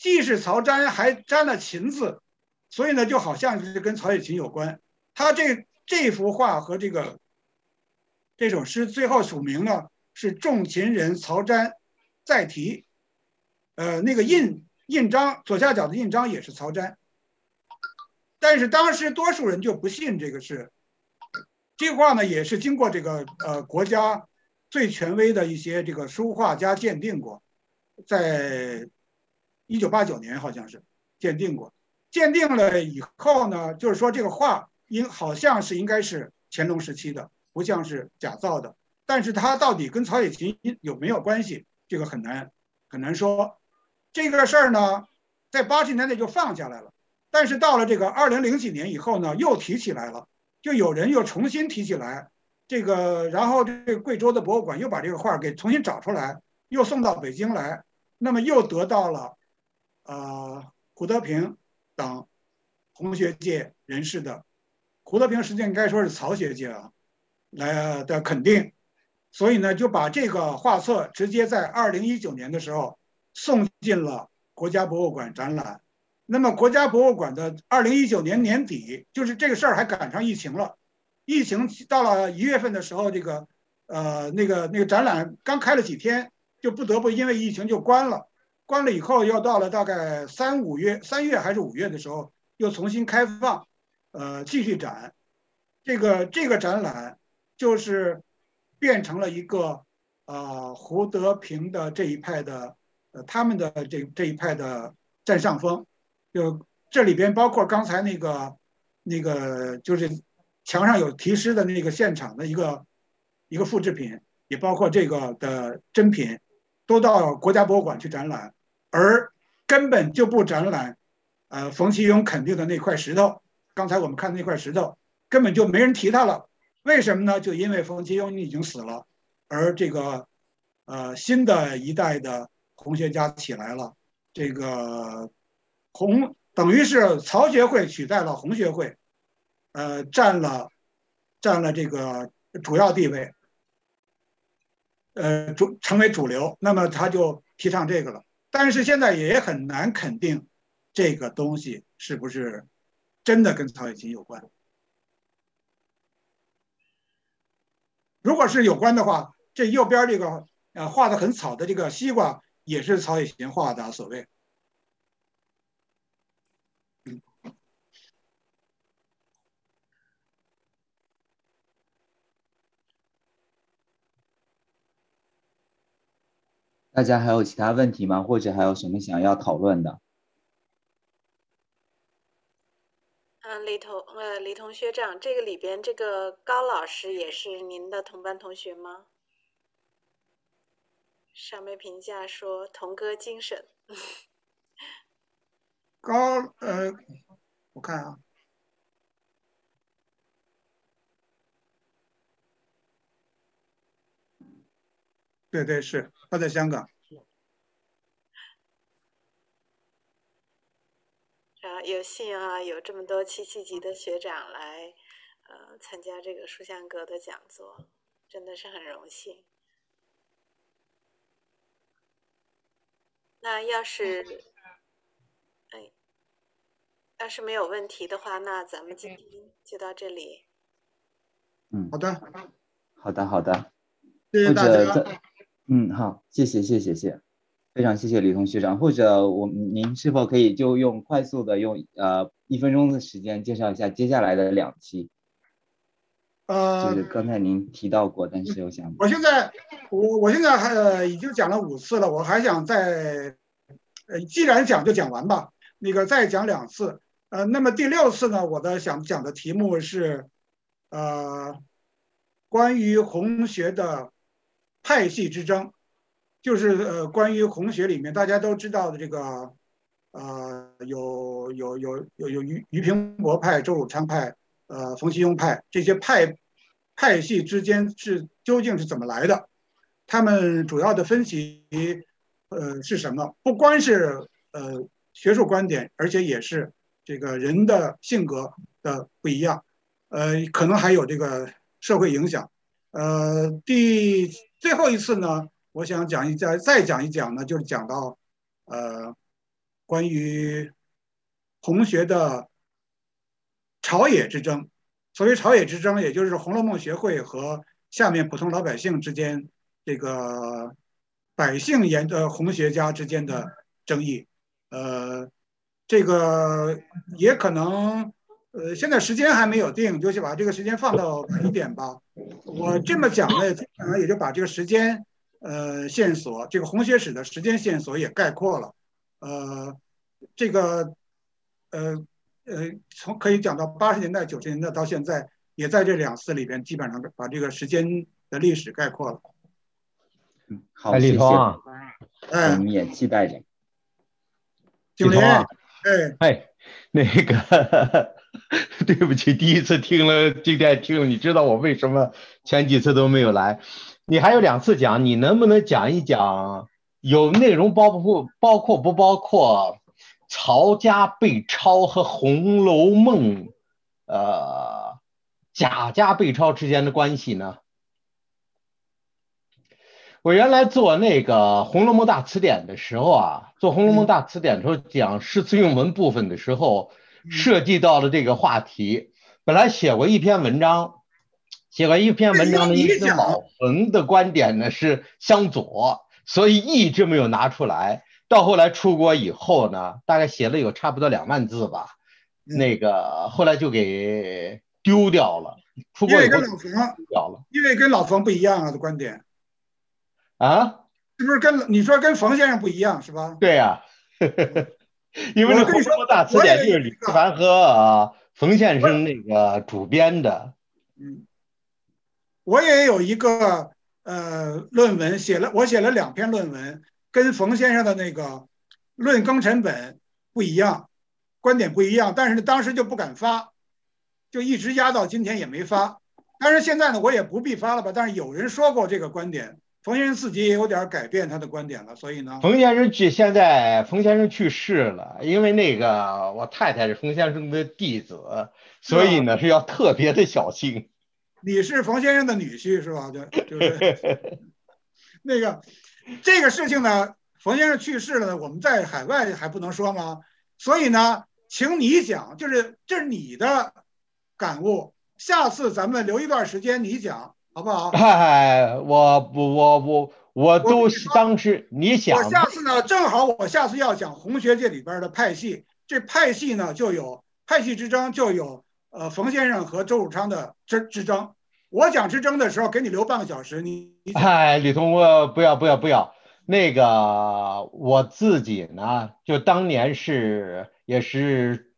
既是曹詹，还沾了秦字，所以呢，就好像是跟曹雪芹有关。他这这幅画和这个这首诗最后署名呢是重秦人曹詹再题，呃，那个印印章左下角的印章也是曹詹。但是当时多数人就不信这个是，这画呢也是经过这个呃国家最权威的一些这个书画家鉴定过，在。一九八九年好像是鉴定过，鉴定了以后呢，就是说这个画应好像是应该是乾隆时期的，不像是假造的。但是它到底跟曹雪芹有没有关系，这个很难很难说。这个事儿呢，在八十年代就放下来了，但是到了这个二零零几年以后呢，又提起来了，就有人又重新提起来这个，然后这个贵州的博物馆又把这个画给重新找出来，又送到北京来，那么又得到了。呃，胡德平等红学界人士的，胡德平实际上应该说是曹学界啊，来的肯定，所以呢，就把这个画册直接在二零一九年的时候送进了国家博物馆展览。那么国家博物馆的二零一九年年底，就是这个事儿还赶上疫情了，疫情到了一月份的时候，这个呃那个那个展览刚开了几天，就不得不因为疫情就关了。关了以后，又到了大概三五月，三月还是五月的时候，又重新开放，呃，继续展。这个这个展览就是变成了一个呃胡德平的这一派的，呃他们的这这一派的占上风。就这里边包括刚才那个那个就是墙上有题诗的那个现场的一个一个复制品，也包括这个的真品，都到国家博物馆去展览。而根本就不展览，呃，冯其庸肯定的那块石头。刚才我们看的那块石头，根本就没人提他了。为什么呢？就因为冯其庸已经死了，而这个，呃，新的一代的红学家起来了。这个红等于是曹学会取代了红学会，呃，占了占了这个主要地位，呃，主成为主流。那么他就提倡这个了。但是现在也很难肯定这个东西是不是真的跟曹雪芹有关。如果是有关的话，这右边这个呃画的很草的这个西瓜也是曹雪芹画的，所谓。大家还有其他问题吗？或者还有什么想要讨论的？嗯，李同呃，李同学长，这个里边这个高老师也是您的同班同学吗？上面评价说童哥精神。*laughs* 高呃，我看啊，对对是，他在香港。啊，有幸啊，有这么多七七级的学长来，呃，参加这个书香阁的讲座，真的是很荣幸。那要是，哎，要是没有问题的话，那咱们今天就到这里。嗯，好的，好的，好的。谢谢大家。嗯，好，谢谢，谢谢，谢。非常谢谢李同学长，或者我您是否可以就用快速的用呃一分钟的时间介绍一下接下来的两期？呃，就是刚才您提到过，但是我想，我现在我我现在还呃已经讲了五次了，我还想再呃，既然讲就讲完吧，那个再讲两次。呃，那么第六次呢，我的想讲的题目是呃关于红学的派系之争。就是呃，关于红学里面大家都知道的这个，呃，有有有有有于于平伯派、周汝昌派、呃冯其庸派这些派派系之间是究竟是怎么来的？他们主要的分歧呃是什么？不光是呃学术观点，而且也是这个人的性格的不一样，呃，可能还有这个社会影响。呃，第最后一次呢？我想讲一再再讲一讲呢，就是讲到，呃，关于红学的朝野之争。所谓朝野之争，也就是《红楼梦》学会和下面普通老百姓之间这个百姓研的红学家之间的争议。呃，这个也可能，呃，现在时间还没有定，就是把这个时间放到晚一点吧。我这么讲呢，基本上也就把这个时间。呃，线索这个红学史的时间线索也概括了，呃，这个，呃呃，从可以讲到八十年代、九十年代到现在，也在这两次里边基本上把这个时间的历史概括了。嗯，好，李彤，哎，我们也期待着。景林，哎哎，那个，*laughs* 对不起，第一次听了，今天听了，你知道我为什么前几次都没有来？你还有两次讲，你能不能讲一讲有内容包不包括不包括曹家被抄和《红楼梦》呃贾家被抄之间的关系呢？我原来做那个《红楼梦大词典》的时候啊，做《红楼梦大词典》的时候讲诗词韵文部分的时候，涉及到了这个话题，本来写过一篇文章。写过一篇文章的意思，老冯的观点呢是向左，所以一直没有拿出来。到后来出国以后呢，大概写了有差不多两万字吧，那个后来就给丢掉了。出国以后丢掉了，因为跟老冯不一样啊的观点啊，是不是跟你说跟冯先生不一样是吧？对呀，*laughs* 因为那《红楼梦大词典》就是李克凡和冯先生那个主编的，嗯。我也有一个呃论文写了，我写了两篇论文，跟冯先生的那个论庚辰本不一样，观点不一样，但是呢当时就不敢发，就一直压到今天也没发。但是现在呢，我也不必发了吧？但是有人说过这个观点，冯先生自己也有点改变他的观点了，所以呢，冯先生去现在冯先生去世了，因为那个我太太是冯先生的弟子，所以呢是要特别的小心。你是冯先生的女婿是吧？就就是 *laughs* 那个这个事情呢，冯先生去世了，我们在海外还不能说吗？所以呢，请你讲，就是这是你的感悟。下次咱们留一段时间你讲，好不好？哎，我不，我我我都是当时你想。我下次呢，正好我下次要讲红学界里边的派系，这派系呢就有派系之争，就有呃冯先生和周汝昌的之之争。我讲之争的时候，给你留半个小时，你。哎，李彤，我不要不要不要，那个我自己呢，就当年是也是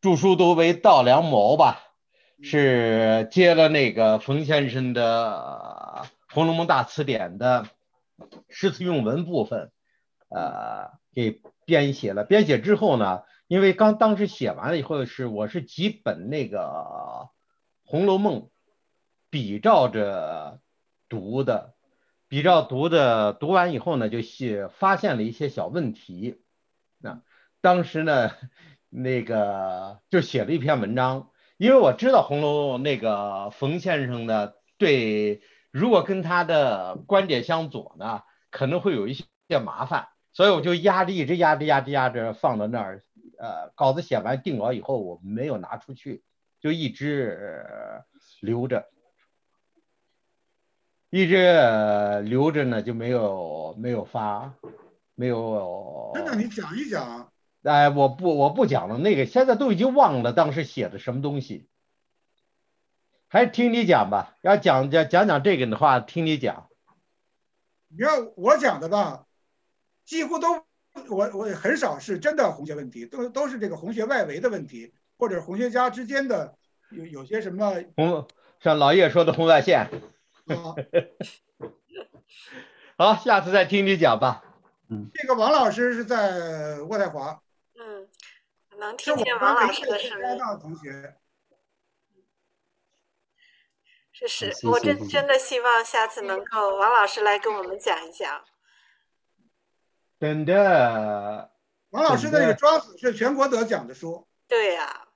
著书都为道良谋吧。是接了那个冯先生的《红楼梦大词典》的诗词用文部分，呃，给编写了。编写之后呢，因为刚当时写完了以后，是我是几本那个《红楼梦》比照着读的，比照读的，读完以后呢，就写发现了一些小问题。那当时呢，那个就写了一篇文章。因为我知道红楼梦那个冯先生的对，如果跟他的观点相左呢，可能会有一些麻烦，所以我就压着，一直压着，压着，压着放到那儿。呃，稿子写完定稿以后，我没有拿出去，就一直留着，一直留着呢，就没有没有发，没有。真的，你讲一讲。哎，我不，我不讲了。那个现在都已经忘了当时写的什么东西，还是听你讲吧。要讲讲讲讲这个的话，听你讲。你看我讲的吧，几乎都我我很少是真的红学问题，都都是这个红学外围的问题，或者红学家之间的有有些什么红，像老叶说的红外线。*laughs* 好，下次再听你讲吧。嗯，这个王老师是在渥太华。能听见王老师的声音。同学，是是，我真真的希望下次能够王老师来跟我们讲一讲。等着。王老师的那个《庄子》是全国得奖的书。对呀。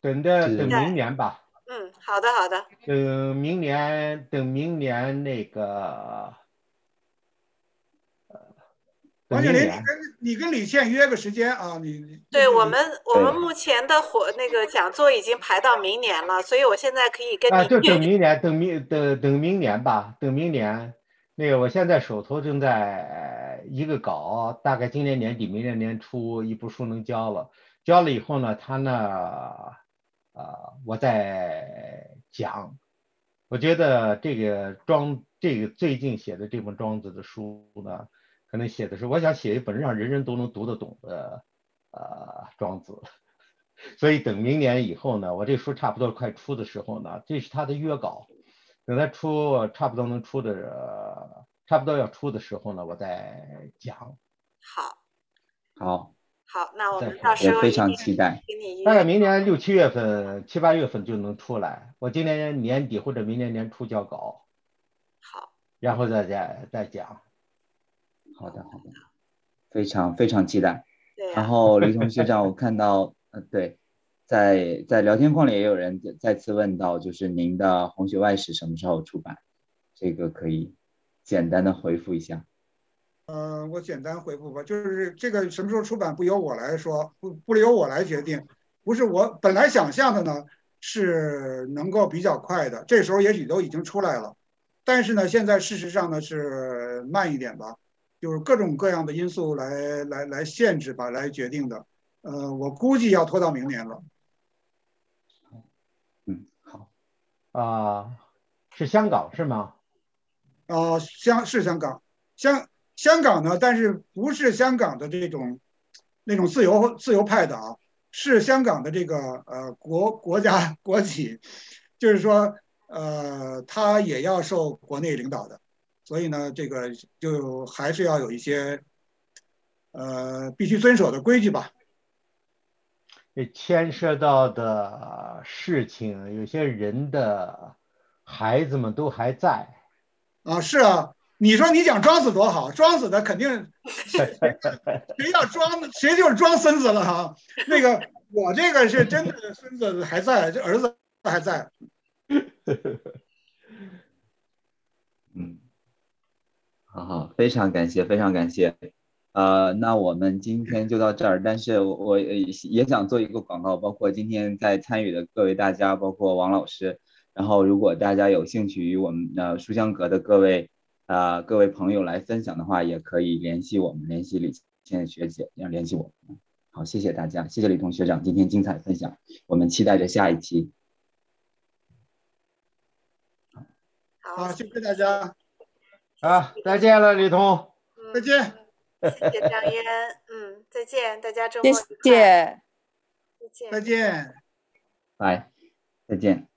等着等明年吧。嗯，好的好的。等明年，等明年那个。王雪林，你跟你跟李倩约个时间啊！你对我们，我们目前的活那个讲座已经排到明年了，所以我现在可以跟你。啊，就等明年，等明等等明年吧，等明年。那个，我现在手头正在一个稿，大概今年年底、明年年初一部书能交了。交了以后呢，他呢，呃，我再讲。我觉得这个庄，这个最近写的这本庄子的书呢。可能写的是，我想写一本让人人都能读得懂的，呃，庄子。所以等明年以后呢，我这书差不多快出的时候呢，这是他的约稿。等他出，差不多能出的，差不多要出的时候呢，我再讲。好。好。好，那我们到时候非常期待。大概明年六七月份、七八月份就能出来。我今年年底或者明年年初交稿。好。然后再再再讲。好的，好的，非常非常期待。对然后李同学长，我看到，呃，对，在在聊天框里也有人再次问到，就是您的《红学外史》什么时候出版？这个可以简单的回复一下。嗯，我简单回复吧，就是这个什么时候出版不由我来说，不不由我来决定，不是我本来想象的呢，是能够比较快的，这时候也许都已经出来了，但是呢，现在事实上呢是慢一点吧。就是各种各样的因素来来来限制吧，来决定的。呃，我估计要拖到明年了。嗯，好。啊，是香港是吗？啊，香是香港，香香港呢，但是不是香港的这种那种自由自由派的啊，是香港的这个呃国国家国企，就是说呃，他也要受国内领导的。所以呢，这个就还是要有一些，呃必须遵守的规矩吧。这牵涉到的事情，有些人的孩子们都还在。啊，是啊，你说你讲庄子多好，庄子的肯定谁 *laughs* 要装谁就是装孙子了哈。那个我这个是真的孙子还在，这儿子还在。*laughs* 嗯，好好，非常感谢，非常感谢。呃，那我们今天就到这儿。但是我也想做一个广告，包括今天在参与的各位大家，包括王老师。然后，如果大家有兴趣与我们的书香阁的各位啊各位朋友来分享的话，也可以联系我们，联系李倩学姐，要联系我们。好，谢谢大家，谢谢李同学长今天精彩分享，我们期待着下一期。好，谢谢大家。啊，再见了，李彤。再见。谢谢张嫣，嗯，再见，大家周末愉快。谢谢，再见，再见，拜，再见。